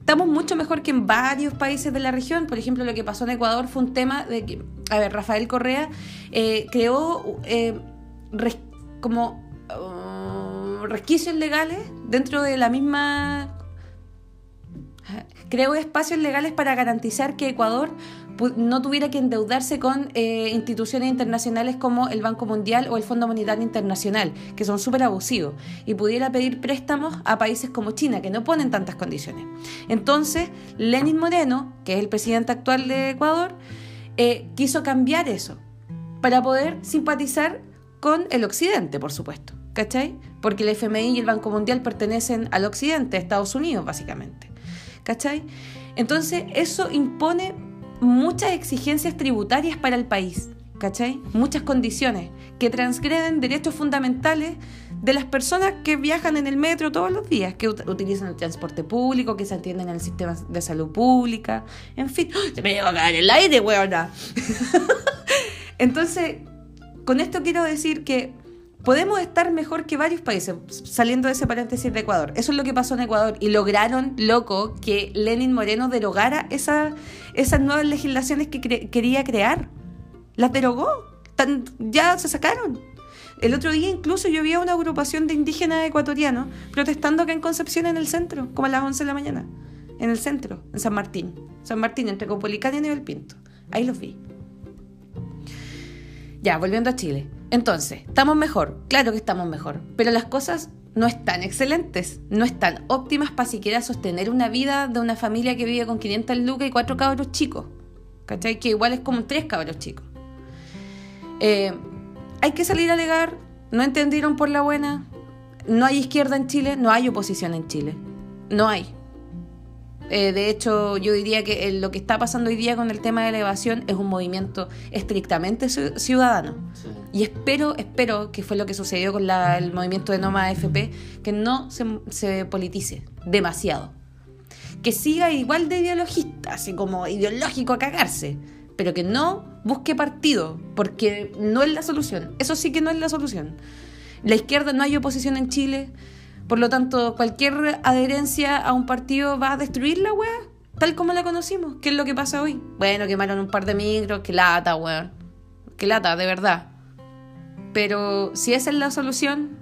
Estamos mucho mejor que en varios países de la región. Por ejemplo, lo que pasó en Ecuador fue un tema de que, a ver, Rafael Correa eh, creó eh, como uh, resquicios legales dentro de la misma creó espacios legales para garantizar que Ecuador no tuviera que endeudarse con eh, instituciones internacionales como el Banco Mundial o el Fondo Monetario Internacional, que son súper abusivos, y pudiera pedir préstamos a países como China, que no ponen tantas condiciones. Entonces, Lenin Moreno, que es el presidente actual de Ecuador, eh, quiso cambiar eso para poder simpatizar con el Occidente, por supuesto. ¿Cachai? Porque el FMI y el Banco Mundial pertenecen al Occidente, a Estados Unidos, básicamente. ¿Cachai? Entonces, eso impone muchas exigencias tributarias para el país, ¿cachai? Muchas condiciones que transgreden derechos fundamentales de las personas que viajan en el metro todos los días, que utilizan el transporte público, que se atienden en el sistema de salud pública, en fin, se me lleva a caer el aire, weona. Entonces, con esto quiero decir que podemos estar mejor que varios países, saliendo de ese paréntesis de Ecuador. Eso es lo que pasó en Ecuador y lograron, loco, que Lenin Moreno derogara esa, esas nuevas legislaciones que quería crear. Las derogó, ya se sacaron. El otro día incluso yo vi a una agrupación de indígenas ecuatorianos protestando acá en Concepción en el centro, como a las 11 de la mañana, en el centro, en San Martín. San Martín, entre Copolicán y Nivel Pinto. Ahí los vi. Ya, volviendo a Chile. Entonces, ¿estamos mejor? Claro que estamos mejor, pero las cosas no están excelentes, no están óptimas para siquiera sostener una vida de una familia que vive con 500 lucas y cuatro cabros chicos. ¿Cachai? Que igual es como tres cabros chicos. Eh, hay que salir a alegar, no entendieron por la buena, no hay izquierda en Chile, no hay oposición en Chile, no hay. Eh, de hecho, yo diría que lo que está pasando hoy día con el tema de la evasión es un movimiento estrictamente ciudadano. Y espero, espero que fue lo que sucedió con el movimiento de Noma AFP, que no se, politice demasiado. Que siga igual de ideologista, así como ideológico a cagarse, pero que no busque partido, porque no es la solución. Eso sí que no es la solución. La izquierda no hay oposición en Chile por lo tanto, cualquier adherencia a un partido va a destruir la weá, tal como la conocimos. ¿Qué es lo que pasa hoy? Bueno, quemaron un par de micros, que lata, weón. Que lata, de verdad. Pero si esa es la solución,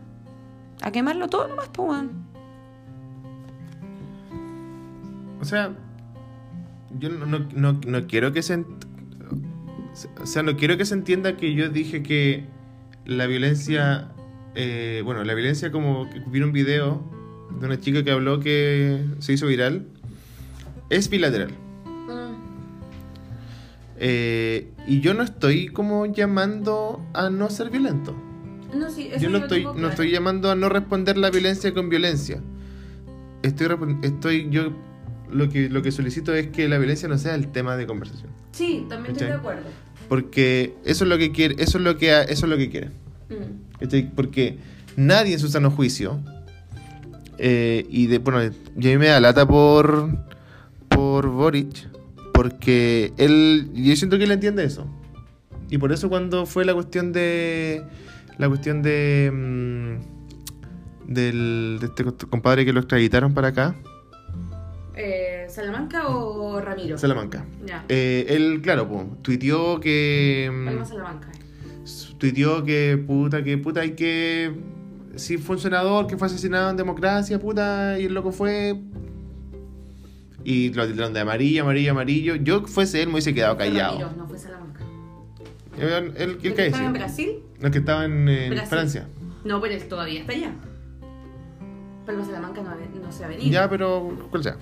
a quemarlo todo nomás, pues, weón. O sea, yo no, quiero que se. O sea, no quiero que se entienda que yo dije que la violencia eh, bueno, la violencia como vi un video de una chica que habló que se hizo viral, es bilateral. Mm. Eh, y yo no estoy como llamando a no ser violento. yo no estoy, no estoy llamando a no responder la violencia con violencia. Estoy, estoy yo lo que, lo que solicito es que la violencia no sea el tema de conversación. Sí, también estoy de acuerdo. Porque eso es lo que quiere, eso es lo que eso es lo que quiere. Mm. Porque nadie en su sano juicio. Eh, y de, bueno, yo me da lata por, por Boric, porque él, yo siento que él entiende eso. Y por eso cuando fue la cuestión de, la cuestión de, mm, del, de este compadre que lo extraditaron para acá. Eh, ¿Salamanca o Ramiro? Salamanca. Eh, él, claro, pues, tuiteó que... Mm, Salamanca tuiteó que puta, que puta hay que. Si fue un senador que fue asesinado en democracia, puta, y el loco fue. Y lo tiraron de amarillo, amarillo, amarillo. Yo fuese él me hubiese quedado callado. no fue Salamanca. ¿El, el, el, que estaba en Brasil? No, que estaba en, Francia. No, pero él todavía está allá. Pero Salamanca no, no se ha venido. Ya, pero cuál sea.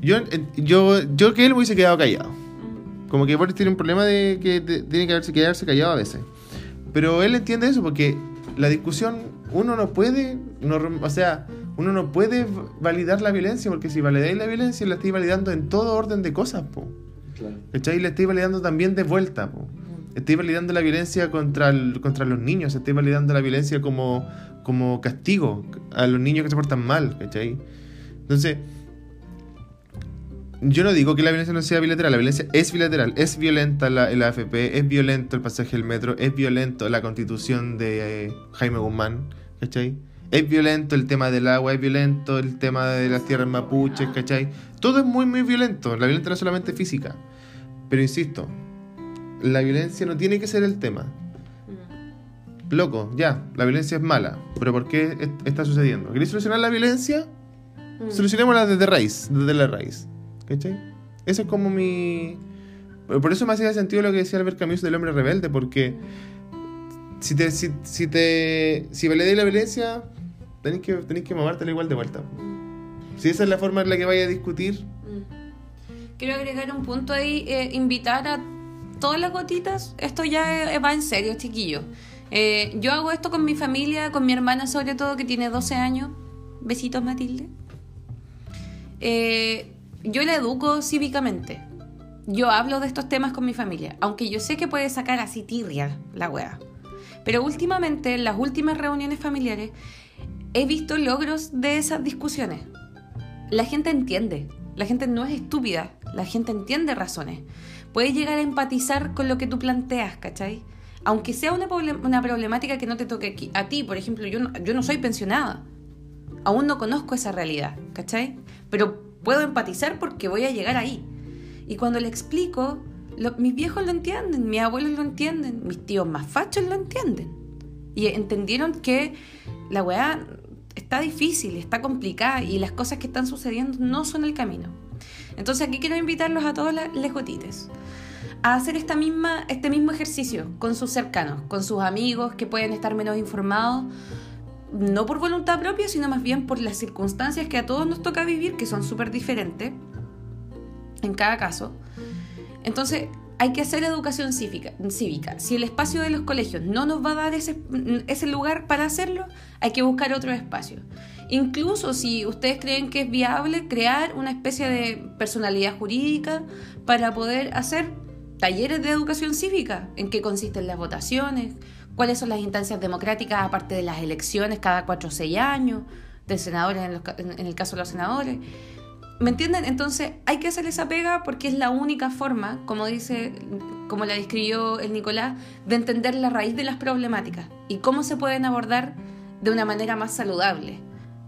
Yo, yo, yo que él me hubiese quedado callado. Como que Boris tiene un problema de que tiene que haberse, quedarse callado a veces. Pero él entiende eso porque la discusión, uno no puede, o sea, uno no puede validar la violencia porque si validáis la violencia la estáis validando en todo orden de cosas, po. Claro. Y la estáis validando también de vuelta, po. Estáis validando la violencia contra, contra los niños, estáis validando la violencia como, como castigo a los niños que se portan mal, ¿cachai? Entonces, yo no digo que la violencia no sea bilateral, la violencia es bilateral, es violenta la, el AFP, es violento el pasaje del metro, es violento la constitución de eh, Jaime Guzmán, ¿cachai? Es violento el tema del agua, es violento el tema de las tierras mapuches, ¿cachai? Todo es muy, muy violento, la violencia no es solamente física. Pero insisto, la violencia no tiene que ser el tema. Loco, ya, la violencia es mala, pero ¿por qué está sucediendo? ¿Queréis solucionar la violencia? Mm. Solucionémosla desde raíz, desde la raíz. Esa es como mi, Por eso me hacía sentido lo que decía Albert Camus del hombre rebelde, porque si te, si, si te, si la violencia, tenéis que, tenéis que mamártela igual de vuelta. Si esa es la forma en la que vaya a discutir, Quiero agregar un punto ahí, eh, invitar a todas las gotitas. Esto ya eh, va en serio, chiquillos. Eh, yo hago esto con mi familia, con mi hermana sobre todo, que tiene 12 años. Besitos, Matilde. Eh, yo la educo cívicamente. Yo hablo de estos temas con mi familia, aunque yo sé que puede sacar así tirria la wea. Pero últimamente, en las últimas reuniones familiares, he visto logros de esas discusiones. La gente entiende, la gente no es estúpida, la gente entiende razones. Puede llegar a empatizar con lo que tú planteas, ¿cachai? Aunque sea una, problem- una problemática que no te toque aquí- a ti, por ejemplo, yo no, yo no soy pensionada. Aún no conozco esa realidad, ¿cachai? Pero puedo empatizar porque voy a llegar ahí. Y cuando le explico, mis viejos lo entienden, mis abuelos lo entienden, mis tíos más fachos lo entienden. Y entendieron que la weá está difícil, está complicada y las cosas que están sucediendo no son el camino. Entonces aquí quiero invitarlos a todos les gotites a hacer esta misma, este mismo ejercicio con sus cercanos, con sus amigos que pueden estar menos informados, no por voluntad propia, sino más bien por las circunstancias que a todos nos toca vivir, que son súper diferentes en cada caso. Entonces, hay que hacer educación cívica, cívica. Si el espacio de los colegios no nos va a dar ese, lugar para hacerlo, hay que buscar otro espacio. Incluso si ustedes creen que es viable crear una especie de personalidad jurídica para poder hacer talleres de educación cívica, en qué consisten las votaciones, cuáles son las instancias democráticas aparte de las elecciones cada cuatro o seis años, de senadores en, los en el caso de los senadores. ¿Me entienden? Entonces hay que hacer esa pega porque es la única forma, como dice, como la describió el Nicolás, de entender la raíz de las problemáticas y cómo se pueden abordar de una manera más saludable.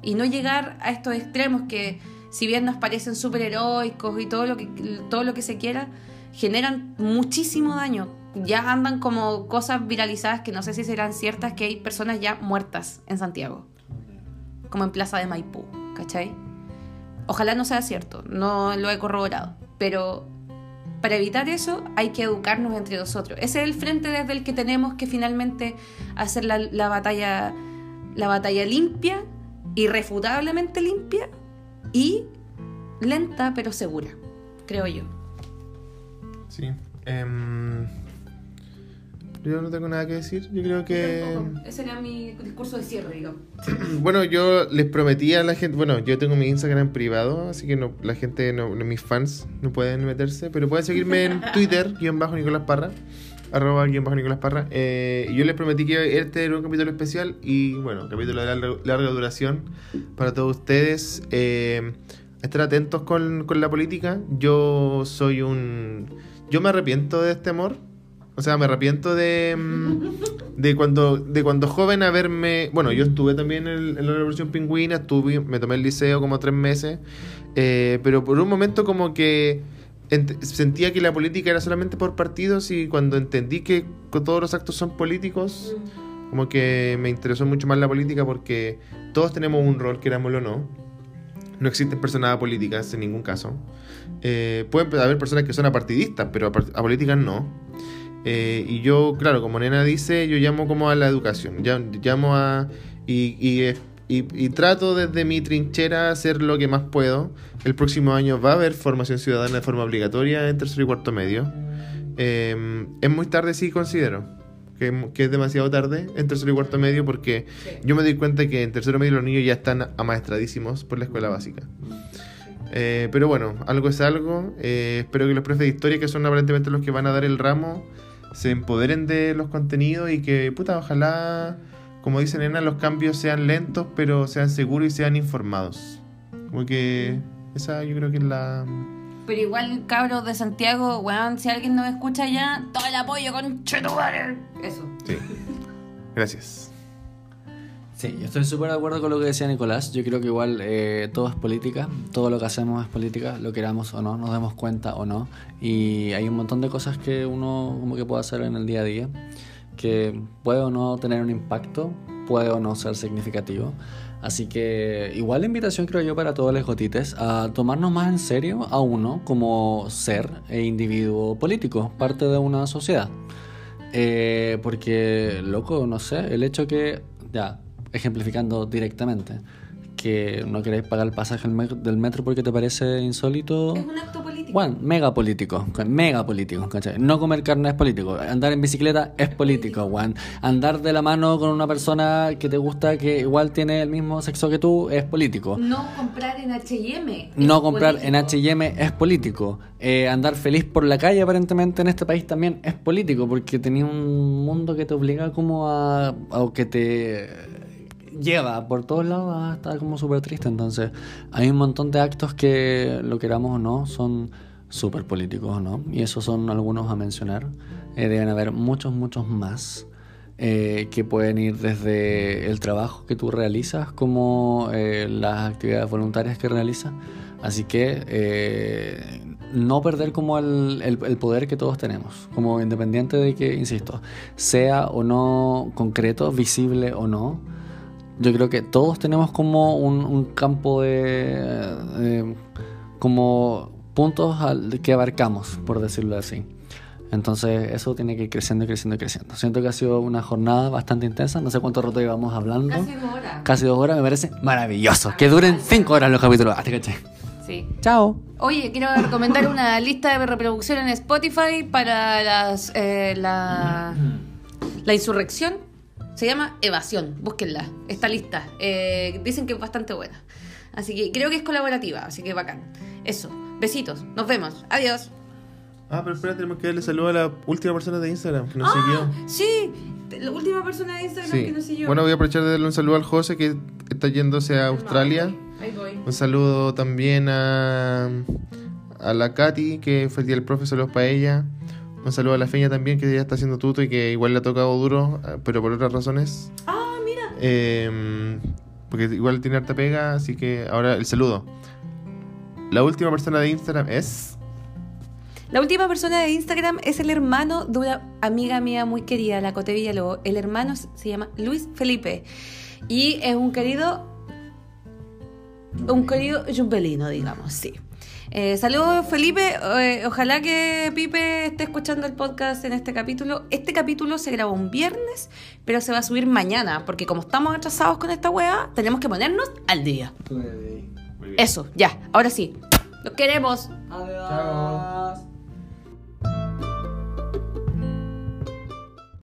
Y no llegar a estos extremos que, si bien nos parecen súper heroicos y todo lo, que, todo lo que se quiera, generan muchísimo daño. Ya andan como cosas viralizadas que no sé si serán ciertas, que hay personas ya muertas en Santiago, como en Plaza de Maipú, ¿cachai? Ojalá no sea cierto, no lo he corroborado, pero para evitar eso hay que educarnos entre nosotros. Ese es el frente desde el que tenemos que finalmente hacer la, la batalla, la batalla limpia, irrefutablemente limpia y lenta pero segura, creo yo. sí. Em, yo no tengo nada que decir. Yo creo que. Ese era mi discurso de cierre, digamos. Bueno, yo les prometí a la gente. Bueno, yo tengo mi Instagram privado, así que no, la gente, no, mis fans, no pueden meterse. Pero pueden seguirme en Twitter, guion bajo Nicolás Parra. Arroba guion bajo Nicolás Parra. Eh, y yo les prometí que este era un capítulo especial. Y bueno, capítulo de larga, larga duración para todos ustedes. Eh, estar atentos con, con la política. Yo soy un. Yo me arrepiento de este amor. O sea, me arrepiento de, mm, de cuando de cuando joven haberme... Bueno, yo estuve también en, la Revolución Pingüina, estuve, me tomé el liceo como tres meses, eh, pero por un momento como que ent- sentía que la política era solamente por partidos y cuando entendí que todos los actos son políticos, como que me interesó mucho más la política porque todos tenemos un rol, querámoslo o no. No existen personas apolíticas en ningún caso. Eh, pueden haber personas que son apartidistas, pero apar- apolíticas no. Eh, y yo, claro, como Nena dice, yo llamo como a la educación. Llamo a. Y, y, y- y trato desde mi trinchera hacer lo que más puedo. El próximo año va a haber formación ciudadana de forma obligatoria en tercero y cuarto medio. Eh, es muy tarde, sí, considero. Que, que es demasiado tarde en tercero y cuarto medio porque yo me doy cuenta que en tercero medio los niños ya están amaestradísimos por la escuela básica. Eh, pero bueno, algo es algo. Eh, espero que los profes de historia, que son aparentemente los que van a dar el ramo, se empoderen de los contenidos y que, puta, ojalá, como dice Nena, los cambios sean lentos, pero sean seguros y sean informados. Como que esa yo creo que es la... Pero igual, cabros de Santiago, weón, si alguien nos escucha ya, todo el apoyo con Chetumare. Eso. Sí. Gracias. Sí, yo estoy súper de acuerdo con lo que decía Nicolás. Yo creo que igual eh, todo es política, todo lo que hacemos es política, lo queramos o no, nos demos cuenta o no. Y hay un montón de cosas que uno como que puede hacer en el día a día que puede o no tener un impacto puede o no ser significativo. Así que igual la invitación creo yo para todos los gotites a tomarnos más en serio a uno como ser e individuo político, parte de una sociedad. Eh, porque, loco, no sé, el hecho que, ya, ejemplificando directamente, que no queréis pagar el pasaje del metro porque te parece insólito. Es un acto político. Bueno, mega político, mega político, ¿cachai? No comer carne es político, andar en bicicleta es político, Juan. Andar de la mano con una persona que te gusta que igual tiene el mismo sexo que tú es político. No comprar en H&M. No comprar en H&M es político. Eh, andar feliz por la calle aparentemente en este país también es político porque tenía un mundo que te obliga como a, a que te lleva por todos lados a estar como súper triste. Entonces, hay un montón de actos que, lo queramos o no, son súper políticos, ¿no? Y esos son algunos a mencionar. Eh, deben haber muchos, muchos más. Eh, que pueden ir desde el trabajo que tú realizas como eh, las actividades voluntarias que realizas. Así que no perder como el, el, el, poder que todos tenemos, como independiente de que, insisto, sea o no concreto, visible o no, yo creo que todos tenemos como un, campo de, como puntos que abarcamos, por decirlo así. Entonces eso tiene que ir creciendo y creciendo y creciendo. Siento que ha sido una jornada bastante intensa. No sé cuánto rato llevamos hablando. Casi dos horas. Casi dos horas. Me parece maravilloso. Que duren cinco horas los capítulos. Hasta caché. Sí. Chao. Oye, quiero recomendar una lista de reproducción en Spotify para las, eh, la, la insurrección se llama Evasión, búsquenla, está lista. Eh, dicen que es bastante buena. Así que creo que es colaborativa, así que bacán. Eso, besitos, nos vemos, adiós. Ah, pero espera, tenemos que darle saludo a la última persona de Instagram que nos ah, siguió. Sí, la última persona de Instagram que nos siguió. Bueno, voy a aprovechar de darle un saludo al José que está yéndose a Australia. ahí voy. Un saludo también a, a la Katy, que fue el día del profe, saludos para ella. Un saludo a la Feña también, que ya está haciendo tuto y que igual le ha tocado duro, eh, pero por otras razones. Ah, mira. Em, porque igual tiene harta pega, así que ahora el saludo. La última persona de Instagram es... La última persona de Instagram es el hermano de una amiga mía muy querida, la Cote Villalobos. El hermano se llama Luis Felipe. Y es un querido... Un querido jumbelino, digamos, sí. Eh, saludos Felipe, eh, ojalá que Pipe esté escuchando el podcast en este capítulo. Este capítulo se grabó un viernes, pero se va a subir mañana, porque como estamos atrasados con esta wea, tenemos que ponernos al día. Eso, ya, ahora sí. Los queremos. Adiós.